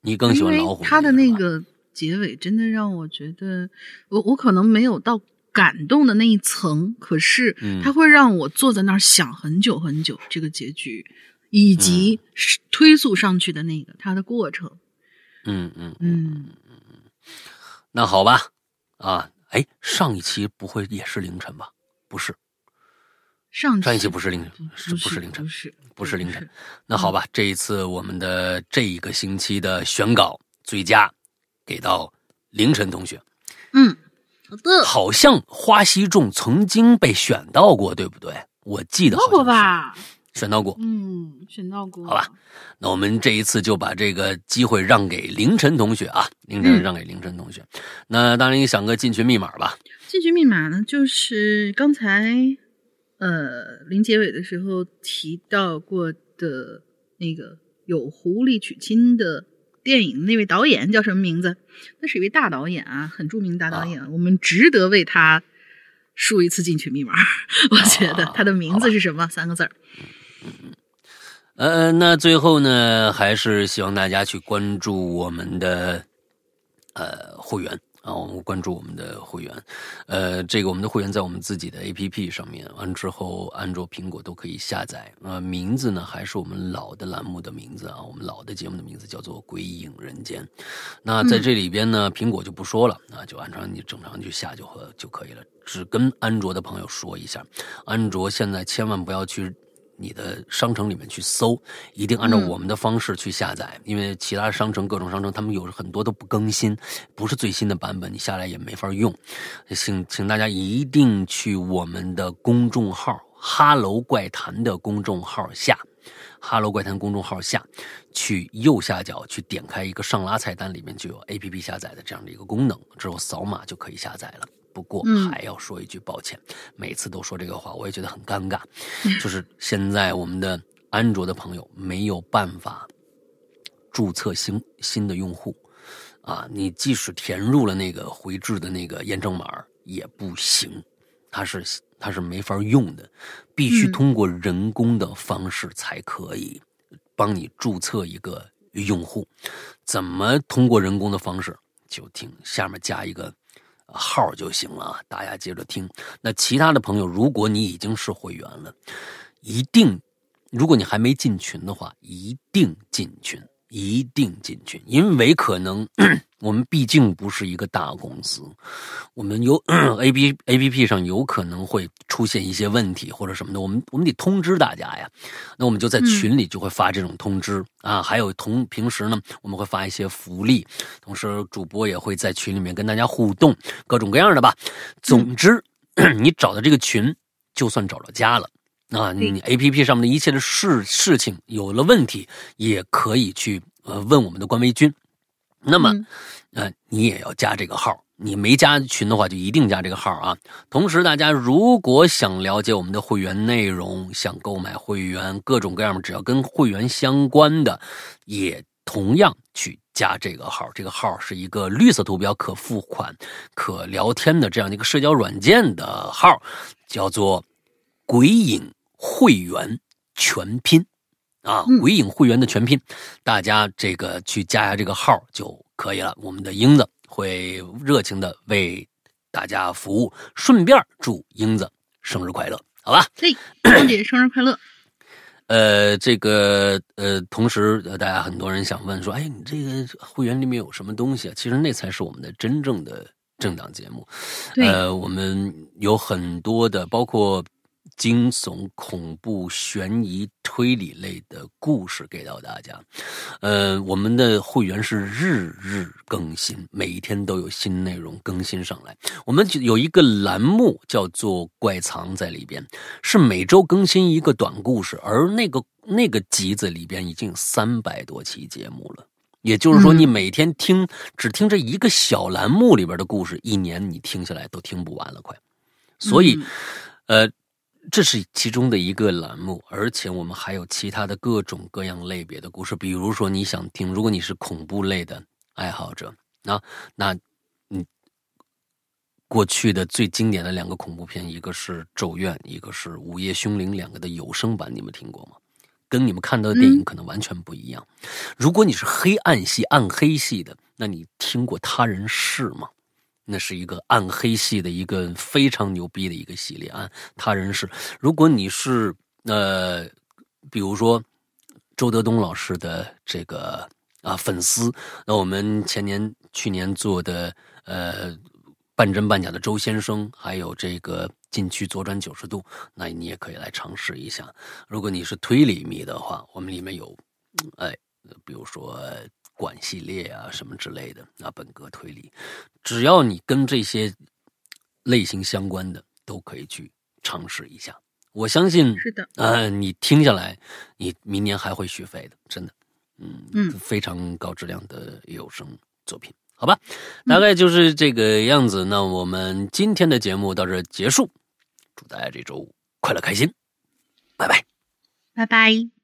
你更喜欢老虎？他的那个结尾真的让我觉得，我我可能没有到感动的那一层，可是他会让我坐在那儿想很久很久这个结局。以及推速上去的那个它的过程，嗯嗯嗯嗯嗯，那好吧，啊，哎，上一期不会也是凌晨吧？不是，上上一期不是凌晨，是不是凌晨？不是，不是凌晨。那好吧，这一次我们的这一个星期的选稿最佳给到凌晨同学。嗯，好的。好像花溪众曾经被选到过，对不对？我记得好过吧。选到过，嗯，选到过，好吧，那我们这一次就把这个机会让给凌晨同学啊，凌晨让给凌晨同学。那当然，你想个进群密码吧？进群密码呢，就是刚才呃临结尾的时候提到过的那个有狐狸娶亲的电影那位导演叫什么名字？那是一位大导演啊，很著名大导演，我们值得为他输一次进群密码。我觉得他的名字是什么？三个字儿。嗯，呃，那最后呢，还是希望大家去关注我们的呃会员啊，我们关注我们的会员，呃，这个我们的会员在我们自己的 A P P 上面，完之后安卓、苹果都可以下载。呃，名字呢还是我们老的栏目的名字啊，我们老的节目的名字叫做《鬼影人间》。那在这里边呢，苹果就不说了啊，就按照你正常去下就和就可以了。只跟安卓的朋友说一下，安卓现在千万不要去。你的商城里面去搜，一定按照我们的方式去下载，因为其他商城各种商城他们有很多都不更新，不是最新的版本，你下来也没法用。请请大家一定去我们的公众号“哈喽怪谈”的公众号下，“哈喽怪谈”公众号下去右下角去点开一个上拉菜单，里面就有 A P P 下载的这样的一个功能，之后扫码就可以下载了。不过还要说一句抱歉，每次都说这个话，我也觉得很尴尬。就是现在我们的安卓的朋友没有办法注册新新的用户啊，你即使填入了那个回执的那个验证码也不行，它是它是没法用的，必须通过人工的方式才可以帮你注册一个用户。怎么通过人工的方式？就听下面加一个。号就行了啊！大家接着听。那其他的朋友，如果你已经是会员了，一定，如果你还没进群的话，一定进群。一定进群，因为可能我们毕竟不是一个大公司，我们有 A B A P P 上有可能会出现一些问题或者什么的，我们我们得通知大家呀。那我们就在群里就会发这种通知啊，还有同平时呢，我们会发一些福利，同时主播也会在群里面跟大家互动，各种各样的吧。总之，你找到这个群，就算找到家了。啊，你 A P P 上面的一切的事事情有了问题，也可以去呃问我们的官微君。那么，呃，你也要加这个号。你没加群的话，就一定加这个号啊。同时，大家如果想了解我们的会员内容，想购买会员各种各样的，只要跟会员相关的，也同样去加这个号。这个号是一个绿色图标、可付款、可聊天的这样的一个社交软件的号，叫做“鬼影”。会员全拼啊，鬼影会员的全拼，大家这个去加下这个号就可以了。我们的英子会热情的为大家服务，顺便祝英子生日快乐，好吧？嘿，芳姐生日快乐！呃，这个呃，同时大家很多人想问说，哎，你这个会员里面有什么东西啊？其实那才是我们的真正的正档节目。呃，我们有很多的，包括。惊悚、恐怖、悬疑、推理类的故事给到大家。呃，我们的会员是日日更新，每一天都有新内容更新上来。我们有一个栏目叫做“怪藏”在里边，是每周更新一个短故事，而那个那个集子里边已经有三百多期节目了。也就是说，你每天听只听这一个小栏目里边的故事，一年你听下来都听不完了，快。所以，呃。这是其中的一个栏目，而且我们还有其他的各种各样类别的故事。比如说，你想听，如果你是恐怖类的爱好者，那那，嗯，过去的最经典的两个恐怖片，一个是《咒怨》，一个是《午夜凶铃》，两个的有声版，你们听过吗？跟你们看到的电影可能完全不一样。如果你是黑暗系、暗黑系的，那你听过《他人是》吗？那是一个暗黑系的一个非常牛逼的一个系列啊！他人是，如果你是呃，比如说周德东老师的这个啊粉丝，那我们前年、去年做的呃半真半假的周先生，还有这个禁区左转九十度，那你也可以来尝试一下。如果你是推理迷的话，我们里面有哎，比如说。管系列啊，什么之类的，啊，本格推理，只要你跟这些类型相关的，都可以去尝试一下。我相信是的，呃，你听下来，你明年还会续费的，真的，嗯嗯，非常高质量的有声作品，好吧，大概就是这个样子。那我们今天的节目到这结束，祝大家这周快乐开心，拜拜，拜拜。